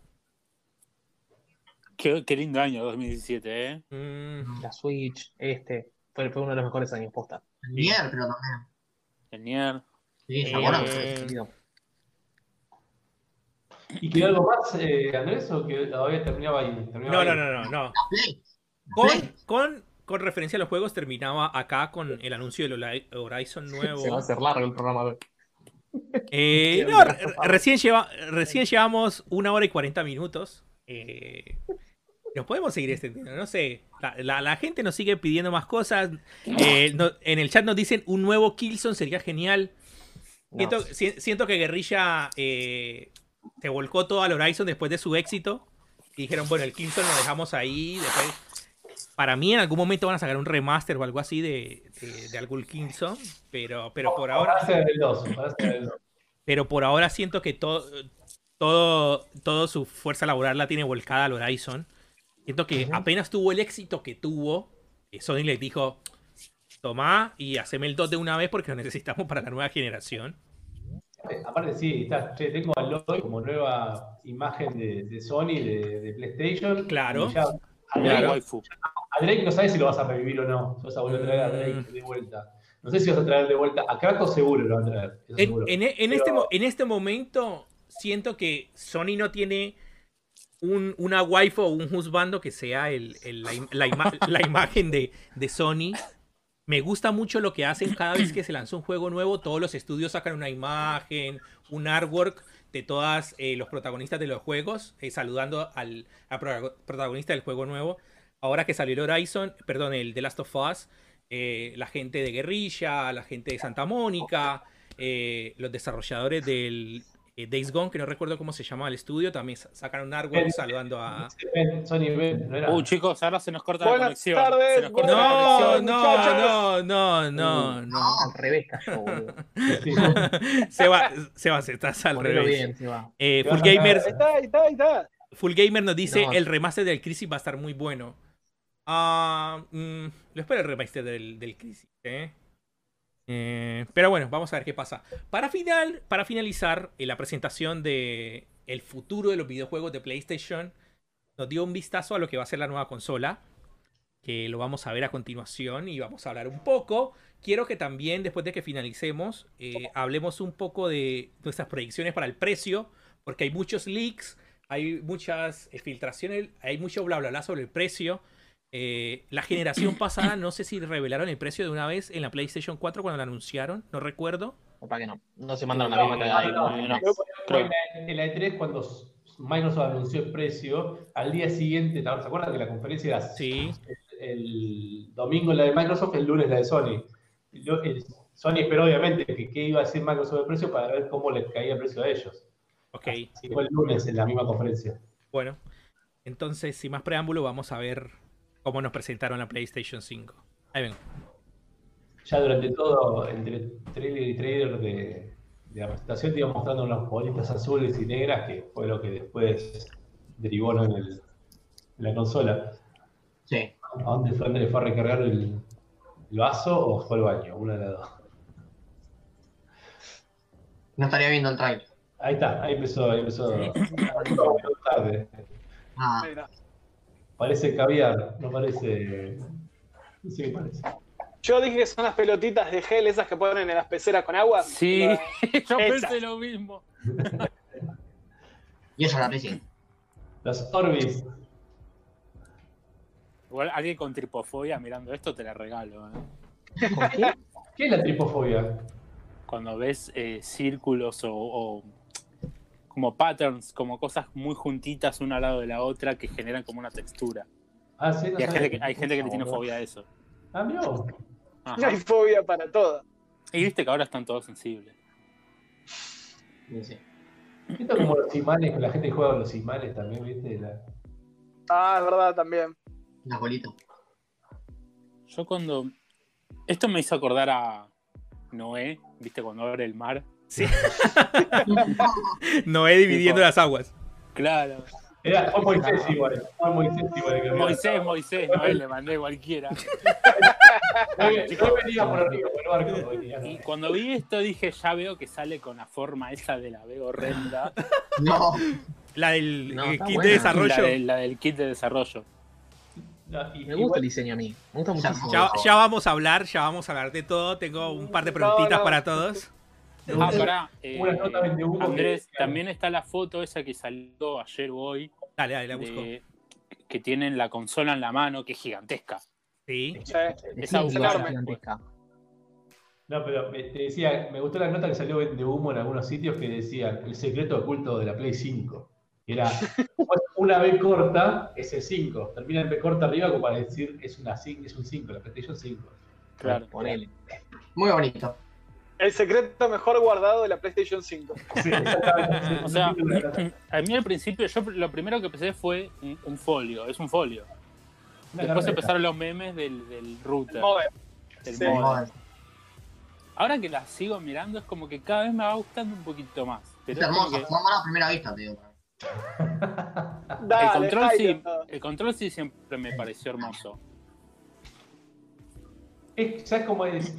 Qué, qué lindo año 2017, ¿eh? Mm, La Switch, este, fue, fue uno de los mejores años posta. El Nier, pero también. El Nier. Sí, ¿se Eh? Eh, ¿Y quedó algo más, eh, Andrés, o que todavía terminaba ahí? Terminaba no, ahí? no, no, no. Con, con, con referencia a los juegos, terminaba acá con el anuncio del Horizon nuevo. Se va a hacer largo el programa de hoy. Eh, no, recién, lleva, recién llevamos una hora y 40 minutos. Eh, nos podemos seguir extendiendo, no sé. La, la- la gente nos sigue pidiendo más cosas. Eh, no- en el chat nos dicen un nuevo Killzone sería genial. No. Siento, si- siento que Guerrilla eh, se volcó todo al Horizon después de su éxito. Y dijeron, bueno, el Killzone lo dejamos ahí. Después, para mí en algún momento van a sacar un remaster o algo así de, de, de algún Killzone. Pero, pero por ahora... Para hacer el 2, para hacer el 2. Pero por ahora siento que todo, todo, todo su fuerza laboral la tiene volcada al Horizon. Siento que apenas tuvo el éxito que tuvo, eh, Sony les dijo, toma y haceme el 2 de una vez porque lo necesitamos para la nueva generación. Eh, Aparte, sí, está, che, tengo a Aloy como nueva imagen de, de Sony, de, de PlayStation. Claro. Ya- a, Drake, a Drake no sabes si lo vas a revivir o no. Si vas a volver a traer a Drake Mm. de vuelta. No sé si vas a traer de vuelta. A Kratos seguro lo vas a traer. eso En, seguro. en- en Pero- este, en este momento siento que Sony no tiene un, una waifu o un husbando que sea el, el- la, im- la ima- la imagen de, de Sony. Me gusta mucho lo que hacen cada vez que se lanza un juego nuevo. Todos los estudios sacan una imagen, un artwork de todos los protagonistas de los juegos, eh, saludando al, al pro- protagonista del juego nuevo. Ahora que salió el Horizon, perdón, el The Last of Us, eh, la gente de Guerrilla, la gente de Santa Mónica, eh, los desarrolladores del eh, Days Gone, que no recuerdo cómo se llama el estudio, también sa- sacaron un artwork Ben- saludando a... Ben- Sony Ben, ¿no era? Uh, chicos, ahora se nos corta la Buenas conexión. tardes, se nos corta la buenas No, conexión. no, no, no, no, no. Al revés cayó, boludo. Sí. Seba, Seba, se estás al Ponelo revés. bien, se va. Eh, Full Gamer, Ahí está, ahí está, ahí está. Full Gamer nos dice No. el remaster del Crisis va a estar muy bueno. Ah, mm, lo espero el remaster del, del Crisis, ¿eh? Eh, pero bueno, vamos a ver qué pasa. Para, final, para finalizar, eh, la presentación de el futuro de los videojuegos de PlayStation nos dio un vistazo a lo que va a ser la nueva consola. Que lo vamos a ver a continuación y vamos a hablar un poco. Quiero que también, después de que finalicemos, eh, hablemos un poco de nuestras predicciones para el precio. Porque hay muchos leaks, hay muchas filtraciones, hay mucho bla bla bla sobre el precio. Eh, la generación pasada, no sé si revelaron el precio de una vez en la PlayStation 4 cuando la anunciaron, no recuerdo. O para que no. No se mandaron la misma en la- en la E3 cuando s- Microsoft anunció el precio, al día siguiente, ¿se acuerdan que la conferencia era Sí. el domingo la de Microsoft, el lunes la de Sony? El- Sony esperó obviamente que qué iba a decir Microsoft de precio para ver cómo les caía el precio a ellos. Ok, Y fue el lunes en la misma conferencia. bueno. Entonces, sin más preámbulo, vamos a ver cómo nos presentaron la PlayStation 5. Ahí vengo. Ya durante todo, entre trailer y trailer de, de la presentación, te iba mostrando unas bolitas azules y negras, que fue lo que después derivó en, el- en la consola. Sí. ¿A dónde fue, dónde le fue a recargar el, el vaso o fue al baño? Una de las dos. No estaría viendo el trailer. Ahí está, ahí empezó, ahí empezó. tarde. Ah. Parece caviar, no parece. No sé qué parece. Yo dije que son las pelotitas de gel esas que ponen en las peceras con agua. Sí, yo Esa. pensé lo mismo. y eso la recién. Los Orbis. Igual alguien con tripofobia mirando esto te la regalo. ¿eh? ¿Qué es la tripofobia? Cuando ves eh, círculos o, o como patterns, como cosas muy juntitas una al lado de la otra que generan como una textura. Ah, sí, no Y hay gente que, hay gente que le tiene fobia a eso. Ah. Ajá. Hay fobia para todo. Y viste que ahora están todos sensibles. Sí, sí. Esto es como los imanes, que la gente juega con los imanes también, ¿viste? La- Ah, es verdad también. Las bolitas. Yo cuando. Esto me hizo acordar a Noé, viste, cuando abre el mar. Noé dividiendo las aguas. Claro. Era, fue Moisés igual. Fue Moisés igual. que Moisés, Moisés, Noé, le mandé cualquiera. No, no venía por arriba, por el barco. venía, Y ¿no? cuando vi esto dije, ya veo que sale con la forma esa de la B horrenda. No, La del No, eh, kit buena. de La, desarrollo. de- la del kit de desarrollo. No, y- Me igual- gusta el diseño a mí. Me gusta muchísimo. Ya, ya vamos a hablar, ya vamos a hablar de todo. Tengo un par de preguntitas No, no. para todos. Ah, pará. eh, Una nota de humo que- Andrés, también está la foto esa que salió ayer o hoy, Dale, dale, la busco. de- que tienen la consola en la mano, que es gigantesca. Sí. Sí. Esa Sí, es gigantesca. No, pero me- te decía, me gustó la nota que salió de humo en algunos sitios que decían el secreto oculto de la Play 5. Que era una B corta, es el 5. Termina en B corta arriba como para decir es, una, es un 5, la PlayStation 5. Claro. Ponele. Muy bonito. El secreto mejor guardado de la PlayStation 5. Sí, exactamente. O sea, a mí al principio, yo lo primero que pensé fue un, folio, es un folio. Una Después carpeta. empezaron los memes del, del router. El Sí. Ahora que la sigo mirando, es como que cada vez me va gustando un poquito más. Pero hermoso, que amor a primera vista, digo. el, Dale, control sí, el control sí siempre me pareció hermoso. Es, ¿Sabes cómo es?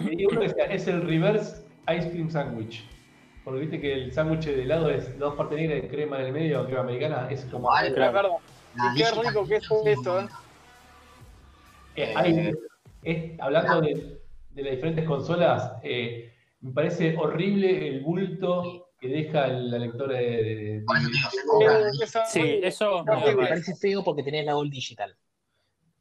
Es el reverse ice cream sandwich. Porque viste que el sándwich de helado es dos partes negras y crema en el medio, crema americana, es como. Vale, Es Claro. verdad. La Y qué rico que es esto, ¿eh? Eh, hay- es- hablando de, de las diferentes consolas, eh, me parece horrible el bulto que deja la lectora de. de- de- Sí, eso No, me parece. feo porque tenés la Gold Digital.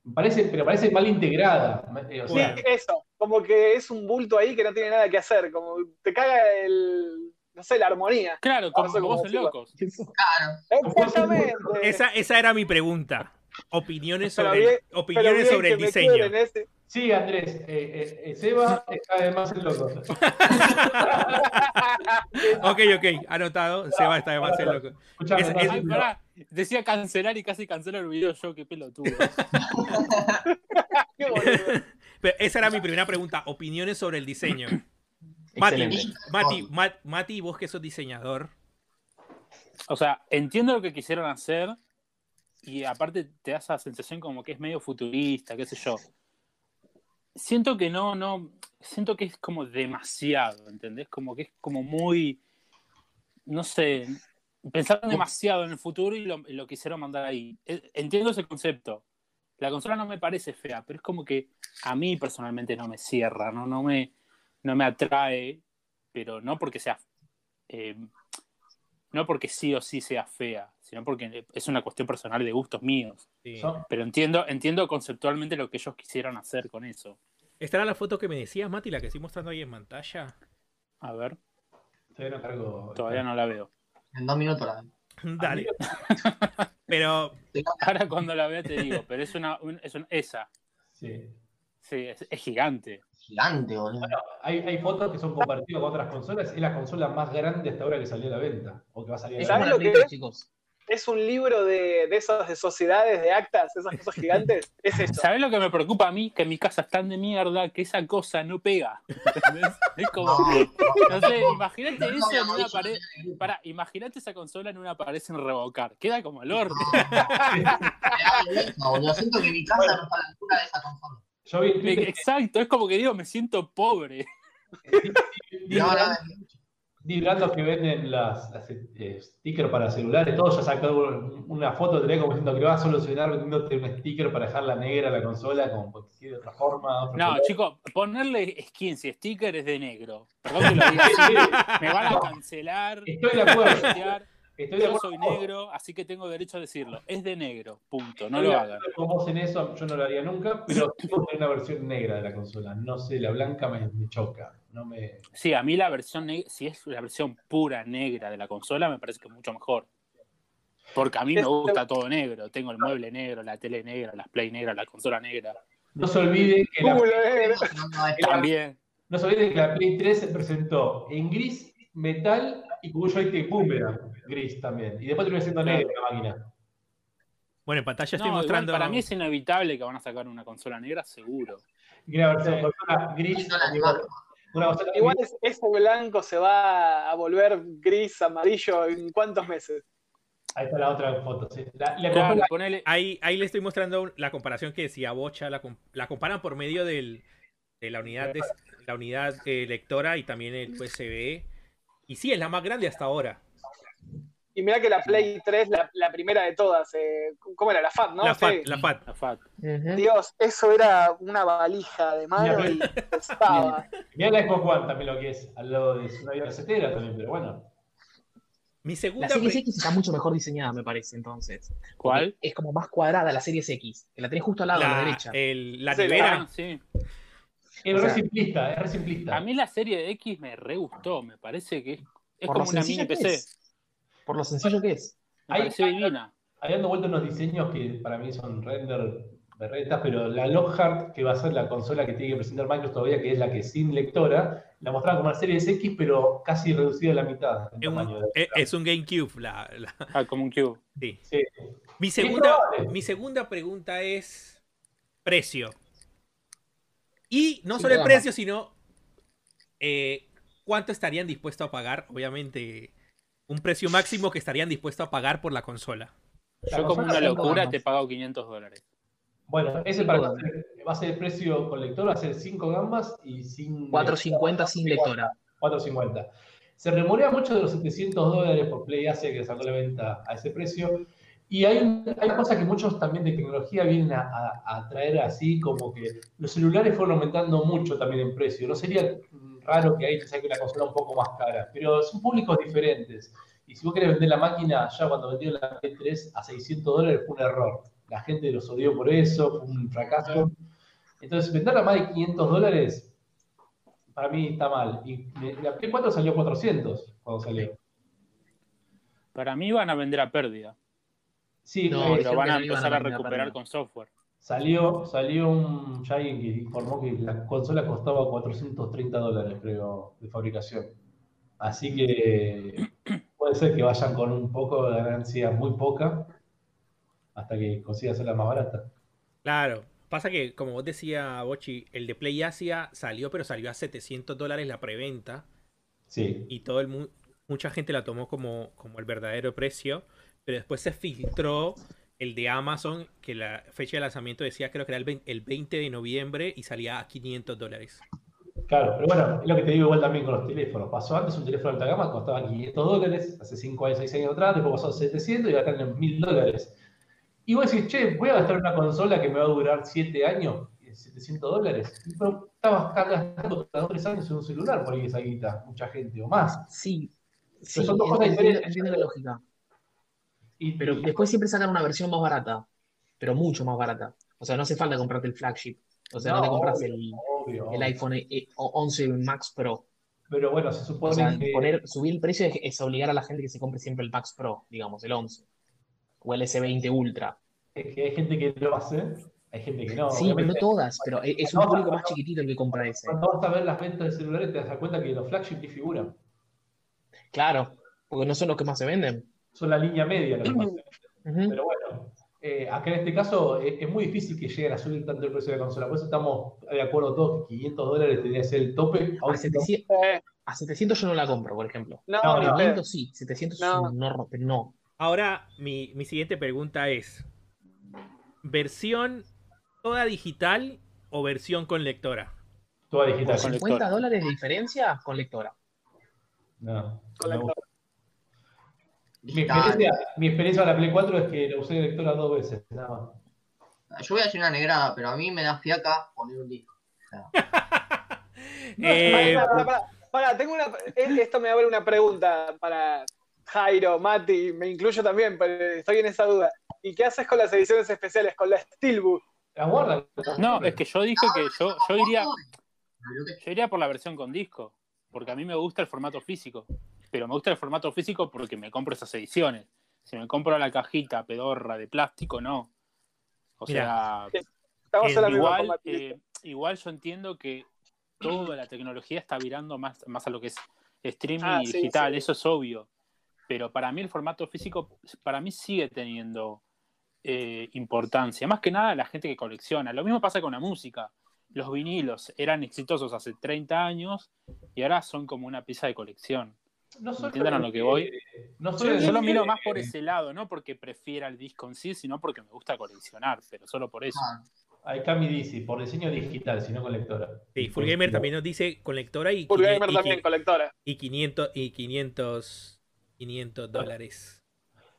me parece, pero parece mal integrada. eh, o Sí, sea, eso. Como que es un bulto ahí que no tiene nada que hacer. Como te caga el. No sé, la armonía. Claro, como, No sé decirlo. locos. Claro. Exactamente. Esa, esa era mi pregunta. Opiniones Pero sobre, bien- el- Pero opiniones sobre el diseño. ese. sí, Andrés, eh, eh, eh, Seba es cada más el loco. Ok, ok, anotado. Se va a estar más el loco. Es- es- Ay, pará, decía cancelar y casi cancelo el video yo, qué pelotudo. Qué boludo. Pero esa era mi primera pregunta. Opiniones sobre el diseño. Mati. Mati, Ma- Mati, vos que sos diseñador. O sea, entiendo lo que quisieron hacer y aparte te da esa sensación como que es medio futurista, qué sé yo. Siento que no, no, siento que es como demasiado, ¿entendés? Como que es como muy, no sé, pensaron demasiado en el futuro y lo, lo quisieron mandar ahí. Eh, Entiendo ese concepto. La consola no me parece fea, pero es como que a mí personalmente no me cierra, no, no, me, no me atrae, pero no porque sea eh, no porque sí o sí sea fea, sino porque es una cuestión personal de gustos míos. Sí. Pero entiendo, entiendo conceptualmente lo que ellos quisieron hacer con eso. Esta era la foto que me decías, Mati, la que estoy mostrando ahí en pantalla. A ver, todavía no cargo. todavía no la veo. En dos minutos la ven. Dale. Pero Ahora cuando la vea te digo, pero es una, un- es una- esa, Sí. sí, es, es gigante. Gigante, boludo. Hay, hay fotos que son compartidas con otras consolas. Es la consola más grande hasta ahora que salió a la venta. O que va a salir a la ¿Sabes venta. la lo que es? chicos. Es un libro de, de esas de sociedades, de actas, esas cosas gigantes. Es eso. ¿Sabes lo que me preocupa a mí? Que en mi casa es tan de mierda que esa cosa no pega. ¿entendés? Es como, no sé, imagínate eso en una pared. Para, imagínate esa consola en una pared sin revocar. Queda como el orto. No, boludo. Siento que mi casa no está a la altura de esa consola. Yo Exacto, es como que digo, me siento pobre. No, no, Vi blandos que venden las, las, eh, stickers para celulares, todos ya sacaron una foto tenés como diciendo que lo va a solucionar vendiéndote un sticker para dejarla negra a la consola, como cualquier otra forma. otro No, chicos, ponerle skins y stickers de negro. Perdón que lo diga así, me van a cancelar. Estoy de acuerdo. Estoy Yo soy negro, así que tengo derecho a decirlo. Es de negro, punto. No Estoy lo hagan. con vos en eso, yo no lo haría nunca, pero tener una versión negra de la consola. No sé, la blanca me, me choca. No me... Sí, a mí la versión, neg- si es la versión pura negra de la consola, me parece que es mucho mejor. Porque a mí me gusta todo negro. Tengo el mueble negro, la tele negra, las play negras, la consola negra. No se olvide que la, También. no se olvide que la Play 3 se presentó en gris, metal y con un joystick boomerang gris también. Y después terminó siendo negra la máquina. bueno, en pantalla estoy No, igual mostrando. para mí es inevitable que van a sacar una consola negra, seguro. Una versión Sí. consola gris, una consola Igual gris, ese blanco se va a volver gris, amarillo en cuántos meses. Ahí está la otra foto. sí. La, la Claro, consola- ponele. Ahí, ahí le estoy mostrando la comparación que decía Bocha, la, com- la comparan por medio del, de la unidad de, la unidad eh, lectora y también el USB. Y sí, es la más grande hasta ahora. Y mira que la Play 3, la, la primera de todas, eh, ¿cómo era? La FAT, ¿no? la, Sí. FAT, la FAT. La. Dios, eso era una valija de mano y estaba. Mirá la Xbox One también lo que es, al lado de su novia recetera también, pero bueno. Mi La segunda. Series pre- X está mucho mejor diseñada, me parece, entonces. ¿Cuál? Es como más cuadrada la Series X, que la tenés justo al lado, a la la, derecha. el- la Sí, nevera. Sí. Es O re sea, simplista, es re simplista. A mí la serie de X me re gustó, me parece que es, como una mini PC. es. Por lo sencillo que es. Me Hay- pareció divina. Ahí dando vuelta unos diseños que para mí son render berretas, pero la Lockhart, que va a ser la consola que tiene que presentar Microsoft todavía, que es la que sin lectora, la mostraron como una serie de X, pero casi reducida a la mitad. en Es un, tamaño de- es- es un GameCube. La, la- Ah, como un cube. sí. Sí. Mi, segunda, mi segunda pregunta es precio. Y no solo el precio, sino eh, cuánto estarían dispuestos a pagar. Obviamente, un precio máximo que estarían dispuestos a pagar por la consola. Yo como una locura te pago 500 dólares. Bueno, ese para va a ser el precio con lector, va a ser 5 gambas y sin 450 sin lectora. 450. Se remorea mucho de los 700 dólares por Play Asia que sacó la venta a ese precio. Y hay, hay cosas que muchos también de tecnología vienen a, a- a traer así, como que los celulares fueron aumentando mucho también en precio. No sería raro que ahí te saque una consola un poco más cara, pero son públicos diferentes. Y si vos querés vender la máquina, ya cuando vendió la P3 a 600 dólares fue un error. La gente los odió por eso, fue un fracaso. Entonces, venderla a más de 500 dólares, para mí está mal. Y la Play 4 salió a 400 cuando salió. Para mí van a vender a pérdida. Sí, No, eh, Pero dijeron van a empezar a recuperar con software. salió, salió un, ya alguien que informó que la consola costaba 430 dólares, creo, de fabricación. Así que puede ser que vayan con un poco de ganancia muy poca hasta que consiga hacerla más barata. Claro. Pasa que, como vos decía, Bochi, el de Play Asia salió, pero salió a 700 dólares la preventa. Sí, Y todo el mu- mucha gente la tomó como, como el verdadero precio. Pero después se filtró el de Amazon, que la fecha de lanzamiento decía, creo que era el, vein- el 20 de noviembre y salía a 500 dólares. claro, pero bueno, es lo que te digo igual también con los teléfonos. Pasó antes un teléfono de alta gama, costaba 500 dólares, hace 5 años, 6 años atrás, después pasó a 700 y ahora están en 1000 dólares. Y vos decís, che, voy a gastar una consola que me va a durar 7 años, y 700 dólares. Pero estabas gastando cada 3 años en un celular por ahí esa guita, mucha gente, o más. Sí, sí, son dos cosas entiendo, diferentes. entiendo la lógica. Y, Pero y- después siempre sacan una versión más barata, pero mucho más barata. O sea, no hace falta comprarte el flagship. O sea, no, No, te compras obvio, el, obvio, el iPhone eh, 11 Max Pro. Pero bueno, se O supone sea, que. poner, subir el precio es, es obligar a la gente que se compre siempre el Max Pro, digamos, el 11. O el S20 Ultra. es que hay gente que lo hace, hay gente que no. Sí, pero no todas, pero es es un No, público no, más chiquitito el que compra ese. Cuando vas a ver las ventas de celulares, te das cuenta que los flagship ni figuran. Claro, porque no son los que más se venden. Son la línea media que. Pero bueno, eh, acá en este caso es, es muy difícil que lleguen a subir tanto el precio de la consola. Por eso estamos de acuerdo todos que 500 dólares tendría que ser el tope. A Aún 700, Eh, a 700 yo no la compro, por ejemplo. no, No, no, pedo. 500 sí, 700 No. no. Ahora, mi, mi siguiente pregunta es: ¿versión toda digital o versión con lectora? toda digital. Con 50 lectora. dólares de diferencia con lectora. No, Con no. lectora. Mi experiencia, mi experiencia con la Play 4 es que la usé de lectora dos veces, nada más. Yo voy a decir una negrada, pero a mí me da fiaca poner un disco. O sea, Eh, Pará, pará, pará, pará, tengo una, eh, esto me abre una pregunta para Jairo, Mati, me incluyo también, pero estoy en esa duda. ¿Y qué haces con las ediciones especiales, con la Steelbook? La guarda. No, es que yo dije que yo, yo iría, pero que- yo iría por la versión con disco, porque a mí me gusta el formato físico, pero me gusta el formato físico porque me compro esas ediciones. Si me compro la cajita pedorra de plástico, no. O Mira, sea, Estamos en la misma igual, eh, igual yo entiendo que toda la tecnología está virando más, más a lo que es streaming Ah, y sí, digital, sí. eso es obvio. Pero para mí el formato físico, para mí sigue teniendo eh, importancia. Más que nada la gente que colecciona. Lo mismo pasa con la música. Los vinilos eran exitosos hace 30 años y ahora son como una pieza de colección. No ¿Entienden a lo que voy? No Yo, lo miro más por ese lado, no porque prefiera el disco en sí, sino porque me gusta coleccionar, pero solo por eso. ah, Hay Cami dice, por diseño digital, sino con lectora. sí, Full Gamer también nos dice con lectora y, Full 500 Gamer también, colectora. y 500 y 500 500 dólares.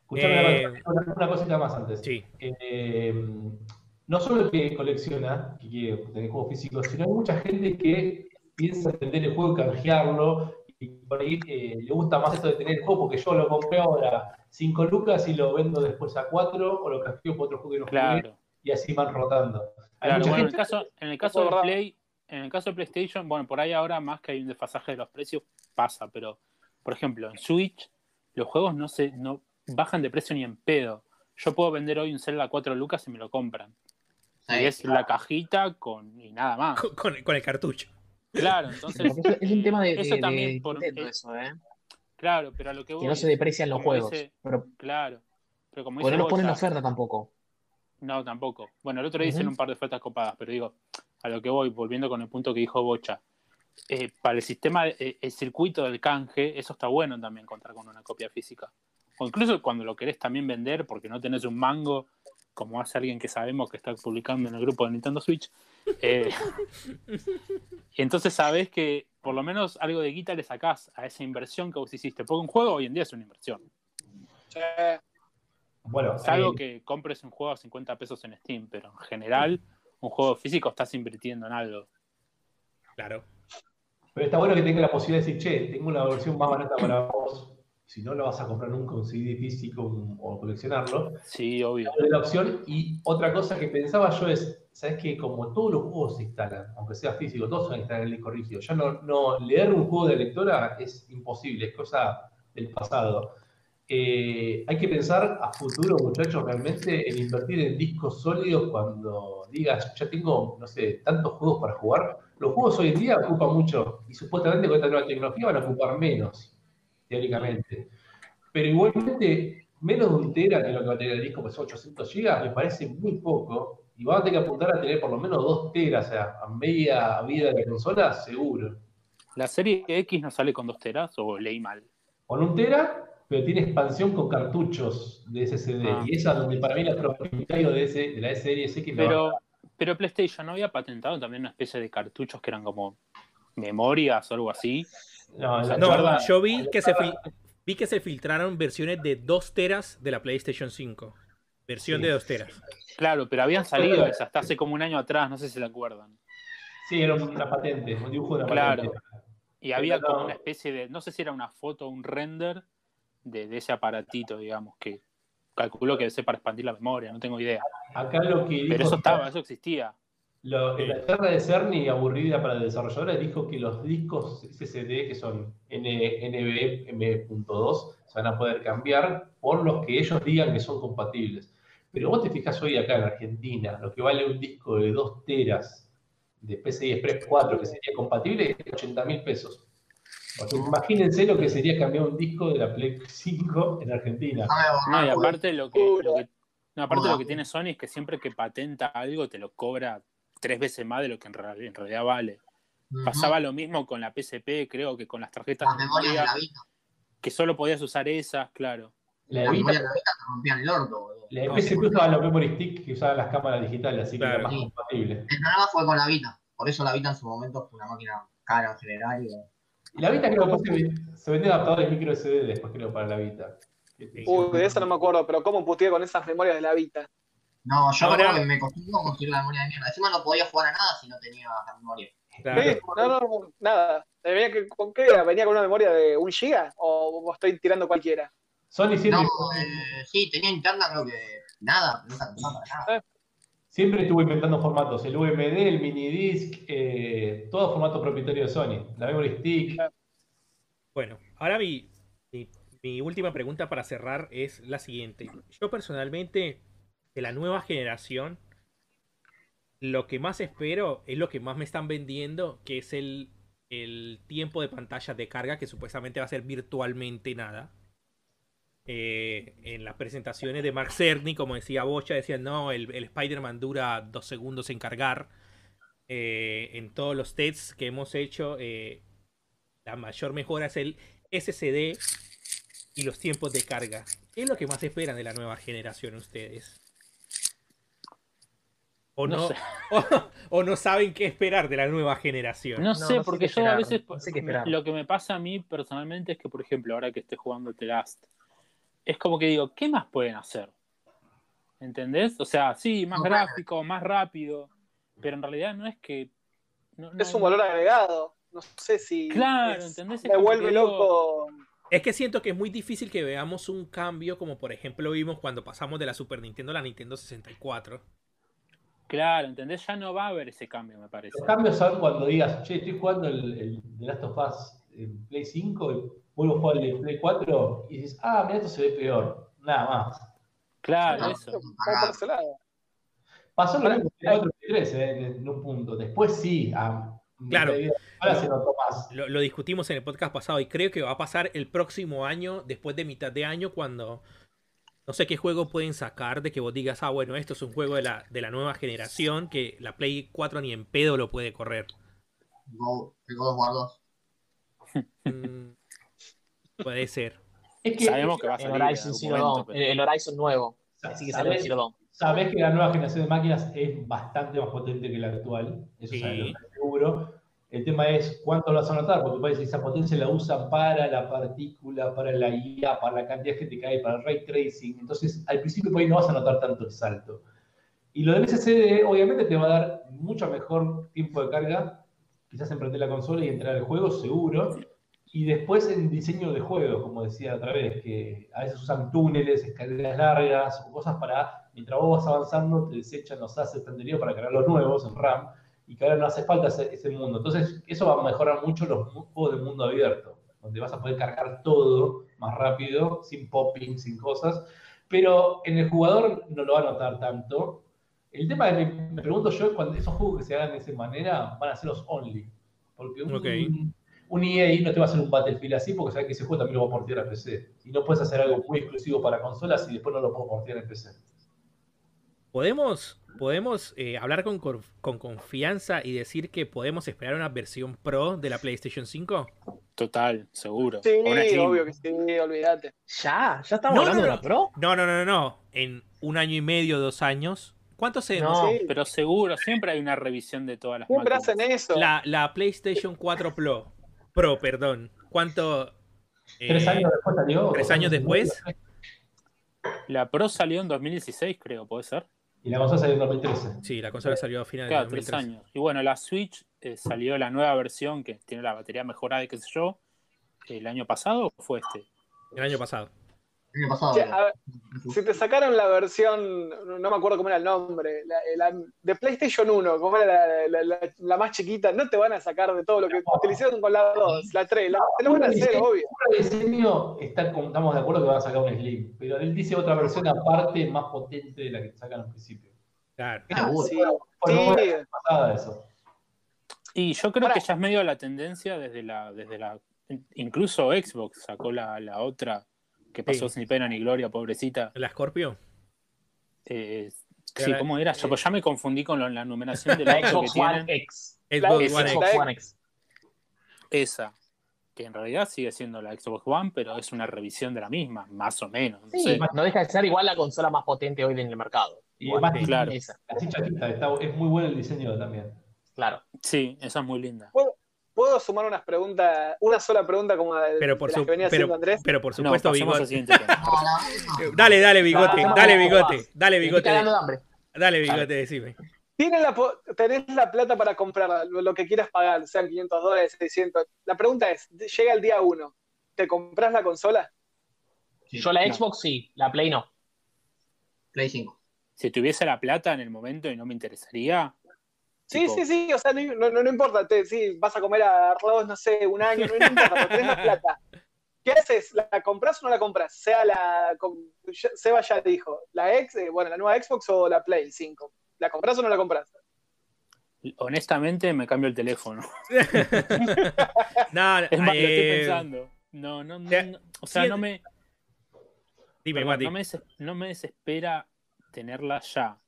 Escuchame Eh, una, una cosita más antes. Sí. Eh, no solo el que colecciona, que quiere tener juegos físicos, sino hay mucha gente que piensa vender el juego y canjearlo. Y por ahí eh, le gusta más esto de tener el juego porque yo lo compré ahora 5 lucas y lo vendo después a 4 o lo canjeo por otro juego que no jugué Claro. y así van rotando. Hay Claro, bueno, en el caso, en el caso de. Play, en el caso de PlayStation, bueno, por ahí ahora más que hay un desfasaje de los precios, pasa, pero por ejemplo, en Switch los juegos no se no bajan de precio ni en pedo. Yo puedo vender hoy un Zelda a 4 lucas y me lo compran. Sí, y es la cajita con y nada más. Con, con- con el cartucho. Claro, entonces Porque es un tema de, eso de- también de por- Nintendo eh, eso, ¿eh? claro, pero a lo que voy Que no se deprecian los juegos. dice- Pero claro. Pero como dice no los ponen en oferta tampoco. No, tampoco. Bueno, el otro día hicieron Ujú. un par de ofertas copadas, pero digo, a lo que voy, volviendo con el punto que dijo Bocha, eh, para el sistema, eh, el circuito del canje, eso está bueno también contar con una copia física. O incluso cuando lo querés también vender porque no tenés un mango, como hace alguien que sabemos que está publicando en el grupo de Nintendo Switch. eh, y entonces sabés que por lo menos algo de guita le sacás a esa inversión que vos hiciste. Porque un juego hoy en día es una inversión. Sí. Bueno, Salvo eh, que compres un juego a 50 pesos en Steam, pero en general, un juego físico estás invirtiendo en algo. Claro. pero está bueno que tenga la posibilidad de decir, che, tengo una versión más barata para vos. Si no lo vas a comprar nunca un CD físico un- o coleccionarlo, Sí, obvio. la opción. Y otra cosa que pensaba yo es, ¿sabes que Como todos los juegos se instalan, aunque sea físico, todos se van a instalar en el disco rígido. Ya no, no, leer un juego de lectora es imposible, es cosa del pasado. Eh, hay que pensar a futuro, muchachos, realmente en invertir en discos sólidos cuando digas, ya tengo, no sé, tantos juegos para jugar. Los juegos hoy en día ocupan mucho y supuestamente con esta nueva tecnología van a ocupar menos, teóricamente. Pero igualmente, menos de un tera, que lo que va a tener el disco, pues 800 GB, me parece muy poco. Y van a tener que apuntar a tener por lo menos 2 teras, o sea, a media vida de la consola, seguro. ¿La serie X no sale con dos teras o leí mal? Con un tera, pero tiene expansión con cartuchos de SSD. Ah. Y esa es donde para mí la propietario de, ese, de la series X me va a Pero, pero PlayStation no había patentado también una especie de cartuchos que eran como memorias o algo así. No, la No, charla- yo vi que se vi que se filtraron versiones de 2 teras de la PlayStation 5. Versión Sí. de 2 teras. Claro, pero habían salido esas hasta hace como un año atrás, no sé si se acuerdan. Sí, era una patente, un dibujo de una Claro. patente. Y había como una especie de, no sé si era una foto o un render de, de ese aparatito, digamos, que calculo que debe ser para expandir la memoria, no tengo idea. Acá lo que Pero eso estaba, eso existía. Lo- en la charla de Cerny, aburrida para desarrolladores, dijo que los discos SSD, que son NVMe.2, se van a poder cambiar por los que ellos digan que son compatibles. Pero vos te fijas hoy acá en Argentina, lo que vale un disco de 2 teras de PCI Express 4 que sería compatible es 80 mil pesos. O sea, imagínense lo que sería cambiar un disco de la Play 5 en Argentina. No, y aparte lo que, lo que- no, aparte lo que tiene Sony es que siempre que patenta algo te lo cobra tres veces más de lo que en, real- en realidad vale. Pasaba lo mismo con la PSP, creo que con las tarjetas Las de de memoria, la Vita. que solo podías usar esas, claro. La Las Vita- de la Vita te rompían el orto, boludo. la PSP usaba los memory stick que usaban las cámaras digitales, así que era más Sí. compatible. El problema fue con la Vita. Por eso la Vita en su momento fue una máquina cara en general. Y... Y la Vita creo que se, se vendió adaptadores micro SD después creo para la Vita. Uy, de eso no me acuerdo, pero ¿cómo puteé con esas memorias de la Vita? No, yo Ahora- creo que me costó conseguir la memoria de mierda. Encima no podía jugar a nada si no tenía la memoria. Claro. Sí, No, no, nada. Venía que- ¿Con qué era? ¿Venía con una memoria de un giga? ¿O estoy tirando cualquiera? Sony siempre, No, eh, sí, tenía interna creo que nada, no para nada. siempre estuvo inventando formatos. El VMD, el minidisc, eh, todo formato propietario de Sony. La memory stick. Bueno, ahora mi, mi, mi última pregunta para cerrar es la siguiente. Yo personalmente, de la nueva generación, lo que más espero es lo que más me están vendiendo, que es el, el tiempo de pantalla de carga, que supuestamente va a ser virtualmente nada. Eh, en las presentaciones de Mark Cerny, como decía Bocha, decían, no, el, el Spider-Man dura dos segundos en cargar. Eh, en todos los tests que hemos hecho, eh, la mayor mejora es el SSD y los tiempos de carga. ¿Qué es lo que más esperan de la nueva generación ustedes? ¿O no, No sé. o, o no saben qué esperar de la nueva generación? No, No, sé, porque yo a veces sé qué lo que me pasa a mí personalmente es que, por ejemplo, ahora que estoy jugando The Last, es como que digo, ¿qué más pueden hacer? ¿Entendés? O sea, sí, más No, gráfico, más rápido, pero en realidad no es que... no- no- Es un valor agregado. No sé si. Claro, es- ¿entendés? Es Me vuelve digo- loco. Es que siento que es muy difícil que veamos un cambio como por ejemplo vimos cuando pasamos de la Super Nintendo a la Nintendo 64. Claro, ¿entendés? Ya no va a haber ese cambio, me parece. Los cambios son cuando digas, che, estoy jugando el, el The Last of Us en Play 5 y vuelvo a jugar el de Play 4 y dices, ah, mira, esto se ve peor. Nada más. Claro, No. eso. Pasó lo mismo Play 4 y Play 3 eh, en un punto. Después sí, a Claro. Ahora se notó más. Lo, lo discutimos en el podcast pasado y creo que va a pasar el próximo año, después de mitad de año, cuando no sé qué juego pueden sacar de que vos digas, ah, bueno, esto es un juego de la, de la nueva generación que la Play 4 ni en pedo lo puede correr. Go- el God of War 2. Mm, puede ser. Es que Sabemos que va a El salir. en Horizon momento, pero- el, el Horizon nuevo. Así que el sabés, Zero Dawn. sabés que la nueva generación de máquinas es bastante más potente que la actual. Eso Sí. seguro. El tema es cuánto lo vas a notar, porque parece que esa potencia la usan para la partícula, para la IA, para la cantidad que hay, para el ray tracing. Entonces, al principio por ahí no vas a notar tanto el salto. Y lo del SSD, obviamente, te va a dar mucho mejor tiempo de carga, quizás en prender la consola y entrar al juego, seguro. Y después en diseño de juegos, como decía otra vez, que a veces usan túneles, escaleras largas o cosas para, mientras vos vas avanzando, te desechan los assets anteriores para crear los nuevos en RAM y que ahora no hace falta ese, ese mundo. Entonces, eso va a mejorar mucho los juegos de mundo abierto, donde vas a poder cargar todo más rápido, sin popping, sin cosas. Pero en el jugador no lo va a notar tanto. El tema que me, pregunto yo es cuando esos juegos que se hagan de esa manera van a ser los only. Porque un, un EA no te va a hacer un Battlefield así porque sabe que ese juego también lo va a portear a PC. Y no puedes hacer algo muy exclusivo para consolas y después no lo puedo portear en PC. ¿Podemos, podemos eh, hablar con, con confianza y decir que podemos esperar una versión Pro de la PlayStation 5? Total, seguro. Sí, obvio que sí, olvídate. Ya, ya estamos No, hablando no, de no. una Pro. No, no, no, no, no. En un año y medio, dos años. ¿Cuánto se No. Sí, Pero seguro, siempre hay una revisión de todas las siempre máquinas. hacen eso. La, la PlayStation 4 Pro, Pro, perdón. ¿Cuánto? ¿Tres eh, años después salió? ¿tres ¿Dos años después? La Pro salió en 2016, creo, ¿puede ser? Y la consola salió en 2013. Sí, la consola salió a finales Claro, de tres 2013. años. Y bueno, la Switch eh, salió la nueva versión que tiene la batería mejorada y qué sé yo. ¿El año pasado o fue este? El año pasado. El año pasado. Che, a ver, si te sacaron la versión, no me acuerdo cómo era el nombre, la, la- de PlayStation 1, cómo era la, la- la- la más chiquita, no te van a sacar de todo lo que te hicieron con la 2, la 3, la- te lo van a hacer, obvio. El diseño está, estamos de acuerdo que van a sacar un Slim, pero él dice otra versión aparte más potente de la que sacan al principio. Claro. Seguro. Sí, eso. Y yo creo que ya es medio la tendencia desde la, desde la. Incluso Xbox sacó la, la otra que pasó Sí. sin pena ni gloria, pobrecita. ¿La Scorpio? Eh, Era- sí, ¿cómo era? Yo, pues ya me confundí con lo- la numeración de La Xbox One. X. Xbox Esa- One X. Xbox One X. Esa. Que en realidad sigue siendo la Xbox One, pero es una revisión de la misma, más o menos. No Sí, sé. no deja de ser igual la consola más potente hoy en el mercado. Y Igual, además, claro. Esa, así chiquita, está- es muy bueno el diseño también. claro. Sí, esa es muy linda. ¿Puedo sumar unas preguntas, una sola pregunta como de, Pero por, de las su- que venía pero, haciendo Andrés? pero por supuesto, bigote. No, no. Dale, dale, bigote, No, dale, no, bigote, dale, bigote. Dale, bigote, decime. ¿Tienes la, tenés la plata para comprar lo, que quieras pagar, sean 500 dólares, 600. La pregunta es, llega el día 1, ¿te compras la consola? Sí, Yo la No. Xbox sí, la Play no. Play 5. Si tuviese la plata en el momento y no me interesaría. Sí, tipo, sí, sí, o sea, no, no, no- no importa, te, sí, vas a comer arroz, no sé, un año, no, no importa, pero tenés la plata. ¿Qué haces? ¿La compras o no la compras? Sea la, Seba ya dijo, la ex, eh, bueno, la nueva Xbox o la Play 5. ¿La compras o no la compras? Honestamente, me cambio el teléfono. No, Es más, lo estoy eh, pensando. No, no, no, ya- no, o sea, no me, Dime, perdón, Mati. no me, no me desespera tenerla ya.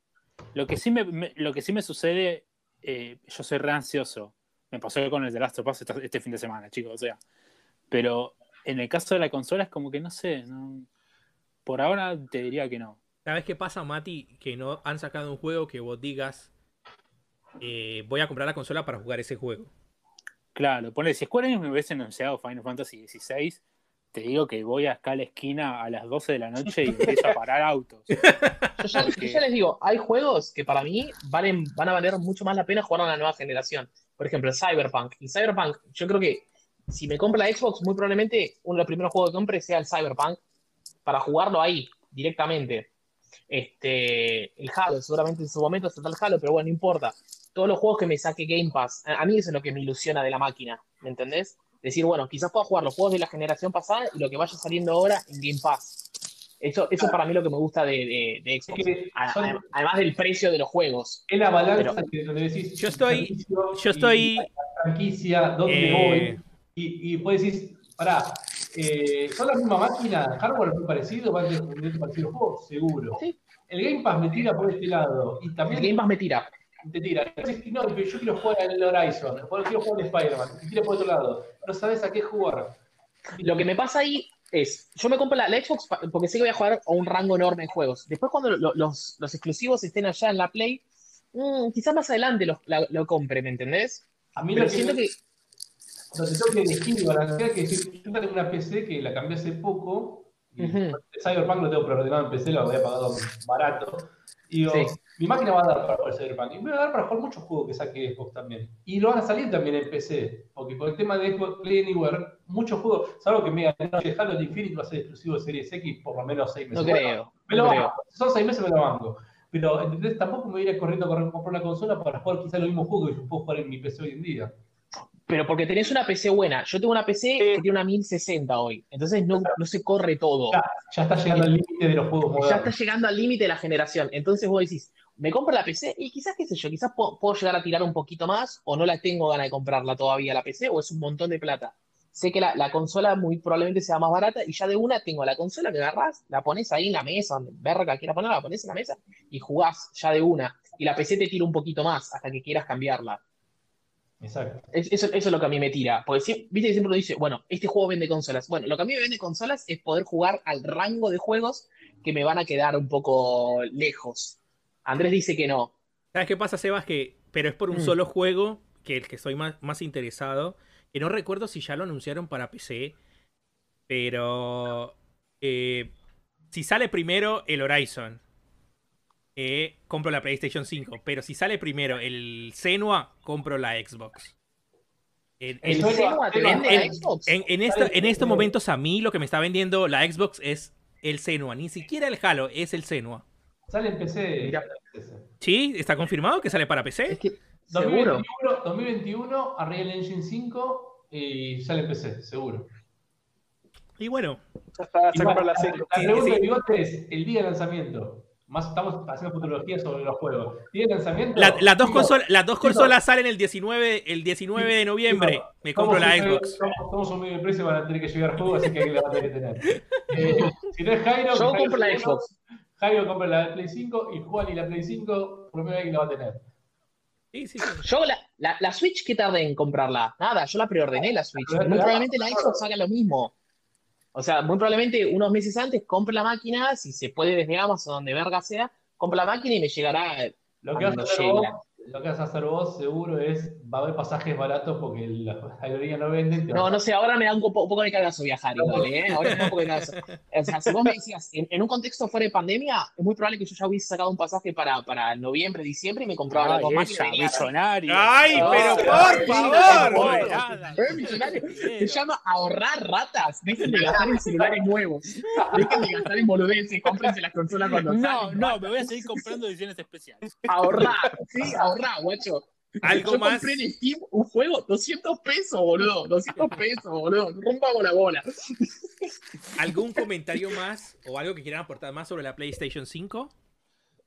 Lo que sí me, me- lo que sí me sucede, eh, yo soy re ansioso. Me pasó con el The Last of Us este, fin de semana, chicos, o sea. Pero en el caso de la consola es como que no sé, no- por ahora te diría que no. ¿Sabes qué pasa, Mati? Que no han sacado un juego que vos digas, eh, voy a comprar la consola para jugar ese juego. Claro, ponle, si Square Enix me hubiese anunciado Final Fantasy XVI, te digo que voy a escala esquina a las 12 de la noche y empiezo a parar autos. Yo ya, Porque- yo ya les digo, hay juegos que para mí valen, van a valer mucho más la pena jugar a la nueva generación. Por ejemplo, el Cyberpunk. Y Cyberpunk, yo creo que si me compro la Xbox, muy probablemente uno de los primeros juegos que compre sea el Cyberpunk para jugarlo ahí, directamente. Este, el Halo, seguramente en su momento está el Halo, pero bueno, no importa. Todos los juegos que me saque Game Pass, a a mí eso es lo que me ilusiona de la máquina, ¿me entendés? Decir, bueno, quizás pueda jugar los juegos de la generación pasada y lo que vaya saliendo ahora en Game Pass. Eso, eso para mí es lo que me gusta de, de- de Xbox. Es que A- son- a- Además del precio de los juegos. Es la balanza Pero- que donde decís. Yo estoy- Yo estoy. y franquicia, dónde eh, voy. Y, y puedes decir, pará, eh, ¿son la misma máquina? ¿Hardware muy parecido? ¿Va a tener parecido juego? Seguro. Sí. El Game Pass me tira por este lado. Y El también Game Pass me tira. Te tira. No, pero yo quiero jugar al Horizon, quiero jugar al Spider-Man. Tira por otro lado. No sabes a qué jugar. Lo que me pasa ahí es, yo me compro la, la Xbox porque sé que voy a jugar a un rango enorme de juegos. Después cuando lo- los, los exclusivos estén allá en la Play, mm, quizás más adelante lo, la- lo compre, ¿me entendés? A mí Pero lo que siento me- que... donde tengo que elegir y balancear, que decir, yo tengo una PC que la cambié hace poco, y Ujú. el Cyberpunk lo tengo preordenado en PC, lo había pagado barato, y digo, Sí. Mi máquina va a dar para jugar Cyberpunk, y me va a dar para jugar muchos juegos que saque Xbox también, y lo van a salir también en PC, porque con el tema de Xbox Play Anywhere, muchos juegos, salvo que me no, que Halo Infinite va a ser exclusivo de Series X por lo menos seis meses. No Bueno, creo, me no lo creo. banco. Son seis meses, me lo banco. Pero, ¿entendés? Tampoco me voy a ir corriendo a comprar una consola para jugar quizás los mismos juegos que yo puedo jugar en mi PC hoy en día. Pero porque tenés una PC buena. Yo tengo una PC que tiene una 1060 hoy. Entonces no, no se corre todo. Ya, ya está llegando al límite de los juegos Ya modernos. está llegando al límite de la generación. Entonces vos decís, me compro la PC y quizás, qué sé yo, quizás puedo, puedo llegar a tirar un poquito más o no la tengo ganas de comprarla todavía la PC o es un montón de plata. Sé que la, la consola muy probablemente sea más barata y ya de una tengo la consola que agarrás, la pones ahí en la mesa, donde verga quieras ponerla, la pones en la mesa y jugás ya de una. Y la PC te tira un poquito más hasta que quieras cambiarla. Exacto. Es- Eso, eso es lo que a mí me tira. Porque viste que siempre uno dice, bueno, este juego vende consolas. Bueno, lo que a mí me vende consolas es poder jugar al rango de juegos que me van a quedar un poco lejos. Andrés dice que no. ¿Sabes qué pasa, Sebas? Que, pero es por un Mm. solo juego que el que estoy más, más interesado. Que no recuerdo si ya lo anunciaron para PC. Pero eh, si sale primero el Horizon, eh, compro la PlayStation 5. Pero si sale primero el Senua, compro la Xbox. En, ¿El Eso es- Senua te en- vende la en- Xbox? en- en esto- en estos momentos a mí lo que me está vendiendo la Xbox es el Senua. Ni siquiera el Halo, es el Senua. Sale en PC. Mira. ¿Sí? ¿Está confirmado que sale para PC? Es que, seguro. 2021, 2021 Unreal Engine 5 y sale en PC, seguro. Y bueno, Ya está, se compra la la, 5. Sí, pregunta sí. de bigote es el día de lanzamiento. Más estamos haciendo futurología sobre los juegos. Día de lanzamiento. La- las dos, consolas, las dos consolas salen el 19, el 19 de noviembre. Me compro la Xbox. Somos, somos un medio de precio, van a tener que llegar juegos, así que alguien la va a tener que tener. Eh, si no es Jairo, Yo compro la Xbox. Jairo compra la Play 5 y Juan y la Play 5, por lo menos alguien la va a tener. Sí, sí, sí. Yo la, la, la Switch, ¿qué tardé en comprarla? Nada, yo la preordené la Switch. Muy probablemente la Xbox haga lo mismo. O sea, muy probablemente unos meses antes compre la máquina, si se puede desde Amazon, donde verga sea, compro la máquina y me llegará Lo que, vas a Cuando hacer llegue vos, la- lo que vas a hacer vos seguro es, va a haber pasajes baratos porque las aerolíneas no venden. No, no sé, ahora me da un poco, un poco de cagazo viajar igual, ¿eh? Ahora me da un poco de cagazo. O sea, si vos me decías, en, en un contexto fuera de pandemia, es muy probable que yo ya hubiese sacado un pasaje para, para noviembre, diciembre y me compraba venía. millonario. Ay, No, pero por favor. Eh. Se llama ahorrar ratas. Dejen de gastar en celulares nuevos. Dejen de gastar en boludeces. Cómprense las consolas cuando No, salen. no, me voy a seguir comprando ediciones especiales. Ahorrar. Sí, ahorrar, guacho. Algo Yo más. compré en Steam un juego, 200 pesos, boludo. 200 pesos, boludo. Rompamos la bola. ¿Algún comentario más o algo que quieran aportar más sobre la PlayStation 5?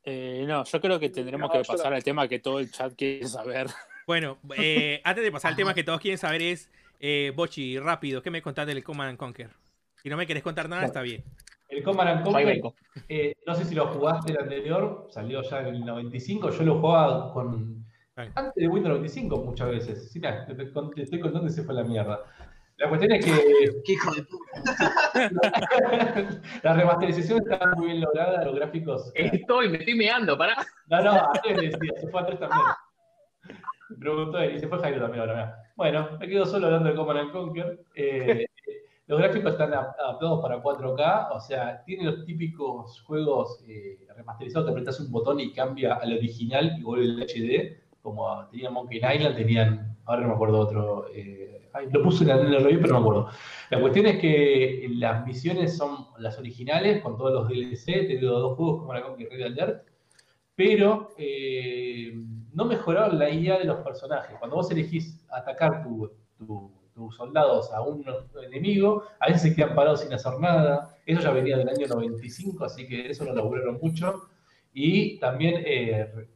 Eh, no, yo creo que tendremos No, que pasar no. al tema que todo el chat quiere saber. Bueno, eh, antes de pasar al tema que todos quieren saber es, eh, Bochi, rápido, ¿qué me contás del Command and Conquer? Si no me querés contar nada, está bien. El Command Conquer, eh, no sé si lo jugaste el anterior, salió ya en el 95, yo lo jugaba con antes de Windows 95 muchas veces. Sí, mira, te, te- te estoy contando y se fue la mierda. La cuestión es que Qué hijo de puta. la remasterización está muy bien lograda, los gráficos. Estoy, me estoy meando, pará. No, no, a tres decía, se fue a tres también. Me preguntó él y se fue Jairo también ahora. mirá. Bueno, me quedo solo hablando de Command and Conquer. Eh, los gráficos están adaptados para 4K, o sea, tiene los típicos juegos eh, remasterizados que apretas un botón y cambia al original y vuelve el HD, como tenía Monkey Island, tenían, ahora no me acuerdo otro, eh, lo puse en el, review, pero no me acuerdo. La cuestión es que las misiones son las originales, con todos los DLC, te digo dos juegos como la Conquer Red Alert, pero eh, no mejoraron la IA de los personajes. Cuando vos elegís atacar tu- tus soldados a un enemigo, a veces se quedan parados sin hacer nada. Eso ya venía del año 95, así que eso lo laburaron mucho. Y también eh, re-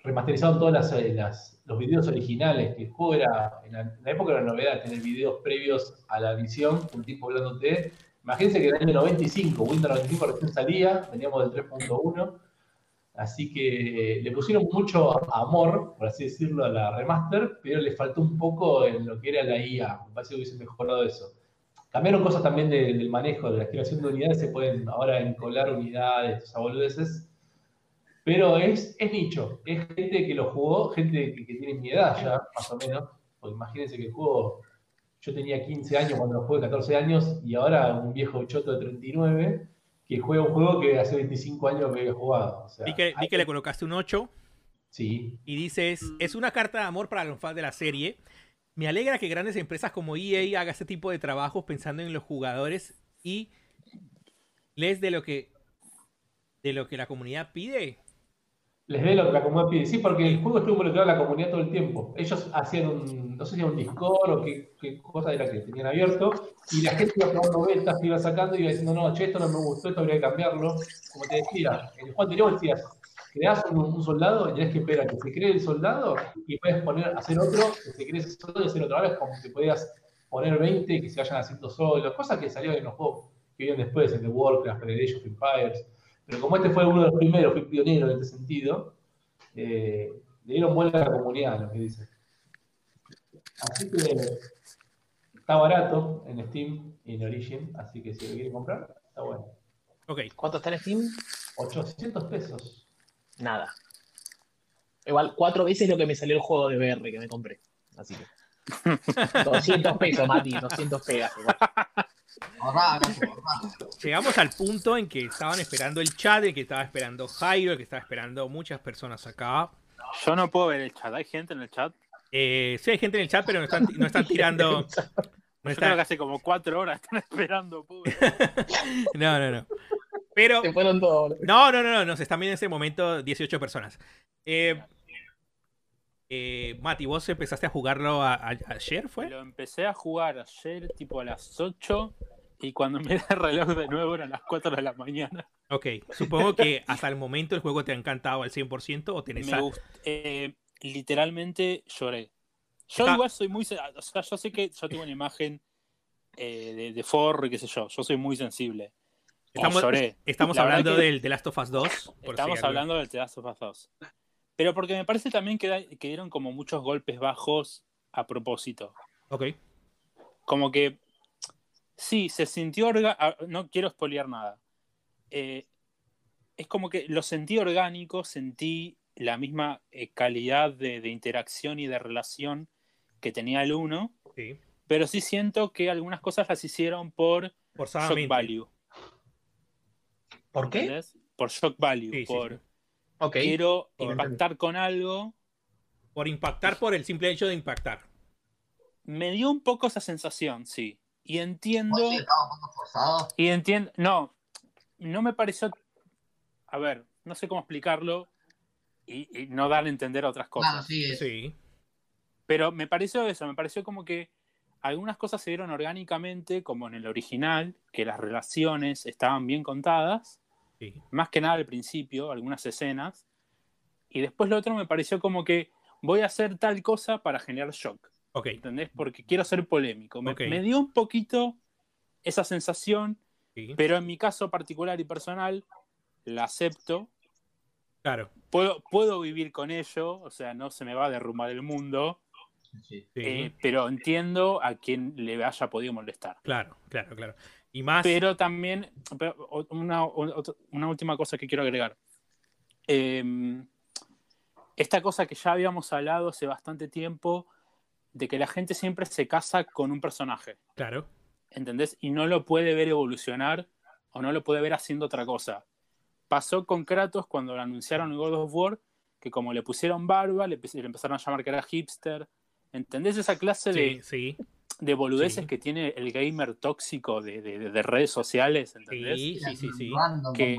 remasterizaron todos las, eh, las- los videos originales, que el juego era, en la, en la época era novedad tener videos previos a la edición, un tipo hablándote. Imagínense que en el año 95, Windows 95 recién salía, veníamos del 3.1, así que le pusieron mucho amor, por así decirlo, a la remaster, pero le faltó un poco en lo que era la IA, me parece que hubiese mejorado eso. Cambiaron cosas también de- del manejo, de la creación de unidades, se pueden ahora encolar unidades, esas boludeces, pero es, es nicho, es gente que lo jugó, gente que, que tiene mi edad ya, más o menos, porque imagínense que el juego, yo tenía 15 años cuando lo jugué, 14 años, y ahora un viejo choto de 39 que juega un juego que hace 25 años que había jugado. O sea, Vi que, vi que le colocaste un 8 Sí, y dices, es una carta de amor para los fans de la serie. Me alegra que grandes empresas como EA haga este tipo de trabajos pensando en los jugadores y les de lo que de lo que la comunidad pide. Les dé la comunidad pide. Sí, porque el juego estuvo involucrado en la comunidad todo el tiempo. Ellos hacían un, no sé si era un Discord o qué, qué cosa era que tenían abierto, y la gente iba probando betas, iba sacando y iba diciendo, no, che, esto no me gustó, esto habría que cambiarlo. Como te decía, en el juego anterior decías, creás un, soldado y tenés que esperar a que se cree el soldado y puedes poner, hacer otro, que se cree ese soldado y hacer otro. Ahora es como que podías poner 20 y que se vayan haciendo solos, cosas que salieron en los juegos que vienen después, en The Warcraft, en el Age of Empires. Pero como este fue uno de los primeros, fue pionero en este sentido, eh, le dieron vuelta a la comunidad, lo que dice. Así que está barato en Steam y en Origin, así que si lo quieren comprar, está bueno. Ok, ¿Cuánto está en Steam? 800 pesos. Nada. Igual, cuatro veces lo que me salió el juego de VR que me compré. Así que. 200 pesos, Mati, 200 pegas. igual. Ahorrá, llegamos al punto en que estaban esperando el chat, el que estaba esperando Jairo, el que estaba esperando muchas personas acá. Yo no puedo ver el chat. ¿Hay gente en el chat? Eh, sí hay gente en el chat, pero no están, no están tirando... No, Yo creo están- que hace como cuatro horas están esperando. pobre. no, no, no. Pero Se fueron todos. boludo. No, no, no, no, nos están viendo en ese momento 18 personas. Eh, eh, Mati, ¿vos empezaste a jugarlo a- a- ayer, fue? Lo empecé a jugar ayer, tipo a las 8. Y cuando miré el reloj de nuevo eran las 4 de la mañana. Ok, supongo que hasta el momento el juego te ha encantado al 100% o tenés... Me gust- eh, literalmente lloré. Yo Está- igual soy muy. O sea, yo sé que yo tengo una imagen eh, de, de forro y qué sé yo. Yo soy muy sensible. Estamos, lloré. estamos hablando del The Last of Us 2. por Estamos si hablando del The Last of Us 2. Pero porque me parece también que, da- que dieron como muchos golpes bajos a propósito. Ok, Como que. Sí, se sintió. orga- ah, No quiero spoilear nada. Eh, es como que lo sentí orgánico, sentí la misma eh, calidad de, de interacción y de relación que tenía el 1, sí. pero sí siento que algunas cosas las hicieron por shock value. ¿Por qué? ¿entendés? Por shock value, Sí, sí, por sí. Ok. quiero Por- impactar con algo. Por impactar por el simple hecho de impactar. Me dio un poco esa sensación, sí. Y entiendo. ¿Vos sí estaba un poco forzado? Y entiendo. No, no me pareció. A ver, no sé cómo explicarlo y, y no dar a entender otras cosas. Claro, sí, es- Sí. Pero me pareció eso, me pareció como que algunas cosas se dieron orgánicamente, como en el original, que las relaciones estaban bien contadas, sí. más que nada al principio, algunas escenas. Y después lo otro me pareció como que voy a hacer tal cosa para generar shock. Ok, ¿Entendés? Porque quiero ser polémico. Me, Ok. me dio un poquito esa sensación, sí. pero en mi caso particular y personal, la acepto. Claro. Puedo, puedo vivir con ello, o sea, no se me va a derrumbar el mundo, sí. Sí. eh, pero entiendo a quien le haya podido molestar. Claro, claro, claro. Y más. Pero también, pero, una, una última cosa que quiero agregar. Eh, esta cosa que ya habíamos hablado hace bastante tiempo, de que la gente siempre se casa con un personaje. Claro. ¿entendés? Y no lo puede ver evolucionar o no lo puede ver haciendo otra cosa. Pasó con Kratos cuando lo anunciaron en God of War, que como le pusieron barba, le, le empezaron a llamar que era hipster. ¿Entendés esa clase Sí, de, sí. De boludeces Sí. que tiene el gamer tóxico de, de- de redes sociales, ¿entendés? Sí, sí, sí, sí. Random, Que-.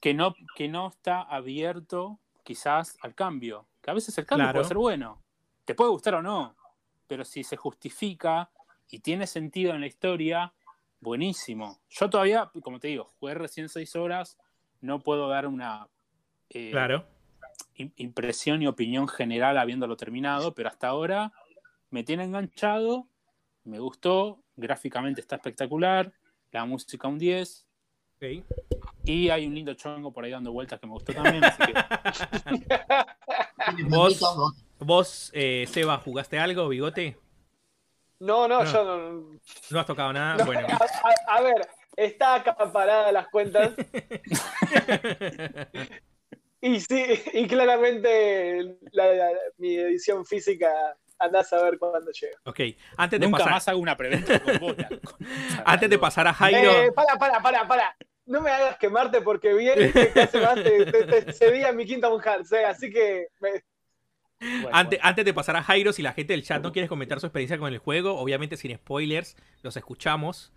Que, no, que no está abierto quizás al cambio. Que a veces el cambio Claro. puede ser bueno. Te puede gustar o no, pero si se justifica y tiene sentido en la historia, buenísimo. Yo todavía, como te digo, jugué recién seis horas, no puedo dar una eh, Claro. im- impresión y opinión general habiéndolo terminado, pero hasta ahora me tiene enganchado, me gustó, gráficamente está espectacular, la música un 10 Ok. y hay un lindo chongo por ahí dando vueltas que me gustó también, así que Vos- vos- ¿Vos, eh, Seba, jugaste algo, bigote? No, no, No. yo no. ¿No has tocado nada? no. Bueno. A, a- a ver, está acaparada las cuentas. Y sí, y claramente la- la- mi edición física andás a ver cuándo llega. ok, antes de nunca pasar, más hago una preventa con vos. antes de pasar a Jairo, Eh, para, para, para, para. No me hagas quemarte porque bien que hace más te, te, te cedí a mi Kingdom Hearts, eh, así que me- Bueno, antes, bueno. antes de pasar a Jairo, si la gente del chat no quiere comentar su experiencia con el juego, obviamente sin spoilers, los escuchamos.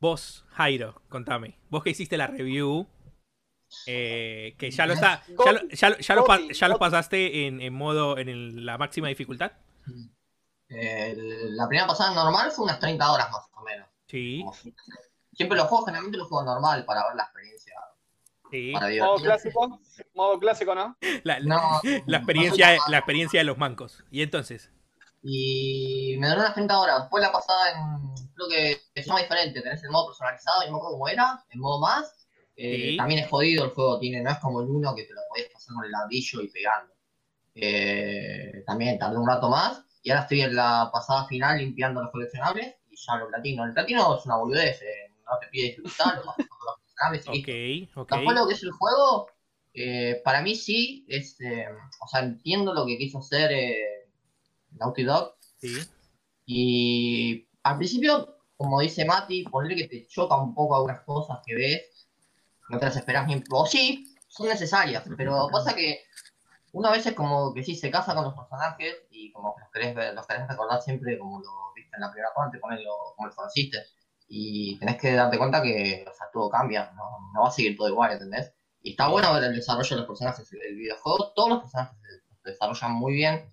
Vos, Jairo, contame. Vos que hiciste la review, eh, que ya lo está, ya lo, ya lo- ya lo ya pasaste en, en modo, en el- la máxima dificultad. Eh, la primera pasada normal fue unas 30 horas más o menos. Sí, Como si- Siempre los juegos, generalmente los juego normal para ver la experiencia, sí. modo clásico, modo clásico, ¿no? La, la- No, la experiencia, la experiencia de los mancos. Y entonces, Y me duró unas 30 horas. Después la pasada en. Creo que se llama diferente. Tenés el modo personalizado me acuerdo cómo era. El modo más. Eh, Sí. También es jodido el juego. Tiene, no es como el 1 que te lo podías pasar con el ladrillo y pegando. Eh, también tardé un rato más. Y ahora estoy en la pasada final limpiando los coleccionables. Y ya lo platino. El platino es una boludez. eh, No te pide dificultad. Lo pasas con los coleccionables y ok, ok. Después lo que es el juego, eh, para mí sí, es, eh, o sea, entiendo lo que quiso hacer Naughty Dog. Sí, Y al principio, como dice Mati, ponerle que te choca un poco algunas cosas que ves, no te las esperas ni... O sí, son necesarias, pero pasa que una vez es como que sí, se casa con los personajes y como que los querés, ver- los querés recordar siempre como lo viste en la primera parte, ponerlo como los conociste. Y tenés que darte cuenta que, todo cambia, no, va a seguir todo igual, ¿entendés? Y está bueno ver el desarrollo de los personajes. El videojuego, todos los personajes se desarrollan muy bien.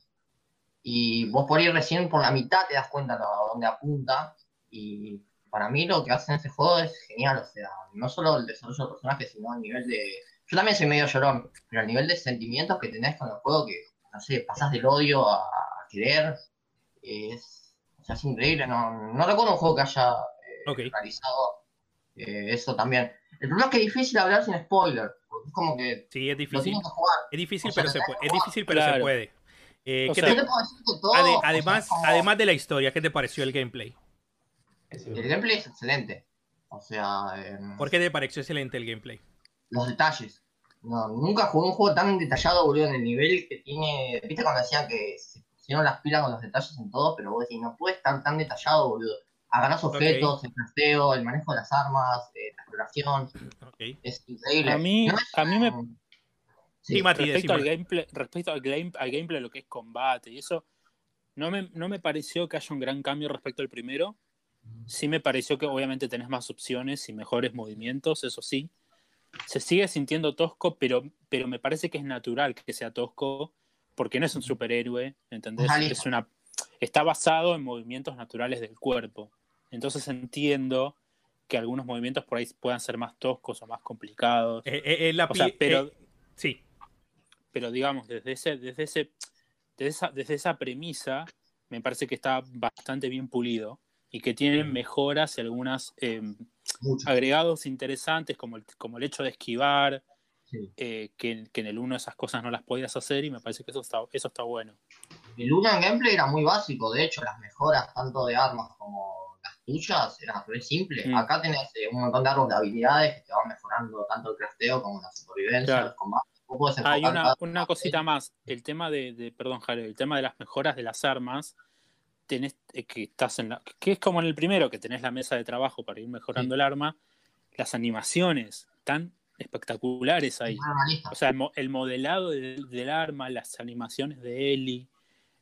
Y vos por ir recién por la mitad te das cuenta a dónde apunta. Y para mí lo que hacen ese juego es genial. O sea, no solo el desarrollo de personajes, sino el nivel de. Yo también soy medio llorón, pero el nivel de sentimientos que tenés con el juego, que, no sé, pasás del odio a, a querer, es, o sea, es increíble. No, no recuerdo un juego que haya eh, realizado eh, eso también. El problema es que es difícil hablar sin spoiler, porque es como que sí, es difícil. que jugar. Es difícil, O sea, pero se puede. Es difícil, pero se puede. Eh, O ¿qué sea, te- Yo te puedo decir que todo, ade- o sea, además, como- además de la historia, ¿qué te pareció el gameplay? El gameplay es excelente. O sea, em, ¿Por qué te pareció excelente el gameplay? Los detalles. No, nunca jugué un juego tan detallado, boludo, en el nivel que tiene. ¿Viste cuando decían que se pusieron las pilas con los detalles en todo? Pero vos decís, no puede estar tan detallado, boludo. Agarrás objetos, el crafteo, el manejo de las armas, eh, la exploración. Es increíble. A mí- No es a mí me- Sí, Sí, Mati, respecto al gameplay, respecto al, game, al gameplay, lo que es combate y eso, no me, no me pareció que haya un gran cambio respecto al primero. Sí me pareció que obviamente tenés más opciones y mejores movimientos, eso sí. Se sigue sintiendo tosco, pero, pero me parece que es natural que sea tosco, porque no es un superhéroe, ¿entendés? Es una, está basado en movimientos naturales del cuerpo. Entonces entiendo que algunos movimientos por ahí puedan ser más toscos o más complicados. Eh, eh, eh, la O sea, pi- pero- eh, sí, pero digamos, desde ese, desde ese, desde esa, desde esa premisa, me parece que está bastante bien pulido y que tienen mejoras y algunas eh, mucho. agregados interesantes, como el, como el hecho de esquivar, Sí. eh, que, que en el 1 esas cosas no las podías hacer y me parece que eso está, eso está bueno. El Luna en gameplay era muy básico, de hecho, las mejoras tanto de armas como las tuyas eran re simples. Mm. Acá tenés eh, un montón de árboles de habilidades que te van mejorando tanto el crafteo como la supervivencia, Claro. Vos podés Hay una, una cosita más, el tema de, de- perdón Jared, el tema de las mejoras de las armas, tenés eh, que estás en la, que es como en el primero, que tenés la mesa de trabajo para ir mejorando el arma, las animaciones tan espectaculares ahí. O sea, el, mo- el modelado del, del arma, las animaciones de Ellie,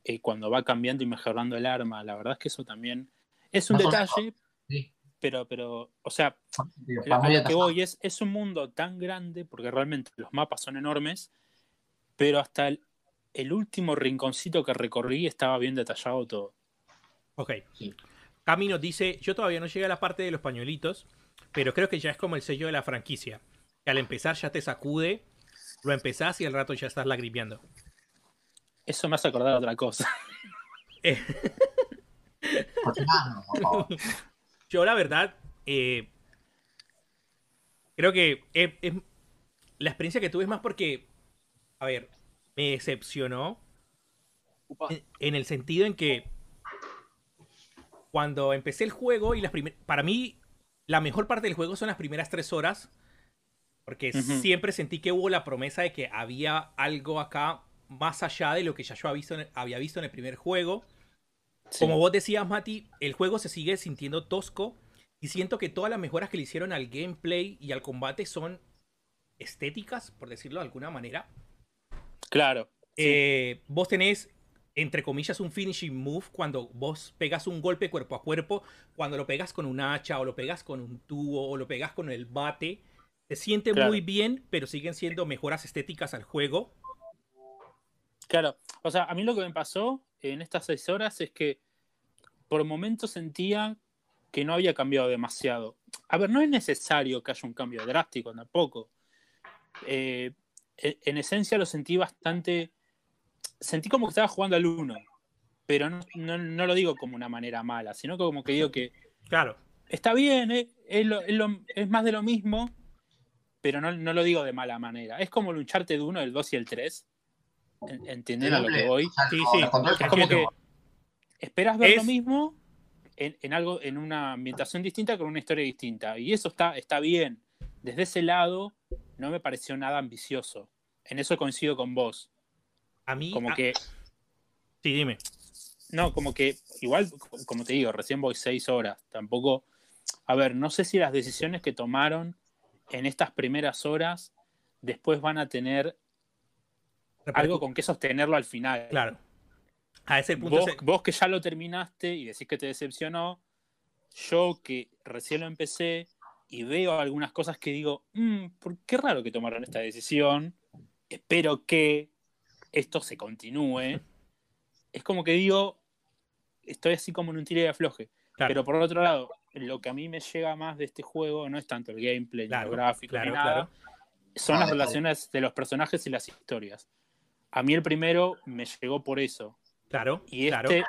eh, cuando va cambiando y mejorando el arma, la verdad es que eso también Es un detalle, Sí. pero, pero, o sea, Digo, a está muy lo que voy es, es un mundo tan grande, porque realmente los mapas son enormes, pero hasta el, el último rinconcito que recorrí estaba bien detallado todo. Ok. Sí. Cami nos dice, yo todavía no llegué a la parte de los pañuelitos, pero creo que ya es como el sello de la franquicia. Que al empezar ya te sacude, lo empezás y al rato ya estás lagrimeando. Eso me hace acordar a otra cosa. Eh, Continuando, por favor. yo la verdad, eh, creo que es, es- la experiencia que tuve es más porque, a ver, me decepcionó en el sentido en que cuando empecé el juego y las primeras, para mí la mejor parte del juego son las primeras tres horas, porque siempre sentí que hubo la promesa de que había algo acá más allá de lo que ya yo había visto en el, había visto en el primer juego. Sí. Como vos decías, Mati, el juego se sigue sintiendo tosco y siento que todas las mejoras que le hicieron al gameplay y al combate son estéticas, por decirlo de alguna manera. Claro. Eh, vos tenés, entre comillas, un finishing move cuando vos pegas un golpe cuerpo a cuerpo, cuando lo pegas con un hacha o lo pegas con un tubo o lo pegas con el bate. Se siente Claro. muy bien, pero siguen siendo mejoras estéticas al juego. Claro, o sea, a mí lo que me pasó en estas seis horas es que por momentos sentía que no había cambiado demasiado. A ver, no es necesario que haya un cambio drástico tampoco. Eh, en en esencia lo sentí bastante... Sentí como que estaba jugando al uno, pero no, no- no lo digo como una manera mala, sino como que digo que Claro, está bien, eh, es, lo- es lo- es más de lo mismo, pero no, no lo digo de mala manera. Es como el Uncharted 1, el 2 y el 3. En- ¿Entienden a lo que voy? Sí, sí. Es como que esperas ver lo Es- mismo en, en algo, en una ambientación distinta con una historia distinta. Y eso está, está bien. Desde ese lado, no me pareció nada ambicioso. En eso coincido con vos. A mí... Como que, Sí, dime. no, como que, igual, como te digo, recién voy seis horas. Tampoco. A ver, no sé si las decisiones que tomaron en estas primeras horas después van a tener algo con que sostenerlo al final. Claro. A ese punto... Vos, se- vos que ya lo terminaste y decís que te decepcionó, yo que recién lo empecé y veo algunas cosas que digo, "Mm, ¿por qué raro que tomaron esta decisión? Espero que esto se continúe. Es como que digo, estoy así como en un tire de afloje. claro, Pero por otro lado, lo que a mí me llega más de este juego no es tanto el gameplay, ni Claro, lo gráfico, claro, ni nada. claro. Son Ah, las todo. relaciones de los personajes y las historias. A mí el primero me llegó por eso. claro, Y claro. este,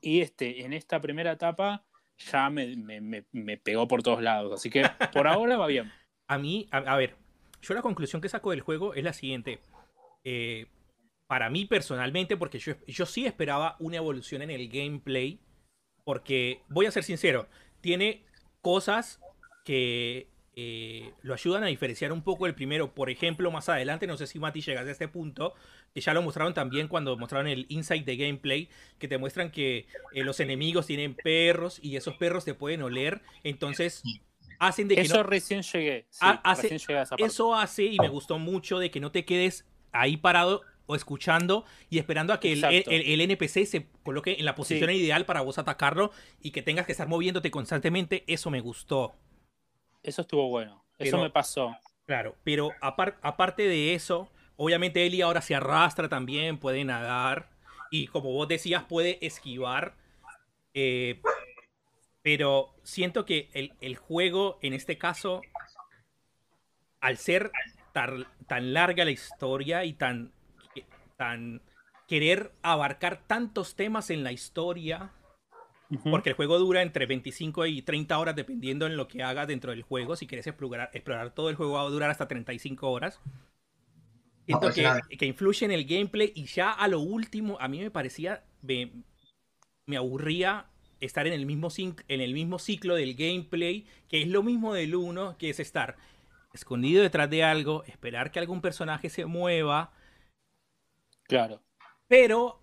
y este, en esta primera etapa, ya me, me- me- me pegó por todos lados. Así que por ahora va bien. A mí, a, a ver, yo la conclusión que saco del juego es la siguiente. Eh, para mí personalmente, porque yo, yo sí esperaba una evolución en el gameplay, porque, voy a ser sincero, tiene cosas que eh, lo ayudan a diferenciar un poco el primero. Por ejemplo, más adelante, no sé si Mati llegas a este punto, que ya lo mostraron también cuando mostraron el insight de gameplay, que te muestran que eh, los enemigos tienen perros y esos perros te pueden oler, entonces hacen de que Eso no- recién llegué. sí, hace- recién llegué a esa parte. eso hace y me gustó mucho de que no te quedes ahí parado o escuchando y esperando a que el, el- el NPC se coloque en la posición Sí. ideal para vos atacarlo y que tengas que estar moviéndote constantemente. Eso me gustó. Eso estuvo bueno. Eso me pasó. Claro, pero apar- aparte de eso, obviamente Eli ahora se arrastra también, puede nadar y como vos decías, puede esquivar. eh, pero siento que el, el juego, en este caso, al ser tan, tan larga la historia y tan, tan querer abarcar tantos temas en la historia, porque el juego dura entre 25 y 30 horas dependiendo en lo que hagas dentro del juego. Si quieres explorar, explorar todo el juego va a durar hasta 35 horas. Siento que, Impresionante. que influye en el gameplay y ya a lo último a mí me parecía, me, me aburría estar en el, mismo en el mismo ciclo del gameplay, que es lo mismo del 1, que es estar escondido detrás de algo, esperar que algún personaje se mueva, Claro. pero,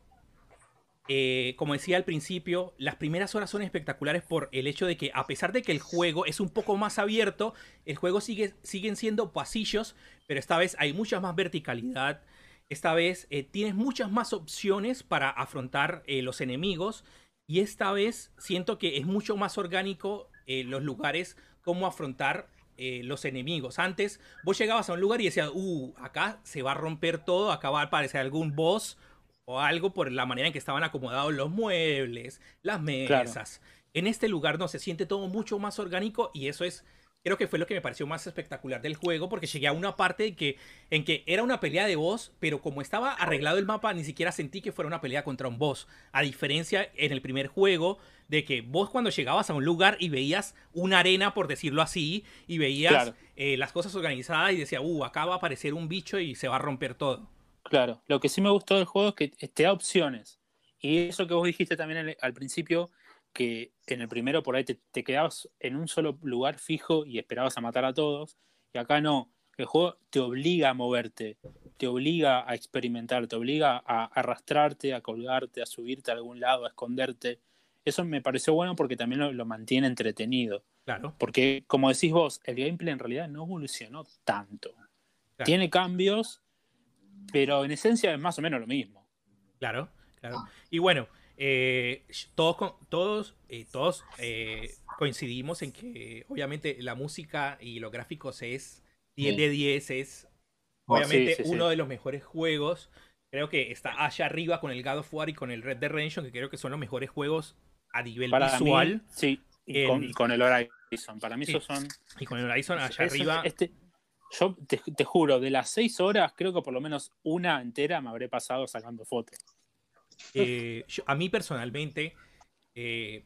eh, como decía al principio, las primeras horas son espectaculares por el hecho de que, a pesar de que el juego es un poco más abierto, el juego sigue, siguen siendo pasillos, pero esta vez hay mucha más verticalidad. Esta vez eh, tienes muchas más opciones para afrontar eh, los enemigos. Y esta vez siento que es mucho más orgánico los lugares, cómo afrontar eh, los enemigos. Antes vos llegabas a un lugar y decías, uh, acá se va a romper todo, acá va a aparecer algún boss o algo por la manera en que estaban acomodados los muebles, las mesas. En este lugar no se siente todo mucho más orgánico y eso es creo que fue lo que me pareció más espectacular del juego, porque llegué a una parte en que, en que era una pelea de boss, pero como estaba arreglado el mapa, ni siquiera sentí que fuera una pelea contra un boss. A diferencia en el primer juego, de que vos cuando llegabas a un lugar y veías una arena, por decirlo así, y veías Claro. eh, las cosas organizadas y decía, uh, acá va a aparecer un bicho y se va a romper todo. Claro, lo que sí me gustó del juego es que te da opciones. Y eso que vos dijiste también al, al principio, que en el primero por ahí te, te quedabas en un solo lugar fijo y esperabas a matar a todos. Y acá no, el juego te obliga a moverte, te obliga a experimentar, te obliga a arrastrarte, a colgarte, a subirte a algún lado, a esconderte. Eso me pareció bueno porque también lo, lo mantiene entretenido. Claro. Porque, como decís vos, el gameplay en realidad no evolucionó tanto. Tiene cambios, pero en esencia es más o menos lo mismo. Claro, claro. Y bueno, eh, todos, todos, eh, todos eh, coincidimos en que obviamente la música y los gráficos es 10 Sí. de 10, es Oh, obviamente sí, sí, sí. uno de los mejores juegos. Creo que está allá arriba con el God of War y con el Red Dead Redemption, que creo que son los mejores juegos a nivel Para visual. mí, sí, y El- con, y con el Horizon. Para mí esos son... Y con el Horizon allá arriba. este- yo te, te juro, de las seis horas, creo que por lo menos una entera me habré pasado sacando fotos. Eh, yo- a mí personalmente eh,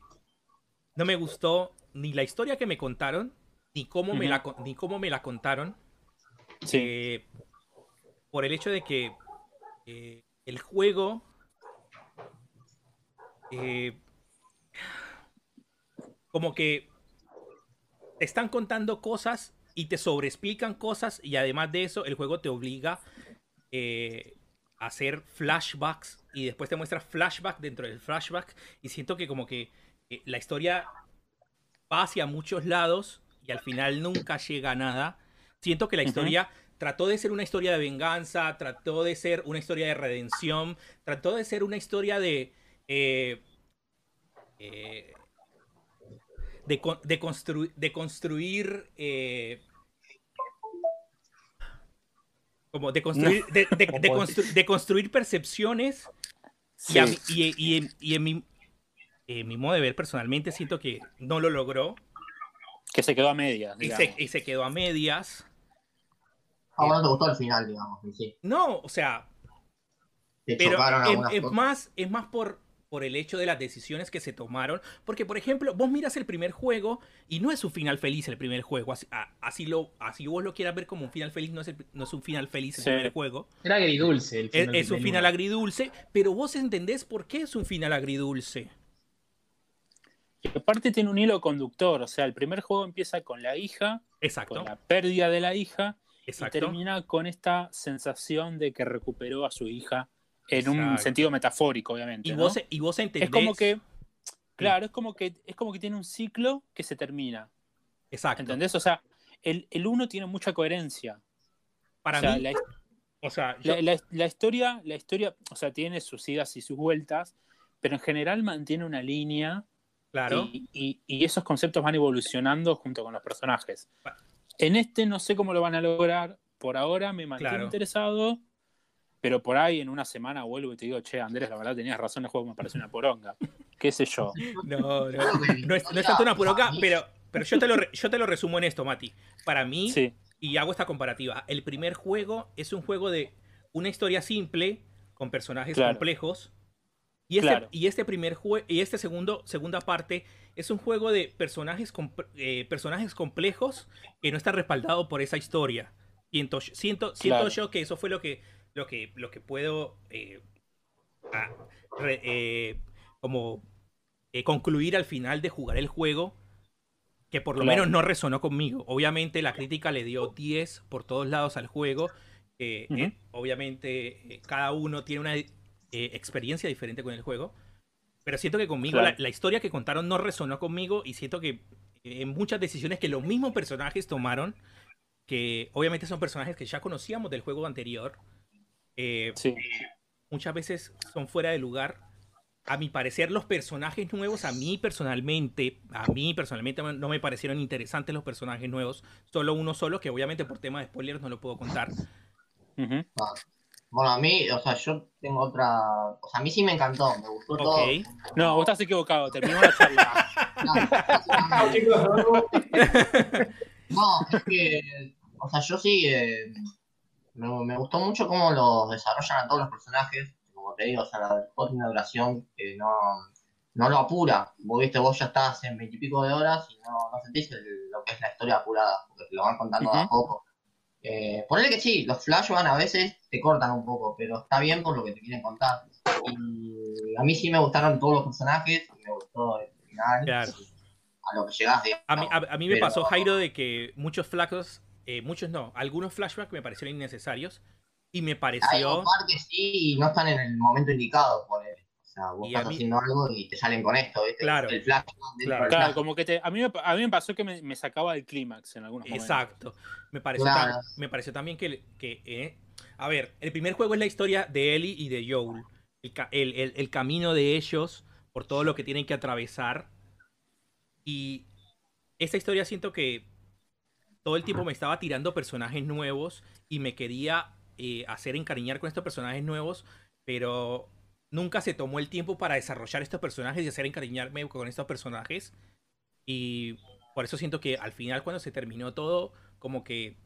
no me gustó ni la historia que me contaron, ni cómo, me, la, ni cómo me la contaron. Sí, eh, por el hecho de que el juego como que te están contando cosas y te sobreexplican cosas y además de eso el juego te obliga eh, hacer flashbacks y después te muestra flashback dentro del flashback y siento que como que eh, la historia va hacia muchos lados y al final nunca llega a nada. Siento que la historia trató de ser una historia de venganza, trató de ser una historia de redención, trató de ser una historia de... eh, eh, de, con- de, constru- de construir... eh, como de construir, de, de- de Como- constru- de construir percepciones y, sí. y- y en- y en mi, en mi modo de ver personalmente siento que no lo logró que se quedó a medias. se, y se quedó a medias. Ah, bueno, te gustó el final, digamos. Sí, No, o sea, te pero es, más, es más por, por el hecho de las decisiones que se tomaron. Porque, por ejemplo, vos miras el primer juego y no es un final feliz el primer juego. Así, a- así, lo, así vos lo quieras ver como un final feliz, no es, el- no es un final feliz el Sí. primer juego. Era agridulce el Es, final. es un del final agridulce, pero vos entendés por qué es un final agridulce. Y aparte tiene un hilo conductor, o sea, el primer juego empieza con la hija, Exacto, con la pérdida de la hija, exacto. y termina con esta sensación de que recuperó a su hija en un sentido metafórico, obviamente. Y ¿no? vos, y vos entendés. es como que, claro, es como que es como que tiene un ciclo que se termina, Exacto. ¿entendés? O sea, el, el uno tiene mucha coherencia. Para o sea, mí, la, o sea, yo- la- la- la historia, la historia, o sea, tiene sus idas y sus vueltas, pero en general mantiene una línea claro. y, y- y esos conceptos van evolucionando junto con los personajes. En este no sé cómo lo van a lograr. Por ahora me mantengo Claro. interesado, pero por ahí en una semana vuelvo y te digo, che, Andrés, la verdad tenías razón, el juego me parece una poronga. ¿Qué sé yo? No, no, no es, no es tanto una puroca, a mí- pero, pero yo, te lo, re- yo te lo resumo en esto, Mati. Para mí, Sí, y hago esta comparativa, el primer juego es un juego de una historia simple, con personajes Claro. complejos. Y este, Claro. y este primer juego, y este segundo, segunda parte, es un juego de personajes, comp- eh, personajes complejos que no está respaldado por esa historia. Siento, siento, siento Claro. yo que eso fue lo que, lo que, lo que puedo eh, a- re- eh, como eh, concluir al final de jugar el juego que por lo Claro. menos no resonó conmigo. Obviamente la crítica le dio 10 por todos lados al juego. Ujú. eh, obviamente eh, cada uno tiene una eh, experiencia diferente con el juego. Pero siento que conmigo Claro. la, la historia que contaron no resonó conmigo y siento que en muchas decisiones que los mismos personajes tomaron, que obviamente son personajes que ya conocíamos del juego anterior, eh, sí. muchas veces son fuera de lugar a mi parecer, los personajes nuevos, a mí personalmente, a mí personalmente no me parecieron interesantes los personajes nuevos. Solo uno solo, que obviamente por tema de spoilers no lo puedo contar. Ah. Bueno, a mí, o sea, yo tengo otra. O sea, a mí sí me encantó, me gustó todo. No, vos estás equivocado, terminó la charla. No, es que, o sea, yo sí, eh, me, me gustó mucho cómo los desarrollan a todos los personajes. Como te digo, o sea, la tiene una duración que no, no lo apura. Vos viste, vos ya estás en veintipico de horas y no, no sentís el- lo que es la historia apurada, porque te lo van contando de a Ujú. poco. Eh, ponele que sí, los flashbacks a veces te cortan un poco, pero está bien por lo que te quieren contar. Y a mí sí me gustaron todos los personajes, me gustó el final, Claro. a lo que llegás, digamos. A mí, a, a mí me Pero- pasó, Jairo, de que muchos flacos, eh, muchos no, algunos flashbacks me parecieron innecesarios y me Hay pareció... un par que sí y no están en el momento indicado. O sea, vos Y estás mí- haciendo algo y te salen con esto, ¿viste? Claro. El flash. dentro Claro. del Claro, flash. como que te, a, mí me, a mí me pasó que me, me sacaba del clímax en algunos momentos. Exacto. Me pareció, Claro. me pareció también que, que eh, a ver, el primer juego es la historia de Ellie y de Joel. El, el- el- el camino de ellos por todo lo que tienen que atravesar. Y esta historia siento que todo el tiempo me estaba tirando personajes nuevos y me quería eh, hacer encariñar con estos personajes nuevos, pero nunca se tomó el tiempo para desarrollar estos personajes y hacer encariñarme con estos personajes. Y por eso siento que al final cuando se terminó todo, como que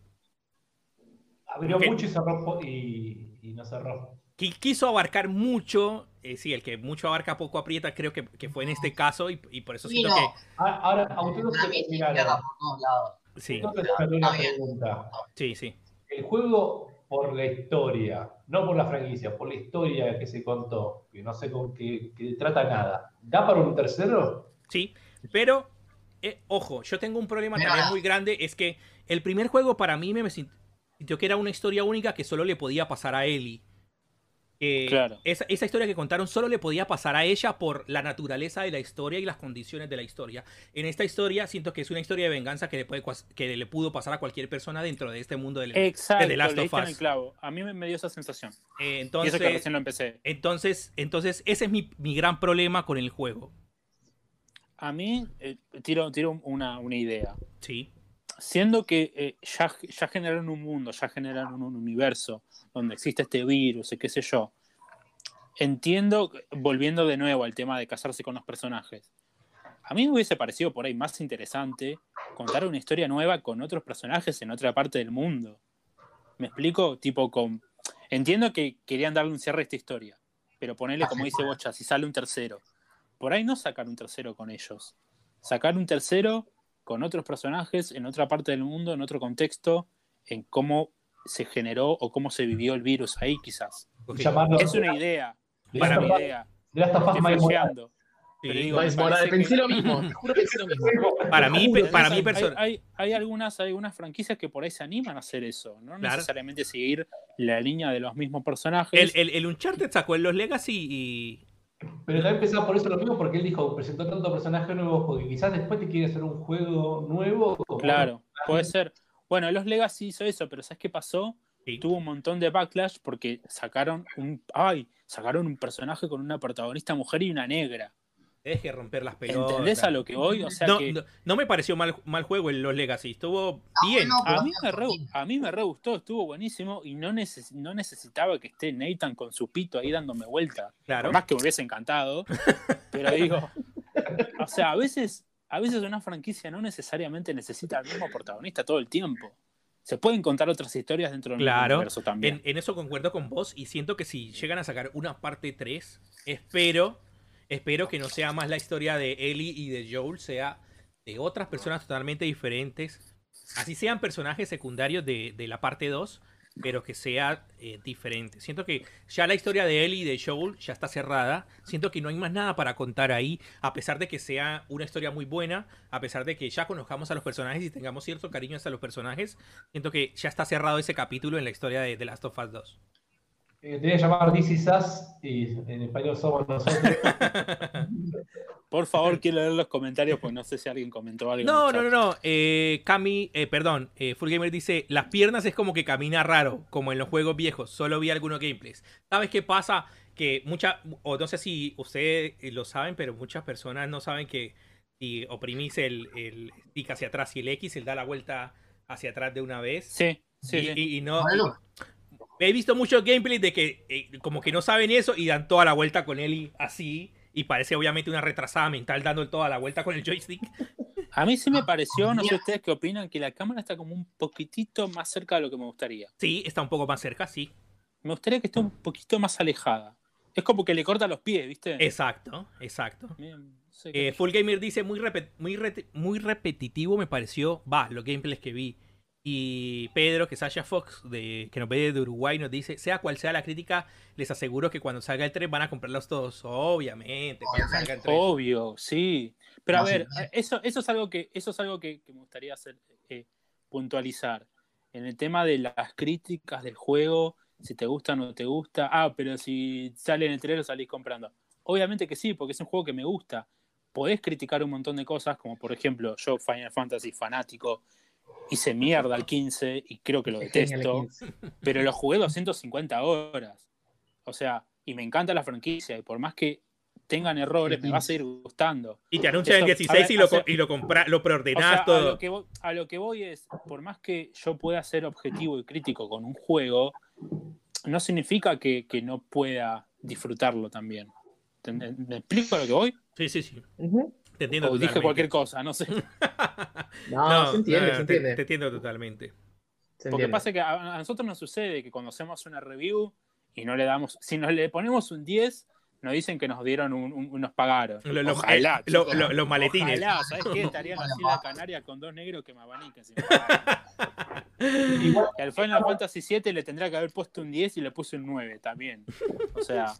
Abrió mucho y cerró y, y no cerró. qui- quiso abarcar mucho, eh, sí, el que mucho abarca poco aprieta, creo que, que fue en este caso y, y por eso Sí, siento no. Ah, Ahora, a ustedes que sí Entonces, tengo una pregunta. sí, sí. El juego por la historia, no por la franquicia, por la historia que se contó, que no sé con qué que trata nada, ¿da para un tercero? Sí, pero eh, ojo, yo tengo un problema Mira. también muy grande, es que el primer juego para mí me, me sintió que era una historia única que solo le podía pasar a Ellie. Claro. esa, esa historia que contaron solo le podía pasar a ella por la naturaleza de la historia y las condiciones de la historia. En esta historia siento que es una historia de venganza que le, puede, que le pudo pasar a cualquier persona dentro de este mundo del... Exacto, de The le Last of Us. el clavo. A mí me, dio esa sensación. Eh, y entonces, eso que recién lo empecé. entonces, entonces, ese es mi, mi gran problema con el juego. A mí, eh, tiro, tiro una, una idea. Sí, Siendo que eh, ya, ya generaron un mundo, ya generaron un universo donde existe este virus y qué sé yo. Entiendo, volviendo de nuevo al tema de casarse con los personajes. A mí me hubiese parecido por ahí más interesante contar una historia nueva con otros personajes en otra parte del mundo. ¿Me explico? Tipo con... Entiendo que querían darle un cierre a esta historia, pero ponerle, como dice Bocha, si sale un tercero. Por ahí no sacar un tercero con ellos. Sacar un tercero con otros personajes en otra parte del mundo, en otro contexto, en cómo se generó o cómo se vivió el virus ahí quizás. Llamarlo Es una idea, of Us- idea. Estoy flasheando. Pero digo, Morales, pensé que- lo mismo, te juro que pensé lo mismo. Para mí, para mí hay, perso- hay, hay algunas, hay algunas franquicias que por ahí se animan a hacer eso, no Claro. necesariamente seguir la línea de los mismos personajes. el, el, el Uncharted sacó en los Legacy y... Pero también pensaba por eso lo mismo, porque él dijo, presentó tantos personajes nuevos, porque quizás después te quiere hacer un juego nuevo. Claro, puede ser. Bueno, los Legacy hizo eso, pero ¿sabes qué pasó? Sí. Tuvo un montón de backlash porque sacaron un. ¡Ay! Sacaron un personaje con una protagonista mujer y una negra. Deje de romper las pelotas. ¿Entendés a lo que voy? O sea no, que. no, no me pareció mal, mal juego en los Legacy. Estuvo bien. bueno, A mí, me re, a mí me re gustó, estuvo buenísimo y no, neces- no necesitaba que esté Nathan con su pito ahí dándome vuelta. Claro. Por más que me hubiese encantado. pero digo, o sea, a veces, a veces una franquicia no necesariamente necesita al mismo protagonista todo el tiempo. Se pueden contar otras historias dentro del Claro. universo también. En, en eso concuerdo con vos y siento que si llegan a sacar una parte 3, espero, espero que no sea más la historia de Ellie y de Joel, sea de otras personas totalmente diferentes. Así sean personajes secundarios de, de la parte 2, pero que sea eh, diferente. Siento que ya la historia de Ellie y de Joel ya está cerrada. Siento que no hay más nada para contar ahí, a pesar de que sea una historia muy buena, a pesar de que ya conozcamos a los personajes y tengamos cierto cariño hacia los personajes. Siento que ya está cerrado ese capítulo en la historia de The Last of Us 2. Eh, te voy a llamar This Is Us y en español somos nosotros. Por favor, quiero leer los comentarios porque no sé si alguien comentó algo. No, no, no, no. Eh, Cami, eh, perdón, eh, Full Gamer dice, las piernas es como que camina raro, como en los juegos viejos. Solo vi algunos gameplays. ¿Sabes qué pasa? que muchas, o no sé si ustedes lo saben, pero muchas personas no saben que si oprimís el, el stick hacia atrás y el X, él da la vuelta hacia atrás de una vez. Sí, sí, y, sí. y- y no. Bueno, He visto muchos gameplays de que eh, como que no saben eso y dan toda la vuelta con él y- así. Y parece obviamente una retrasada mental dando toda la vuelta con el joystick. A mí sí me pareció, no sé ustedes qué opinan, que la cámara está como un poquitito más cerca de lo que me gustaría. Sí, está un poco más cerca, sí. Me gustaría que esté un poquito más alejada. Es como que le corta los pies, ¿viste? Exacto, exacto. Bien, no sé qué- Eh, Full Gamer dice muy, repet- muy, rete- muy repetitivo me pareció, va, los gameplays que vi. Y Pedro, que Sasha Fox, de, que nos ve de Uruguay, nos dice, sea cual sea la crítica, les aseguro que cuando salga el 3 van a comprarlos todos. Obviamente, cuando salga el 3. Obvio, sí. Pero a No, ver, sí. eso, eso es algo que, eso es algo que, que me gustaría hacer, eh, puntualizar. En el tema de las críticas del juego, si te gusta o no te gusta. Ah, pero si sale en el 3 lo salís comprando. Obviamente que sí, porque es un juego que me gusta. Podés criticar un montón de cosas, como por ejemplo, yo, Final Fantasy fanático, hice mierda al 15 y creo que lo detesto pero lo jugué 250 horas. O sea, y me encanta la franquicia, y por más que tengan errores, me va a seguir gustando. Y te anuncian el Esto- 16 a ver, y lo, y lo, compra, lo O preordenás a todo. lo, que voy, a lo que voy es, por más que yo pueda ser objetivo y crítico con un juego, no significa que, que no pueda disfrutarlo también. ¿Te- ¿Me explico a lo que voy? Sí, sí, sí. Te entiendo O dije totalmente. cualquier cosa, no sé. No, se entiende, no, se te- entiende. Te, entiendo totalmente. Se Porque entiende. pasa que a, a nosotros nos sucede que cuando hacemos una review y no le damos, si nos le ponemos un 10, nos dicen que nos dieron un, un- unos pagaron. Lo- lo- Ojalá, eh, lo- los maletines. Ojalá, ¿sabes qué? Estaría en la Canaria con dos negros que me abaniquen. si me pagan. Igual, Y al Final Fantasy 7 le tendría que haber puesto un 10 y le puse un 9 también. O sea,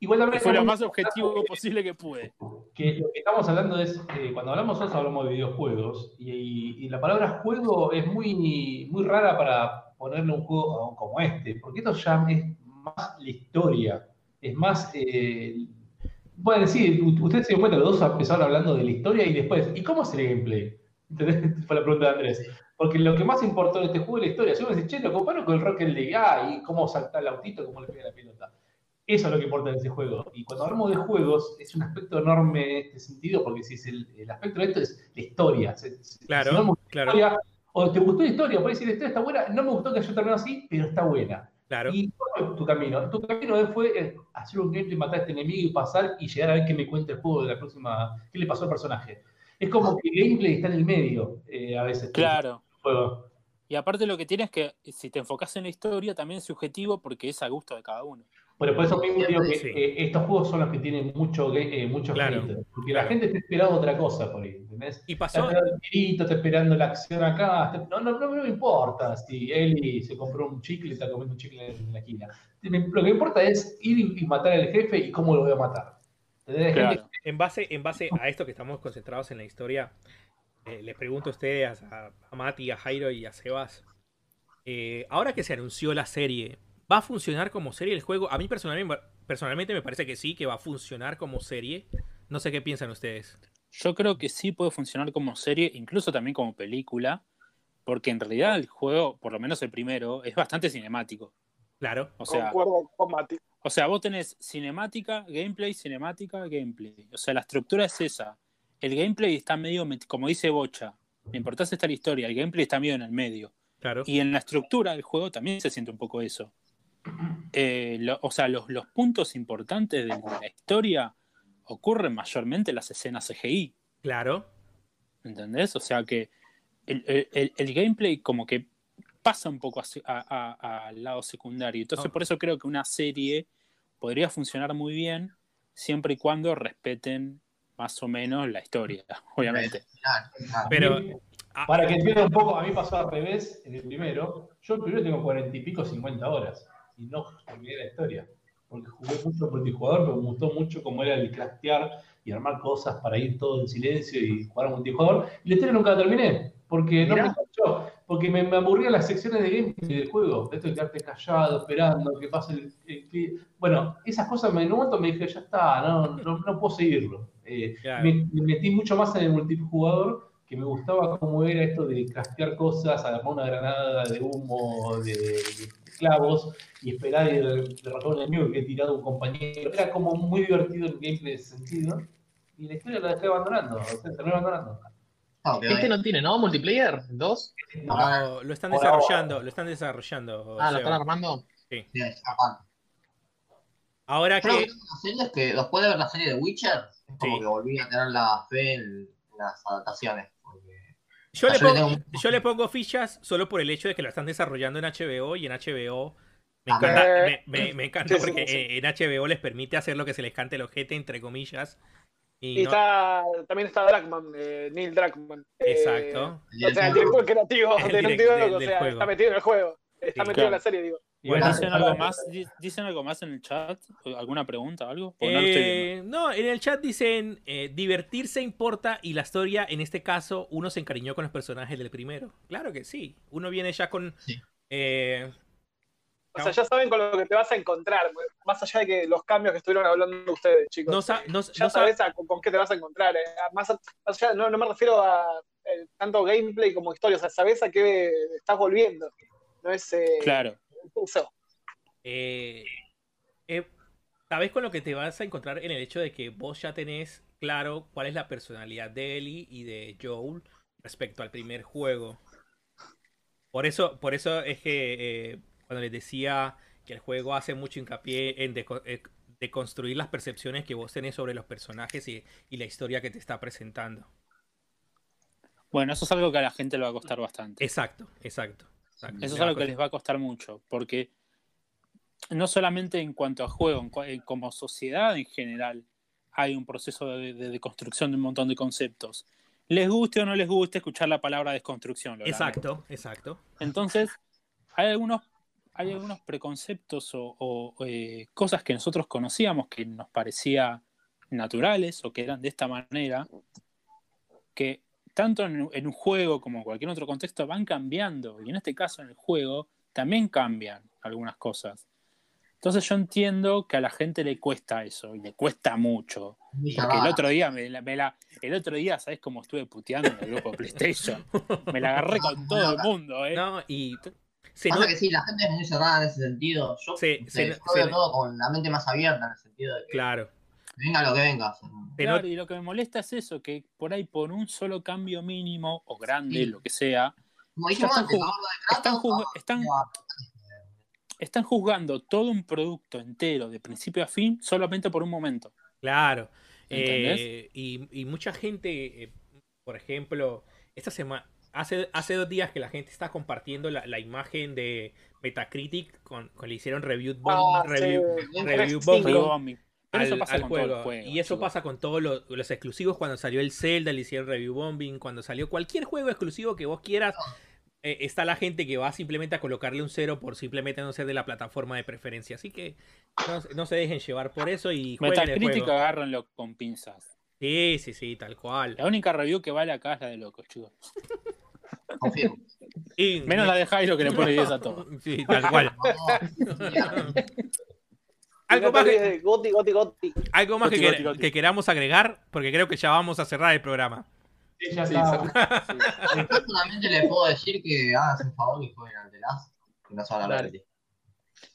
igual fue lo más objetivo posible que pude. que lo que estamos hablando es, eh, cuando hablamos nosotros hablamos de videojuegos, y, y la palabra juego es muy, muy rara para ponerle un juego como este, porque esto ya es más la historia, es más, eh, bueno, decir, ustedes se dan cuenta, los dos empezaron hablando de la historia y después, ¿y cómo es el gameplay? ¿Entendés? Fue la pregunta de Andrés. Porque lo que más importó en este juego es la historia. Si uno dice, che, lo comparo con el Rocket League, ah, y cómo salta el autito, cómo le pega la pelota. Eso es lo que importa en ese juego. Y cuando hablamos de juegos, es un aspecto enorme en este sentido, porque si es el, el aspecto de esto es la historia. Claro, si no claro. historia, o te gustó la historia, puedes decir, la historia está buena, no me gustó que haya terminado así, pero está buena. Claro. Y ¿cuál fue tu camino? Tu camino fue eh, hacer un gameplay, matar a este enemigo y pasar y llegar a ver qué me cuenta el juego de la próxima, qué le pasó al personaje. Es como que el gameplay está en el medio, eh, a veces. Claro. juego. Y aparte lo que tienes es que si te enfocas en la historia también es subjetivo porque es a gusto de cada uno. Pero por eso mismo digo que Sí. eh, estos juegos son los que tienen mucho, eh, mucho Claro. hate, porque Claro. la gente está esperando otra cosa por ahí, ¿entendés? Y Está pasó, esperando el tirito, está esperando la acción acá. está- No, no, no, me importa si Eli se compró un chicle y está comiendo un chicle en la esquina. Lo que importa es ir y matar al jefe y cómo lo voy a matar. En base, en base a esto que estamos concentrados en la historia, eh, les pregunto a ustedes, a, a Mati, a Jairo y a Sebas, eh, ahora que se anunció la serie, ¿va a funcionar como serie el juego? A mí personalmente, personalmente me parece que sí, que va a funcionar como serie. No sé qué piensan ustedes. Yo creo que sí puede funcionar como serie, incluso también como película, porque en realidad el juego, por lo menos el primero, es bastante cinemático. Claro. O sea, Concuerdo con Mati. o sea, vos tenés cinemática, gameplay, cinemática, gameplay. O sea, la estructura es esa. El gameplay está medio, como dice Bocha, la importancia está la historia, el gameplay está medio en el medio. Claro. Y en la estructura del juego también se siente un poco eso. Eh, lo- o sea, los, los puntos importantes de la historia ocurren mayormente en las escenas CGI. Claro. ¿Entendés? O sea que el, el- el- el gameplay como que pasa un poco al lado secundario. Entonces por eso creo que una serie podría funcionar muy bien siempre y cuando respeten más o menos la historia, obviamente. Claro, claro. Pero. ah, Para que entiendan un poco, a mí pasó al revés en el primero. Yo el primero tengo cuarenta y pico, 50 horas. Y no terminé la historia. Porque jugué mucho multijugador, pero me gustó mucho cómo era el craftear y armar cosas para ir todo en silencio y jugar a multijugador. Y la historia nunca la terminé. Porque no me enganchó. Porque me, me aburrían las secciones de gameplay del juego. Esto de quedarte callado, esperando que pase el, el clip. Bueno, esas cosas me, en un momento me dije, ya está, no, no, no puedo seguirlo. Eh, Claro. me, me metí mucho más en el multijugador que me gustaba cómo era esto de craftear cosas, armar una granada de humo, de, de clavos, y esperar y derrotar a un enemigo que he tirado un compañero. Era como muy divertido el gameplay de ese sentido. Y la historia la dejé abandonando, o sea, terminé abandonando. Quedó Este no tiene, ¿no? Multiplayer, dos. No, lo están desarrollando, lo están desarrollando. Ah, lo están armando. Sí. Ahora lo que que tengo que decirles es que después de ver la serie de Witcher, es como Sí. que volví a tener la fe en, en las adaptaciones. Yo le, pongo, tengo- yo le pongo fichas solo por el hecho de que lo están desarrollando en HBO y en HBO me encanta, me, me- me encanta sí, porque sí. en HBO les permite hacer lo que se les cante el ojete, entre comillas. Y Y no- está, también está Dragman, eh, Neil Dragman. Eh, Exacto. o sea, el director creativo El de direct- del- o sea, está metido en el juego. Está metido en la serie, digo. Bueno, ¿Dicen algo más? Di- ¿Dicen algo más en el chat? ¿Alguna pregunta o algo? Eh, no, en el chat dicen eh, divertirse importa y la historia, en este caso, uno se encariñó con los personajes del primero. Claro que sí. Uno viene ya con. Sí. eh, O sea, ya saben con lo que te vas a encontrar, más allá de que los cambios que estuvieron hablando ustedes, chicos. no, sa- no- ya no sa- sabes a- con, con qué te vas a encontrar. eh. Más, a- más allá, no, no me refiero a eh, tanto gameplay como historia, o sea, sabes a qué estás volviendo. No es eh, Claro. Eso. eh, eh, sabes con lo que te vas a encontrar en el hecho de que vos ya tenés claro cuál es la personalidad de Ellie y de Joel respecto al primer juego. Por eso, por eso es que eh, cuando les decía que el juego hace mucho hincapié en deco- eh, deconstruir las percepciones que vos tenés sobre los personajes y, y la historia que te está presentando. Bueno, eso es algo que a la gente le va a costar bastante. Exacto, exacto. Eso es algo que les va a costar mucho, porque no solamente en cuanto a juego, en eh, como sociedad en general, hay un proceso de, de- de construcción de un montón de conceptos. Les guste o no les guste escuchar la palabra desconstrucción. lo. Exacto, exacto. Entonces, hay algunos, hay algunos preconceptos o, o, eh, cosas que nosotros conocíamos que nos parecía naturales o que eran de esta manera, que tanto en, en un juego como en cualquier otro contexto van cambiando. Y en este caso, en el juego, también cambian algunas cosas. Entonces yo entiendo que a la gente le cuesta eso, y le cuesta mucho. Porque el otro día, me la, me la- el otro día, ¿sabes cómo estuve puteando en el grupo de PlayStation? Me la agarré con todo el mundo, ¿eh? No, y se Pasa nota- que sí, la gente es muy cerrada en ese sentido. Yo, no se- yo veo se- todo con la mente más abierta en el sentido de que Claro. Venga lo que venga. o sea, Se Claro, y lo que me molesta es eso, que por ahí por un solo cambio mínimo o grande, Sí. lo que sea, Como Ya dijimos están jug- están están- están juzgando todo un producto entero, de principio a fin, solamente por un momento. Claro. Eh, y, y mucha gente, eh, por ejemplo, esta semana, hace, hace dos días que la gente está compartiendo la, la imagen de Metacritic con, con le hicieron review, bomb- Ah, review sí, review cinco. Bombing Pero, bombing. Pero al, eso pasa al con todo el juego. juego. Y eso pasa con todos los, los exclusivos. Cuando salió el Zelda, le hicieron review bombing. Cuando salió cualquier juego exclusivo que vos quieras, eh, está la gente que va simplemente a colocarle un cero por simplemente no ser de la plataforma de preferencia. Así que no, se- no se dejen llevar por eso y jueguen el Metacritic juego. agárrenlo con pinzas. Sí, sí, sí, tal cual. La única review que vale acá es la de locos, chicos. confirmo. Menos la de Jairo que le pone 10 a todo. Sí, tal cual. ¿Algo más, que, Goti, Goti, Goti. algo más que, Goti, quer- goti, goti. que queramos agregar? Porque creo que ya vamos a cerrar el programa. Sí, ya Sí, está. Yo solamente le puedo decir que hagas un favor y jueguen al The Last, que no se van a.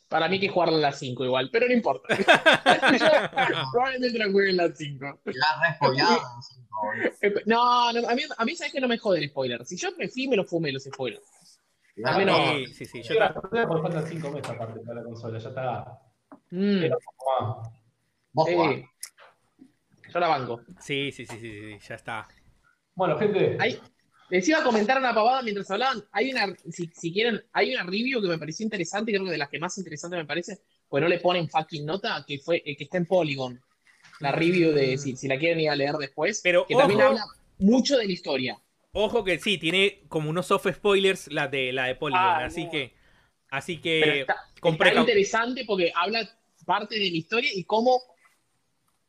Para mí hay que jugarla a las 5 igual, pero no importa. Probablemente la jueguen a las 5. Ya re spoileado, sí, favor. No, no, a mí, a mí sabes que no me jode el spoiler. Si yo me fui, me lo fumé los spoilers. Ya, A mí no. Sí, sí, sí. Yo, Ya, ta- porque faltan 5 meses aparte para la consola, ya está. Mm, Pero, ah, Vos sí. Yo la banco. sí, sí, sí, sí, sí, ya está. Bueno, gente, Hay- les iba a comentar una pavada mientras hablaban. Hay una, si, si quieren, hay una review que me pareció interesante, creo que de las que más interesante me parece, pues no le ponen fucking nota, que fue eh, que está en Polygon. La review de, si, si la quieren ir a leer después, Pero que también habla mucho de la historia. Ojo que sí, tiene como unos soft spoilers la de la de Polygon, Ah, así no. que así Pero que está, con está precau- interesante porque habla parte de la historia y cómo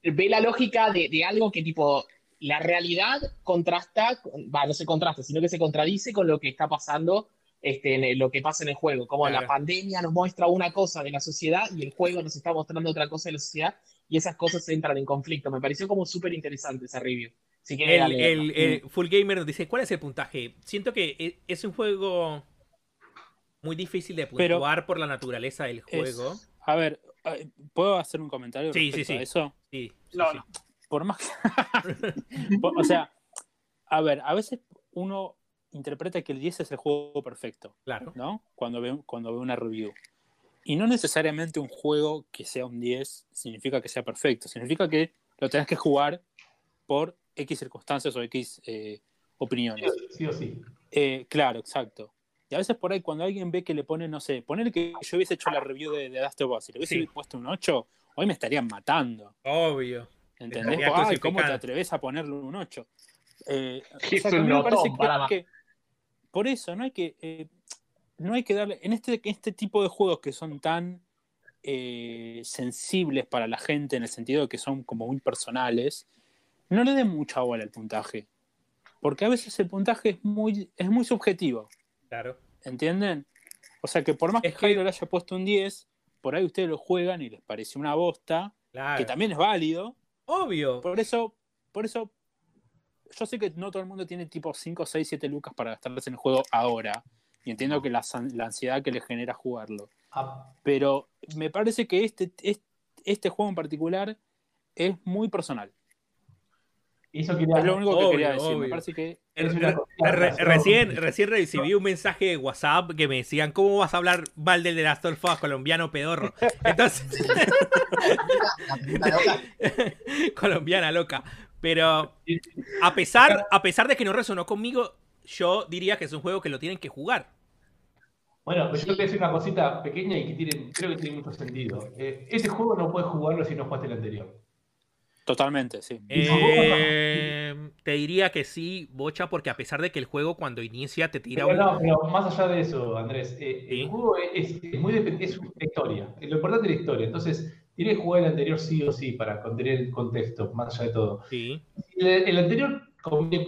ve la lógica de, de algo que tipo la realidad contrasta, con- va, no se contrasta, sino que se contradice con lo que está pasando, este, en el- lo que pasa en el juego. Como Claro. la pandemia nos muestra una cosa de la sociedad y el juego nos está mostrando otra cosa de la sociedad y esas cosas entran en conflicto. Me pareció como súper interesante esa review. Si quieren, El, dale. el- el Full Gamer nos dice, ¿cuál es el puntaje? Siento que e- es un juego muy difícil de Pero- puntuar por la naturaleza del Es- juego. a ver, ¿puedo hacer un comentario Sí, respecto sí, sí. a eso? Sí, sí, No, sí. no. Por más que... O sea, a ver, a veces uno interpreta que el 10 es el juego perfecto, Claro. ¿no? Cuando ve, cuando ve una review. Y no necesariamente un juego que sea un 10 significa que sea perfecto. Significa que lo tenés que jugar por X circunstancias o X eh, opiniones. sí o sí. Eh, claro, exacto. Y a veces por ahí cuando alguien ve que le pone, no sé, poner que yo hubiese hecho la review de, de Last of Us y le hubiese Sí. puesto un 8, hoy me estarían matando. Obvio. ¿Entendés? Ay, ¿Cómo te atreves a ponerle un 8? Eh, o sea, un me parece para que- por eso no hay que eh, no hay que darle en este este tipo de juegos que son tan eh, sensibles para la gente en el sentido de que son como muy personales no le den mucha bola al puntaje porque a veces el puntaje es muy es muy subjetivo Claro. ¿Entienden? o sea que por más Es que Jairo le haya puesto un 10 por ahí ustedes lo juegan y les pareció una bosta Claro. que también es válido Obvio. por eso, por eso, yo sé que no todo el mundo tiene tipo 5, 6, 7 lucas para gastarse en el juego ahora. Y entiendo que la, la ansiedad que le genera jugarlo. Ah, Pero me parece que este, este, este juego en particular es muy personal. Eso quería. Es lo único que Obvio, quería decir. Me obvio. parece que Re- re- recién, recibí un mensaje de WhatsApp que me decían, ¿cómo vas a hablar mal del de las Us colombiano pedorro? Entonces, La pregunta loca. colombiana loca. Pero a pesar, a pesar de que no resonó conmigo, yo diría que es un juego que lo tienen que jugar. Bueno, pues yo te voy a decir una cosita pequeña y que tiene, creo que tiene mucho sentido. Eh, este juego no puedes jugarlo si no jugaste el anterior. Totalmente, sí. Eh, te diría que sí, Bocha, porque a pesar de que el juego cuando inicia te tira Pero un... no, pero más allá de eso, Andrés, eh, Sí. el juego es, es muy es una historia. Lo importante es la historia. Entonces, tienes que jugar el anterior sí o sí para contener el contexto, más allá de todo. Sí, El, el anterior,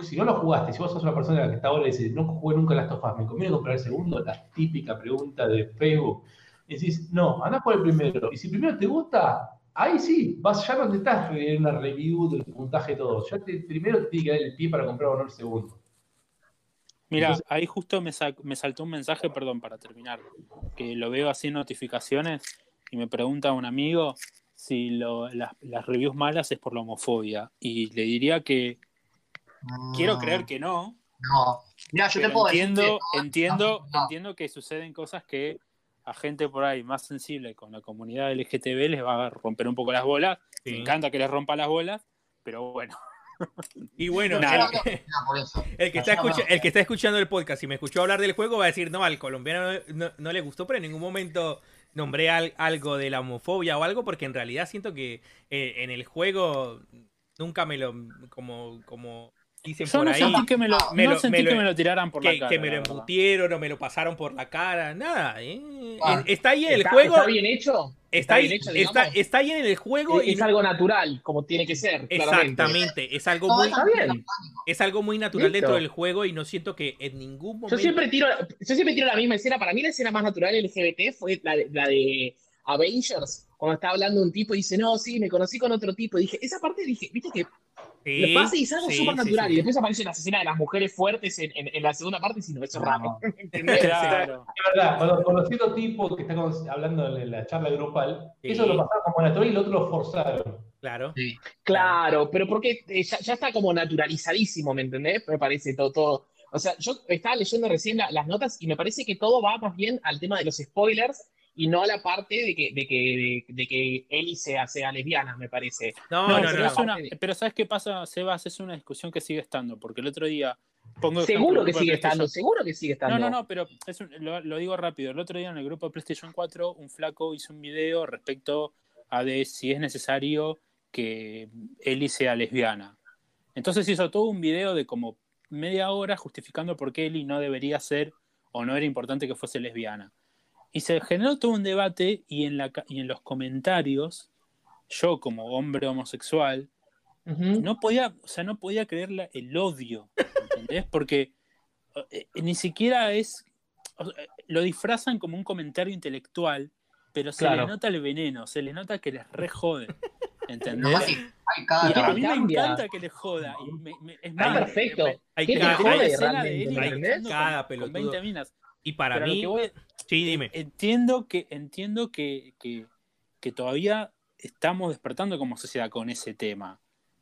si no lo jugaste, si vos sos una persona que está ahora y dice, no jugué nunca Last of Us, ¿me conviene comprar el segundo? La típica pregunta de Facebook. Y decís, no, anda por el primero. Y si primero te gusta, ahí sí, vas, ya no te estás en una review del puntaje y todo. Ya te, primero te tiene que dar el pie para comprar o no el segundo. Mira, Entonces- ahí justo me, sa- me saltó un mensaje, perdón, para terminar, que lo veo así en notificaciones y me pregunta un amigo si lo- las, las reviews malas es por la homofobia. Y le diría que quiero Mm, creer que no, No. Mira, yo te puedo entiendo, decir. que no, entiendo, no. entiendo que suceden cosas que a gente por ahí más sensible con la comunidad LGTB les va a romper un poco las bolas. Sí. Me encanta que les rompa las bolas, pero bueno. Y bueno, Nada. el, eso. el que está escucha- el que está escuchando el podcast y me escuchó hablar del juego va a decir, no, al colombiano no, no- no le gustó, pero en ningún momento nombré al- algo de la homofobia o algo, porque en realidad siento que eh, en el juego nunca me lo, como, como dicen Yo por no ahí, sentí que me lo, me no lo- sentí me lo- que me lo tiraran por que, la cara. que me lo embutieron o me lo pasaron por la cara, nada. eh. Ah. está ahí en el ¿Está, juego, está bien hecho? está, ahí, bien hecho, está, digamos? está ahí en el juego y es no- algo natural, como tiene que ser. claramente. exactamente, es algo No, muy, Está bien. es algo muy natural Listo. dentro del juego y no siento que en ningún momento Yo siempre tiro, yo siempre tiro la misma escena. Para mí la escena más natural LGBT fue la de, la de Avengers, cuando está hablando un tipo y dice, no, sí, me conocí con otro tipo. Y dije, esa parte dije, viste que Sí, lo pasa y es algo súper sí, natural. sí. Y después aparece la escena de las mujeres fuertes en, en- en la segunda parte y si no, eso es raro. ¿Entendés? Claro. Es verdad, cuando conociendo tipo que está con- hablando en la charla grupal, Sí. eso lo pasaron como natural y el otro lo forzaron. Claro. Sí. Claro, pero porque eh, ya, ya está como naturalizadísimo, ¿me entendés? Me parece todo, todo. O sea, yo estaba leyendo recién la- las notas y me parece que todo va más bien al tema de los spoilers y no a la parte de que, de que, de, de que Ellie sea, sea lesbiana, me parece. No, No, no, pero, no. es una- parte de- pero ¿sabes qué pasa, Sebas? Es una discusión que sigue estando, porque el otro día pongo Seguro que sigue estando, seguro que sigue estando. No, no, no, pero es un- lo, lo digo rápido. El otro día en el grupo de PlayStation 4, un flaco hizo un video respecto a de si es necesario que Ellie sea lesbiana. Entonces hizo todo un video de como media hora justificando por qué Ellie no debería ser o no era importante que fuese lesbiana. Y se generó todo un debate y en, la, y en los comentarios, yo como hombre homosexual, no podía, o sea, no podía creer la- el odio, ¿entendés? Porque eh, ni siquiera es, o sea, lo disfrazan como un comentario intelectual, pero se Claro. le nota el veneno, se le nota que les re jode. ¿Entendés? Hay Y cada. a mí me encanta que le joda. Y me- me- es más, perfecto. me- Hay ¿Qué te cada- hay escena de él Cada con, pelotudo. con 20 minas. Y para Pero mí, voy- sí, dime. entiendo que entiendo que, que, que todavía estamos despertando como sociedad con ese tema.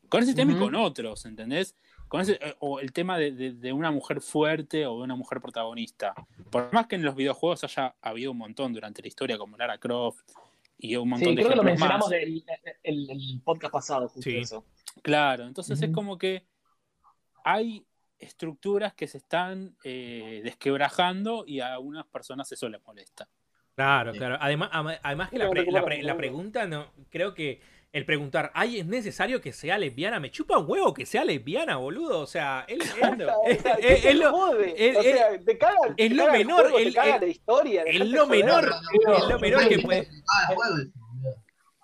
Con ese tema y con otros, ¿entendés? Con ese, eh, o el tema de, de- de una mujer fuerte o de una mujer protagonista. Por más que en los videojuegos haya habido un montón durante la historia, como Lara Croft y un montón Sí, de creo que lo mencionamos más. del el, el podcast pasado, justo Sí. eso. Claro, entonces es como que hay estructuras que se están eh, desquebrajando y a algunas personas eso les molesta. Claro, Sí. claro. Además, además que la, pre- la pre- pregunta, no, creo que el preguntar, ay, es necesario que sea lesbiana, me chupa un huevo que sea lesbiana, boludo. O sea, él, él- O sea, es- ¿qué es te lo- es- lo menor, es lo menor. es lo menor que puede-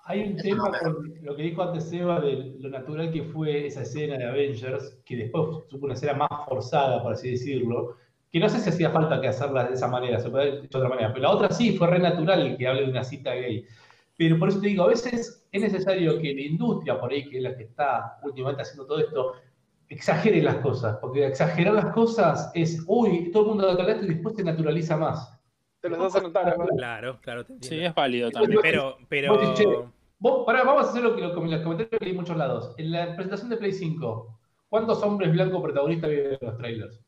Hay un tema con lo que dijo antes Seba de lo natural que fue esa escena de Avengers, que después tuvo una escena más forzada, por así decirlo, que no sé si hacía falta que hacerla de esa manera, se puede haber hecho de otra manera, pero la otra sí, fue re natural que hable de una cita gay. Pero por eso te digo, a veces es necesario que la industria, por ahí, que es la que está últimamente haciendo todo esto, exagere las cosas, porque exagerar las cosas es, uy, todo el mundo acá esto y después se naturaliza más. Te los vas a notar. ¿no? Claro, claro, te Sí, es válido también. Pero, pero. Vos, pará, vamos a hacer lo que lo, los comentarios que leí en muchos lados. En la presentación de Play 5, ¿cuántos hombres blancos protagonistas viven en los trailers?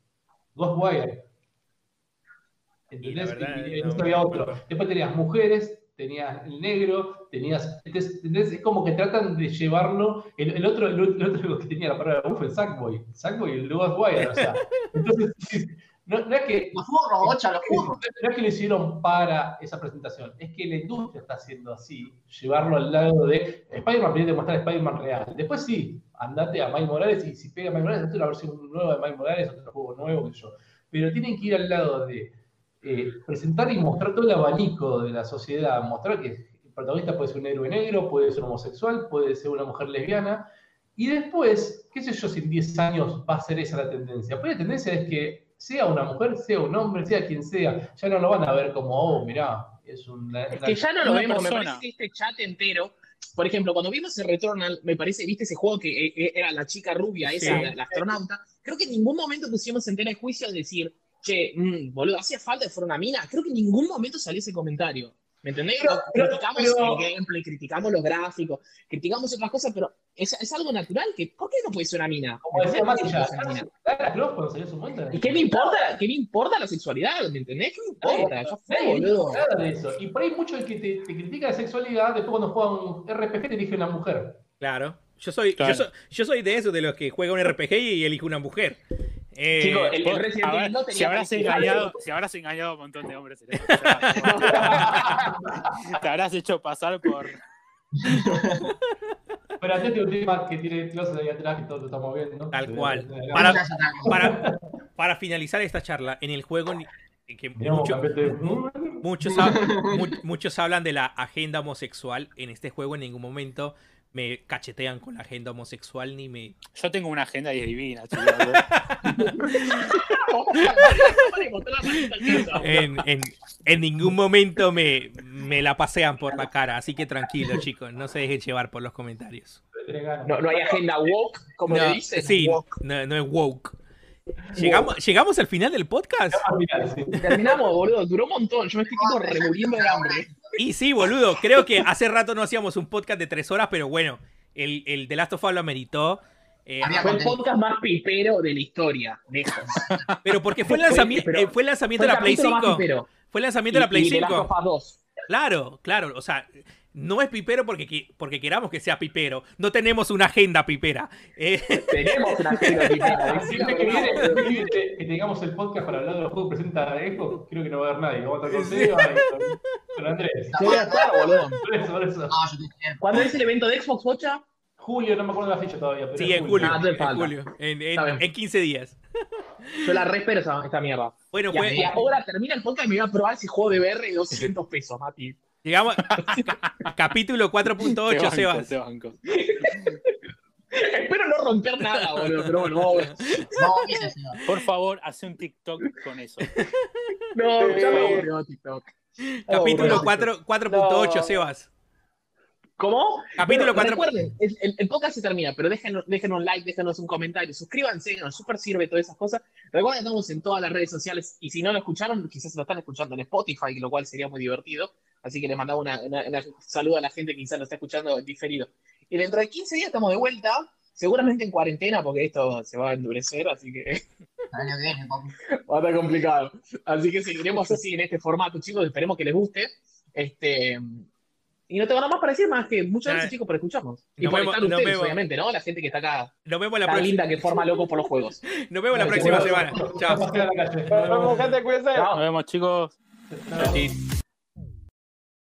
Ghostwire. ¿Entendés? verdad, Y- no- había otro. Después tenías mujeres, tenías el negro, tenías. ¿entendés? Es como que tratan de llevarlo. El, el otro, el, otro que tenía la palabra uf, el Sackboy. Sackboy y el Ghostwire. O sea, entonces, no, no es que Los bocha, los no es que lo hicieron para esa presentación, es que la industria está haciendo así, llevarlo al lado de Spider-Man, primero te mostrar Spider-Man real. Después sí, andate a Miles Morales y si pega Miles Morales, es una versión nueva de Miles Morales, otro juego nuevo, sé yo. Pero tienen que ir al lado de eh, presentar y mostrar todo el abanico de la sociedad, mostrar que el protagonista puede ser un héroe negro, puede ser homosexual, puede ser una mujer lesbiana. Y después, qué sé yo, si en 10 años va a ser esa la tendencia. Pues la tendencia es que sea una mujer, sea un hombre, sea quien sea, ya no lo van a ver como, oh, mirá, es una... Es que ya no lo vemos, me persona. parece que este chat entero. Por ejemplo, cuando vimos el Returnal, me parece, viste ese juego que eh, eh, era la chica rubia, esa, Sí. la, la astronauta. Creo que en ningún momento pusimos en tela de juicio al decir, che, mm, boludo, hacía falta que fuera una mina. Creo que en ningún momento salió ese comentario. ¿Me entendés? Pero- pero- criticamos pero- el gameplay, criticamos los gráficos, criticamos otras cosas, pero es, es algo natural. que ¿Por qué no puede ser una mina? ¿Y qué me importa? ¿Qué me importa la sexualidad? ¿Me entendés? ¿Qué me importa? Ya fue, boludo. de eso. Y por ahí mucho el que te, te critica la sexualidad, después cuando juega un RPG te elige una mujer. Claro. Yo soy, Claro. yo soy, yo soy de esos de los que juega un RPG y elige una mujer. Eh, Chico, el, el Vos, Resident a ver, Evil no tenía si, habrás engañado, si habrás engañado a un montón de hombres, te habrás hecho pasar por. Pero antes tiene un tema que tiene closet ahí atrás que todos lo estamos viendo. Tal cual. Para- para, para finalizar esta charla, en el juego ni- que mucho- muchos, muchos hablan de la agenda homosexual. En este juego en ningún momento me cachetean con la agenda homosexual ni me... Yo tengo una agenda y es divina, chicos. En, en- en ningún momento me, me la pasean por la cara. Así que tranquilo, chicos. No se dejen llevar por los comentarios. No, no hay agenda woke, como No, le dicen. sí, woke. no, no es woke. ¿Llegamos, ¿Llegamos al final del podcast? Terminamos, boludo. Duró un montón. Yo me estoy tipo remuriendo de hambre. Y sí, boludo. Creo que hace rato no hacíamos un podcast de tres horas, pero bueno, el, el The Last of Us lo ameritó. Eh, Había Fue el podcast más pipero de la historia. Lejos. pero porque fue el lanzamiento, eh, fue el lanzamiento Fue de el la Play capítulo más 5. pipero. Fue el lanzamiento de la Play y, y de Last 5. of Us 2. Claro, claro. O sea, no es pipero porque, porque queramos que sea pipero. No tenemos una agenda pipera. Eh, Tenemos una agenda pipera. Siempre que viene, que tengamos el podcast para hablar de los juegos que presenta Xbox, creo que no va a haber nadie. Vamos a estar con. Seba y con, con Andrés. Yo voy a estar, boludo. Por eso, por eso. Entiendo. ¿Cuándo es el evento de Xbox, Bocha? Julio, no me acuerdo la fecha todavía. Pero sí, en julio. Ah, en, falta. julio en, en- Está bien. en 15 días. Yo la respero esa, esta mierda. Bueno, Y, ahora termina el podcast y me voy a probar ese juego de VR de 200 pesos, Mati. Llegamos a capítulo 4.8, Sebas. Te banco. Espero no romper nada, boludo. Pero bueno, vamos a ver. No. Por favor, hace un TikTok con eso. No, ya me aburrió TikTok. Capítulo Oh, 4 4.8, No. Sebas. ¿Cómo? Capítulo Bueno, 4. Recuerden, el, el- el podcast se termina, pero déjenos, déjenos un like, déjenos un comentario, suscríbanse, nos super sirve todas esas cosas. Recuerden que estamos en todas las redes sociales y si no lo escucharon, quizás lo están escuchando en Spotify, lo cual sería muy divertido. Así que les mandamos una, una- una- un saludo a la gente que quizás lo está escuchando en diferido. Y dentro de 15 días estamos de vuelta, seguramente en cuarentena, porque esto se va a endurecer, así que El año que viene, papi. va a estar complicado. Así que seguiremos así en este formato, chicos. Esperemos que les guste. Este, y no tengo nada más para decir más que muchas gracias, Nada. chicos, por escucharnos. Y Nos por vemos- estar ustedes, vemos. obviamente, ¿no? La gente que está acá, Nos vemos la tan próxima. linda que forma loco por los juegos. Nos vemos la próxima chicos. semana. Chao. Nos vemos, gente, cuídense. Chao. Nos vemos, chicos.